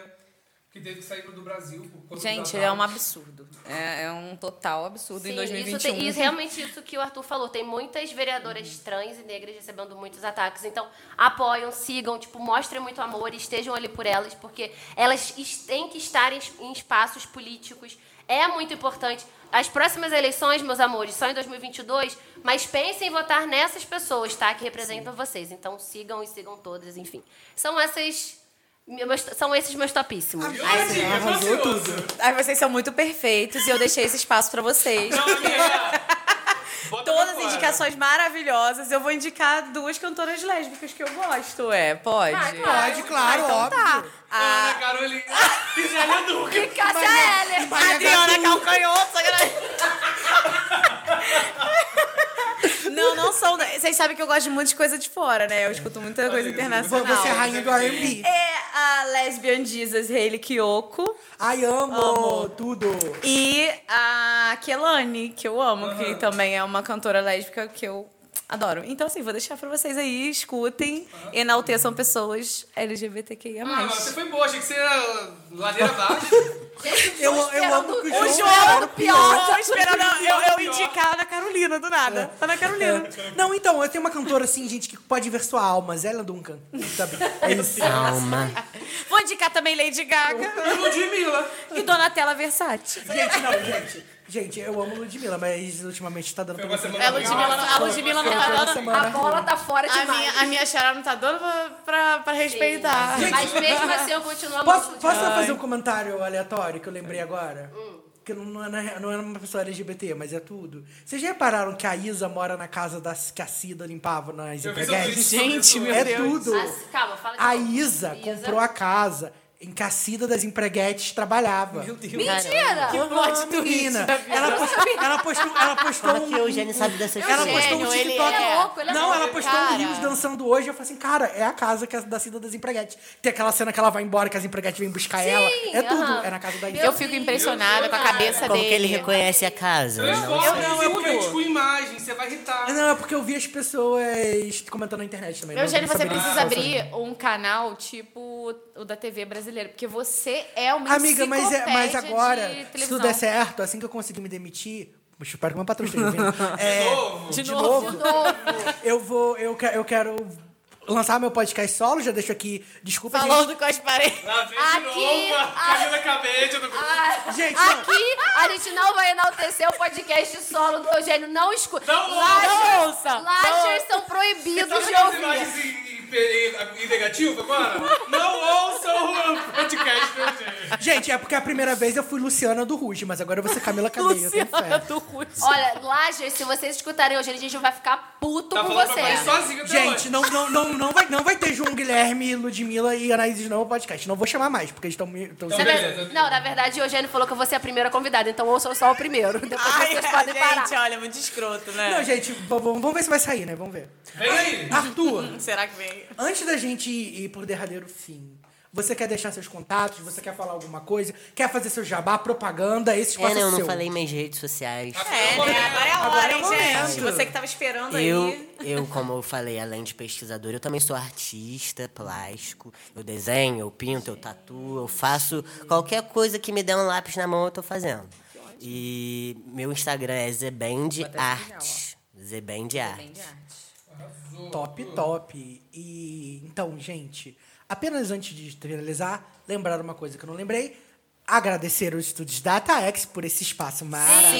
Que teve que sair do Brasil. Por conta Gente, é um absurdo. É, é um total absurdo em Sim, 2021. Isso tem, isso, realmente isso que o Arthur falou. Tem muitas vereadoras trans e negras recebendo muitos ataques. Então, apoiam, sigam, tipo, mostrem muito amor e estejam ali por elas, porque elas têm que estar em, em espaços políticos. É muito importante. As próximas eleições, meus amores, são em 2022, mas pensem em votar nessas pessoas, tá? Que representam vocês. Então, sigam e sigam todas, enfim. São essas... meus- são esses meus topíssimos. Ai, sim, eu tô Arrasou ansioso. Ai, vocês são muito perfeitos e eu deixei esse espaço pra vocês. Não, é. <laughs> Todas indicações maravilhosas. Eu vou indicar duas cantoras lésbicas que eu gosto, é? Pode? Ah, claro. Pode, claro, então óbvio. tá. Ana A Carolina <laughs> e Zélia Duca. E Cássia Heller. Adriana. Calcanhoto. <laughs> Não, não são. da- Vocês sabem que eu gosto muito de coisa de fora, né? Eu escuto muita coisa internacional. Você é rainha do R&B. É a Lesbian Jesus Hayley Kiyoko Ai, amo, Amo. tudo. e a Kelani, que eu amo, que também é uma cantora lésbica que eu adoro. Então, assim, vou deixar pra vocês aí, escutem, enalteçam pessoas LGBTQIA+. Ah, mas você foi boa, achei que você era ladeira abaixo. Eu, eu amo que o O João João era o pior. Tô esperando eu, eu indicar a Ana Carolina, do nada. Ana Carolina. <laughs> Não, então, eu tenho uma cantora assim, gente, que pode ver sua alma. Zélia Duncan. Sabe? É <laughs> isso. Calma. Vou indicar também Lady Gaga E Ludmilla. e Donatella Versace. Gente, não, gente. Gente, eu amo Ludmilla, mas ultimamente tá dando Foi pra mim. semana É, A Ludmilla, não- a Ludmilla não tá dando... A bola tá fora A demais. minha, a minha xará não tá dando pra, pra, pra respeitar. Mas mesmo assim eu continuo amando Posso, posso só fazer um comentário aleatório que eu lembrei agora? Que não é, não é uma pessoa LGBT, mas é tudo. Vocês já repararam que a Isa mora na casa das, que a Cida limpava nas sobre Gente, meu É Deus. tudo. Ah, calma, fala de A novo. Isa comprou a casa em que a Cida das empreguetes trabalhava. Meu Deus. Mentira! Que plot twist. menina. Ela postou, ela postou, ela postou Como um, que o Eugênio sabe dessas ela postou um TikTok. é louco, ele é não, louco, ela postou cara. um Rios dançando hoje. Eu falei assim, cara, é a casa que é da Cida das empreguetes. Tem aquela cena que ela vai embora, que as empreguetes vêm buscar ela. É tudo. aham. É na casa da. Eu fico impressionada com a cabeça Como dele. que ele reconhece a casa? Eu não, eu print mudo. com imagem, você vai irritar. Não, é porque eu vi as pessoas comentando na internet também. Eugênio, não você precisa abrir um canal tipo o da TV brasileira, porque você é uma Amiga, mas, é, mas agora, de se tudo der certo, assim que eu conseguir me demitir, eu espero que patrão esteja vendo. É, novo? de, De novo. novo. Eu vou, eu, que- eu quero lançar meu podcast solo, já deixo aqui, desculpa, gente. Falando com as paredes. Lá vem de Aqui, novo a. Camila Cabete do Ah, Gente, não. aqui a gente não vai enaltecer o podcast solo do Eugênio. Não escuta. Não. Não ouça. Lachers são proibidos de ouvir. Em negativo agora? Não ouçam o podcast do Eugênio. Gente, é porque a primeira vez eu fui Luciana do Ruge, mas agora eu vou ser Camila Cabello, Luciana do Russo. Olha, Lachers, se vocês escutarem hoje, a gente vai ficar puto Tá com falando pra você. fazer sozinho até Gente, não, não, não, não, vai, não vai ter João Guilherme, Ludmilla e Anaíses no podcast. Não vou chamar mais, porque eles estão me. tão- Então. Não, na verdade, o Eugênio falou que eu vou ser a primeira convidada, então ouçam só o primeiro. Depois vocês podem parar. gente, olha, muito escroto, né? Não, gente, vamos ver se vai sair, né? Vamos ver. Vem aí. Arthur, Será que vem? Antes da gente ir pro derradeiro fim, você quer deixar seus contatos? Você quer falar alguma coisa? Quer fazer seu jabá, propaganda? Esse É, espaço não, é eu não seu. falei minhas redes sociais. É, né? Agora é a hora, é hein, momento. gente? Você que tava esperando Eu, aí. eu, como eu falei, além de pesquisador, eu também sou artista plástico. Eu desenho, eu pinto, eu tatuo, eu faço qualquer coisa que me der um lápis na mão, eu tô fazendo. E meu Instagram é zebendart. Zebendart. Top, top. E então, gente, apenas antes de finalizar, lembrar uma coisa que eu não lembrei. Agradecer os estúdios da AtaX por esse espaço maravilhoso.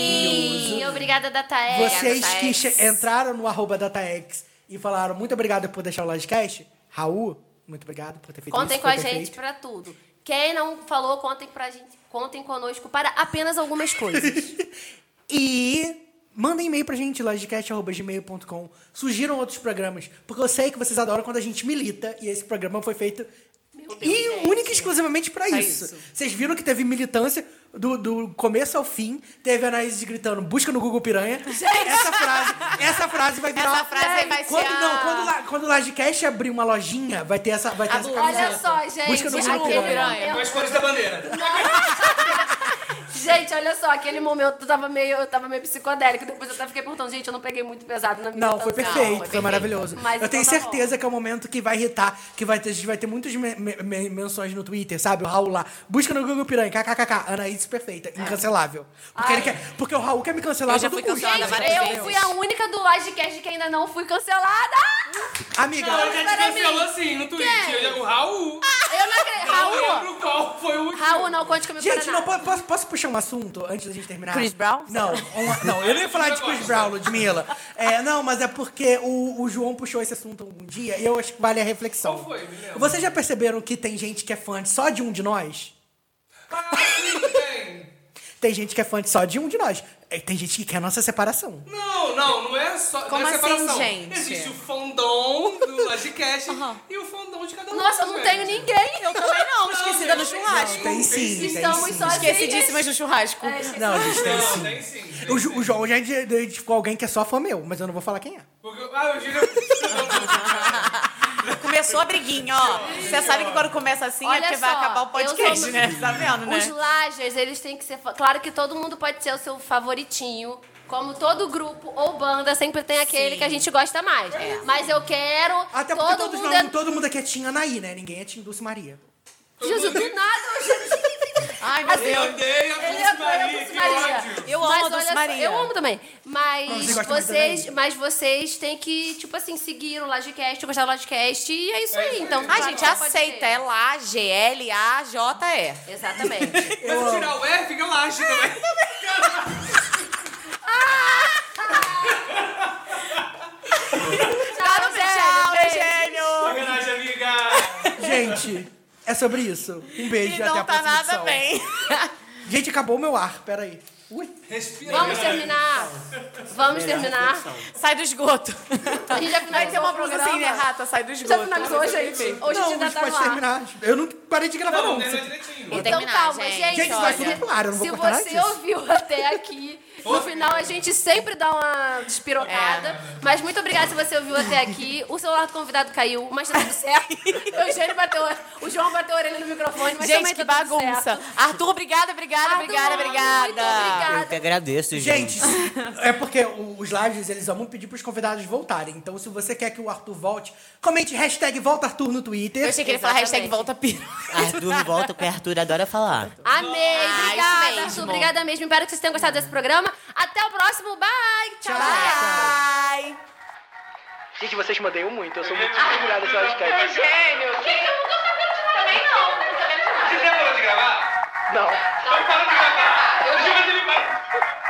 Sim, obrigada, DataX. Vocês que DataX. che- entraram no arroba DataX e falaram muito obrigado por deixar o livecast. Raul, muito obrigado por ter feito Contem isso. com foi a gente pra tudo. Quem não falou, contem pra gente. Contem conosco para apenas algumas coisas. <laughs> E mandem e-mail pra gente, lodcast.gmail.com. Surgiram outros programas, porque eu sei que vocês adoram quando a gente milita, e esse programa foi feito e única e exclusivamente pra isso. isso. Vocês viram que teve militância do, do começo ao fim, teve a Anaís gritando, busca no Google Piranha. <laughs> Essa frase, essa frase vai virar... Essa frase aí vai ser quando, a- Não, quando, la- quando o Lodcast abrir uma lojinha, vai ter essa, vai ter essa blusa. camiseta. Olha só, gente. Busca no Google Piranha. Com as cores da bandeira. <laughs> Gente, olha só, aquele momento eu tava meio, eu tava meio psicodélico. Depois eu até fiquei perguntando, gente, eu não peguei muito pesado na minha Não, foi perfeito, foi, perfeito. maravilhoso. Mas eu tenho então tá bom. certeza que é o momento que vai irritar, que vai ter, a gente vai ter muitas me- me- me- menções no Twitter, sabe? O Raul lá, busca no Google Piranha, kkkk, Anaís perfeita, incancelável. Porque, ele quer, porque o Raul quer me cancelar Eu já fui cancelada Gente, várias eu vezes. fui a única do Lodcast que ainda não fui cancelada. Amiga, Não, já te Para mim. cancelou assim no Twitter. Eu O Raul. Eu não acredito. Não Raul, qual foi o último. Raul, não conte comigo Gente, para não, po- posso, posso puxar um assunto antes da gente terminar? Chris Brown? Não, um- não, eu não ia falar de Chris Brown, Ludmilla. É, não, mas é porque o, o João puxou esse assunto um dia e eu acho que vale a reflexão. Qual foi? Me lembra. Vocês já perceberam que tem gente que é fã de só de um de nós? Ah, sim, tem. Tem gente que é fã de só de um de nós. É, Tem gente que quer a nossa separação. Não, não, não é só. Como não é assim, separação. gente? Existe o fandom do Lodcast e o fandom de cada um. Nossa, eu não tenho ninguém. Eu também não, esquecida no churrasco. Tem sim, tem Estamos sim. só Esquecidíssimas no churrasco. Não, gente, tem Não, sim. tem sim. O, Ju- o João já identificou alguém que é só fã meu, mas eu não vou falar quem é. Porque, ah, eu juro. <laughs> Começou a briguinha, ó. Você sabe que quando começa assim Olha é porque vai só, acabar o podcast, sou- né? Tá vendo, né? Os Lagers, eles têm que ser. Claro que todo mundo pode ser o seu favoritinho. Como todo grupo ou banda, sempre tem aquele Sim. que a gente gosta mais. Mas eu quero. Até porque todo todos mundo. nós- é- todo mundo aqui é Tim Anaí, né? Ninguém é Tim Dulce Maria. Jesus, do nada. eu- <laughs> Ai, meu Eu Deus. odeio a Dulce é Maria, Dulce Maria. Eu amo Mas a Dulce Maria. Eu amo também. Mas você vocês, mas vocês têm que, tipo assim, seguir o Lagecast, gostar do Lagecast e é isso aí. Então, A gente aceita, é lá, G-L-A-J-E. Exatamente. <laughs> Mas tirar o E, fica laje <laughs> também. Tchau, Tchau, gente. gênio! Sacanagem, amiga. Gente, é sobre isso. Um beijo E até não a tá próxima nada edição. bem. Gente, acabou o meu ar. Peraí. Ui. Respira. Vamos terminar. Vamos terminar. Sai do esgoto. A gente já Vai ter finalizou uma o blusa programa. assim, né, rata? Sai do esgoto. Já finalizou, gente? Hoje não, a gente gente ainda tá pode no ar. terminar. Eu não parei de gravar, Não, não. direitinho. Então terminar, calma, gente. gente. Vai tudo claro, eu não vou se cortar nada você disso. ouviu até aqui, no final a gente sempre dá uma despirocada. É. Mas muito obrigada se você ouviu até aqui. O celular do convidado caiu, mas tá tudo certo. <laughs> o Eugênio bateu, o João bateu a orelha no microfone, mas Gente, que tá tudo bagunça. certo. Arthur, obrigada, obrigada, Arthur, obrigada, muito obrigada. obrigada. Eu que agradeço, gente. Gente, é porque os lives, eles amam pedir pros convidados voltarem. Então, se você quer que o Arthur volte, comente hashtag volta Arthur no Twitter. Eu achei que ele ia falar hashtag volta piro. Arthur volta, porque Arthur adora falar. Amei, Ah, obrigada, mesmo. Arthur. Obrigada mesmo. Espero que vocês tenham gostado desse programa. Até o próximo. Bye. Tchau. Bye. Bye. Gente, vocês mandeiam muito. Eu sou muito embrulhada. Eu acho que É gênio. Quem que eu nunca sabia de nada? Também não. Não sabia de nada. Você parou de gravar? Não. Não parou de gravar. Eu juro que ele vai.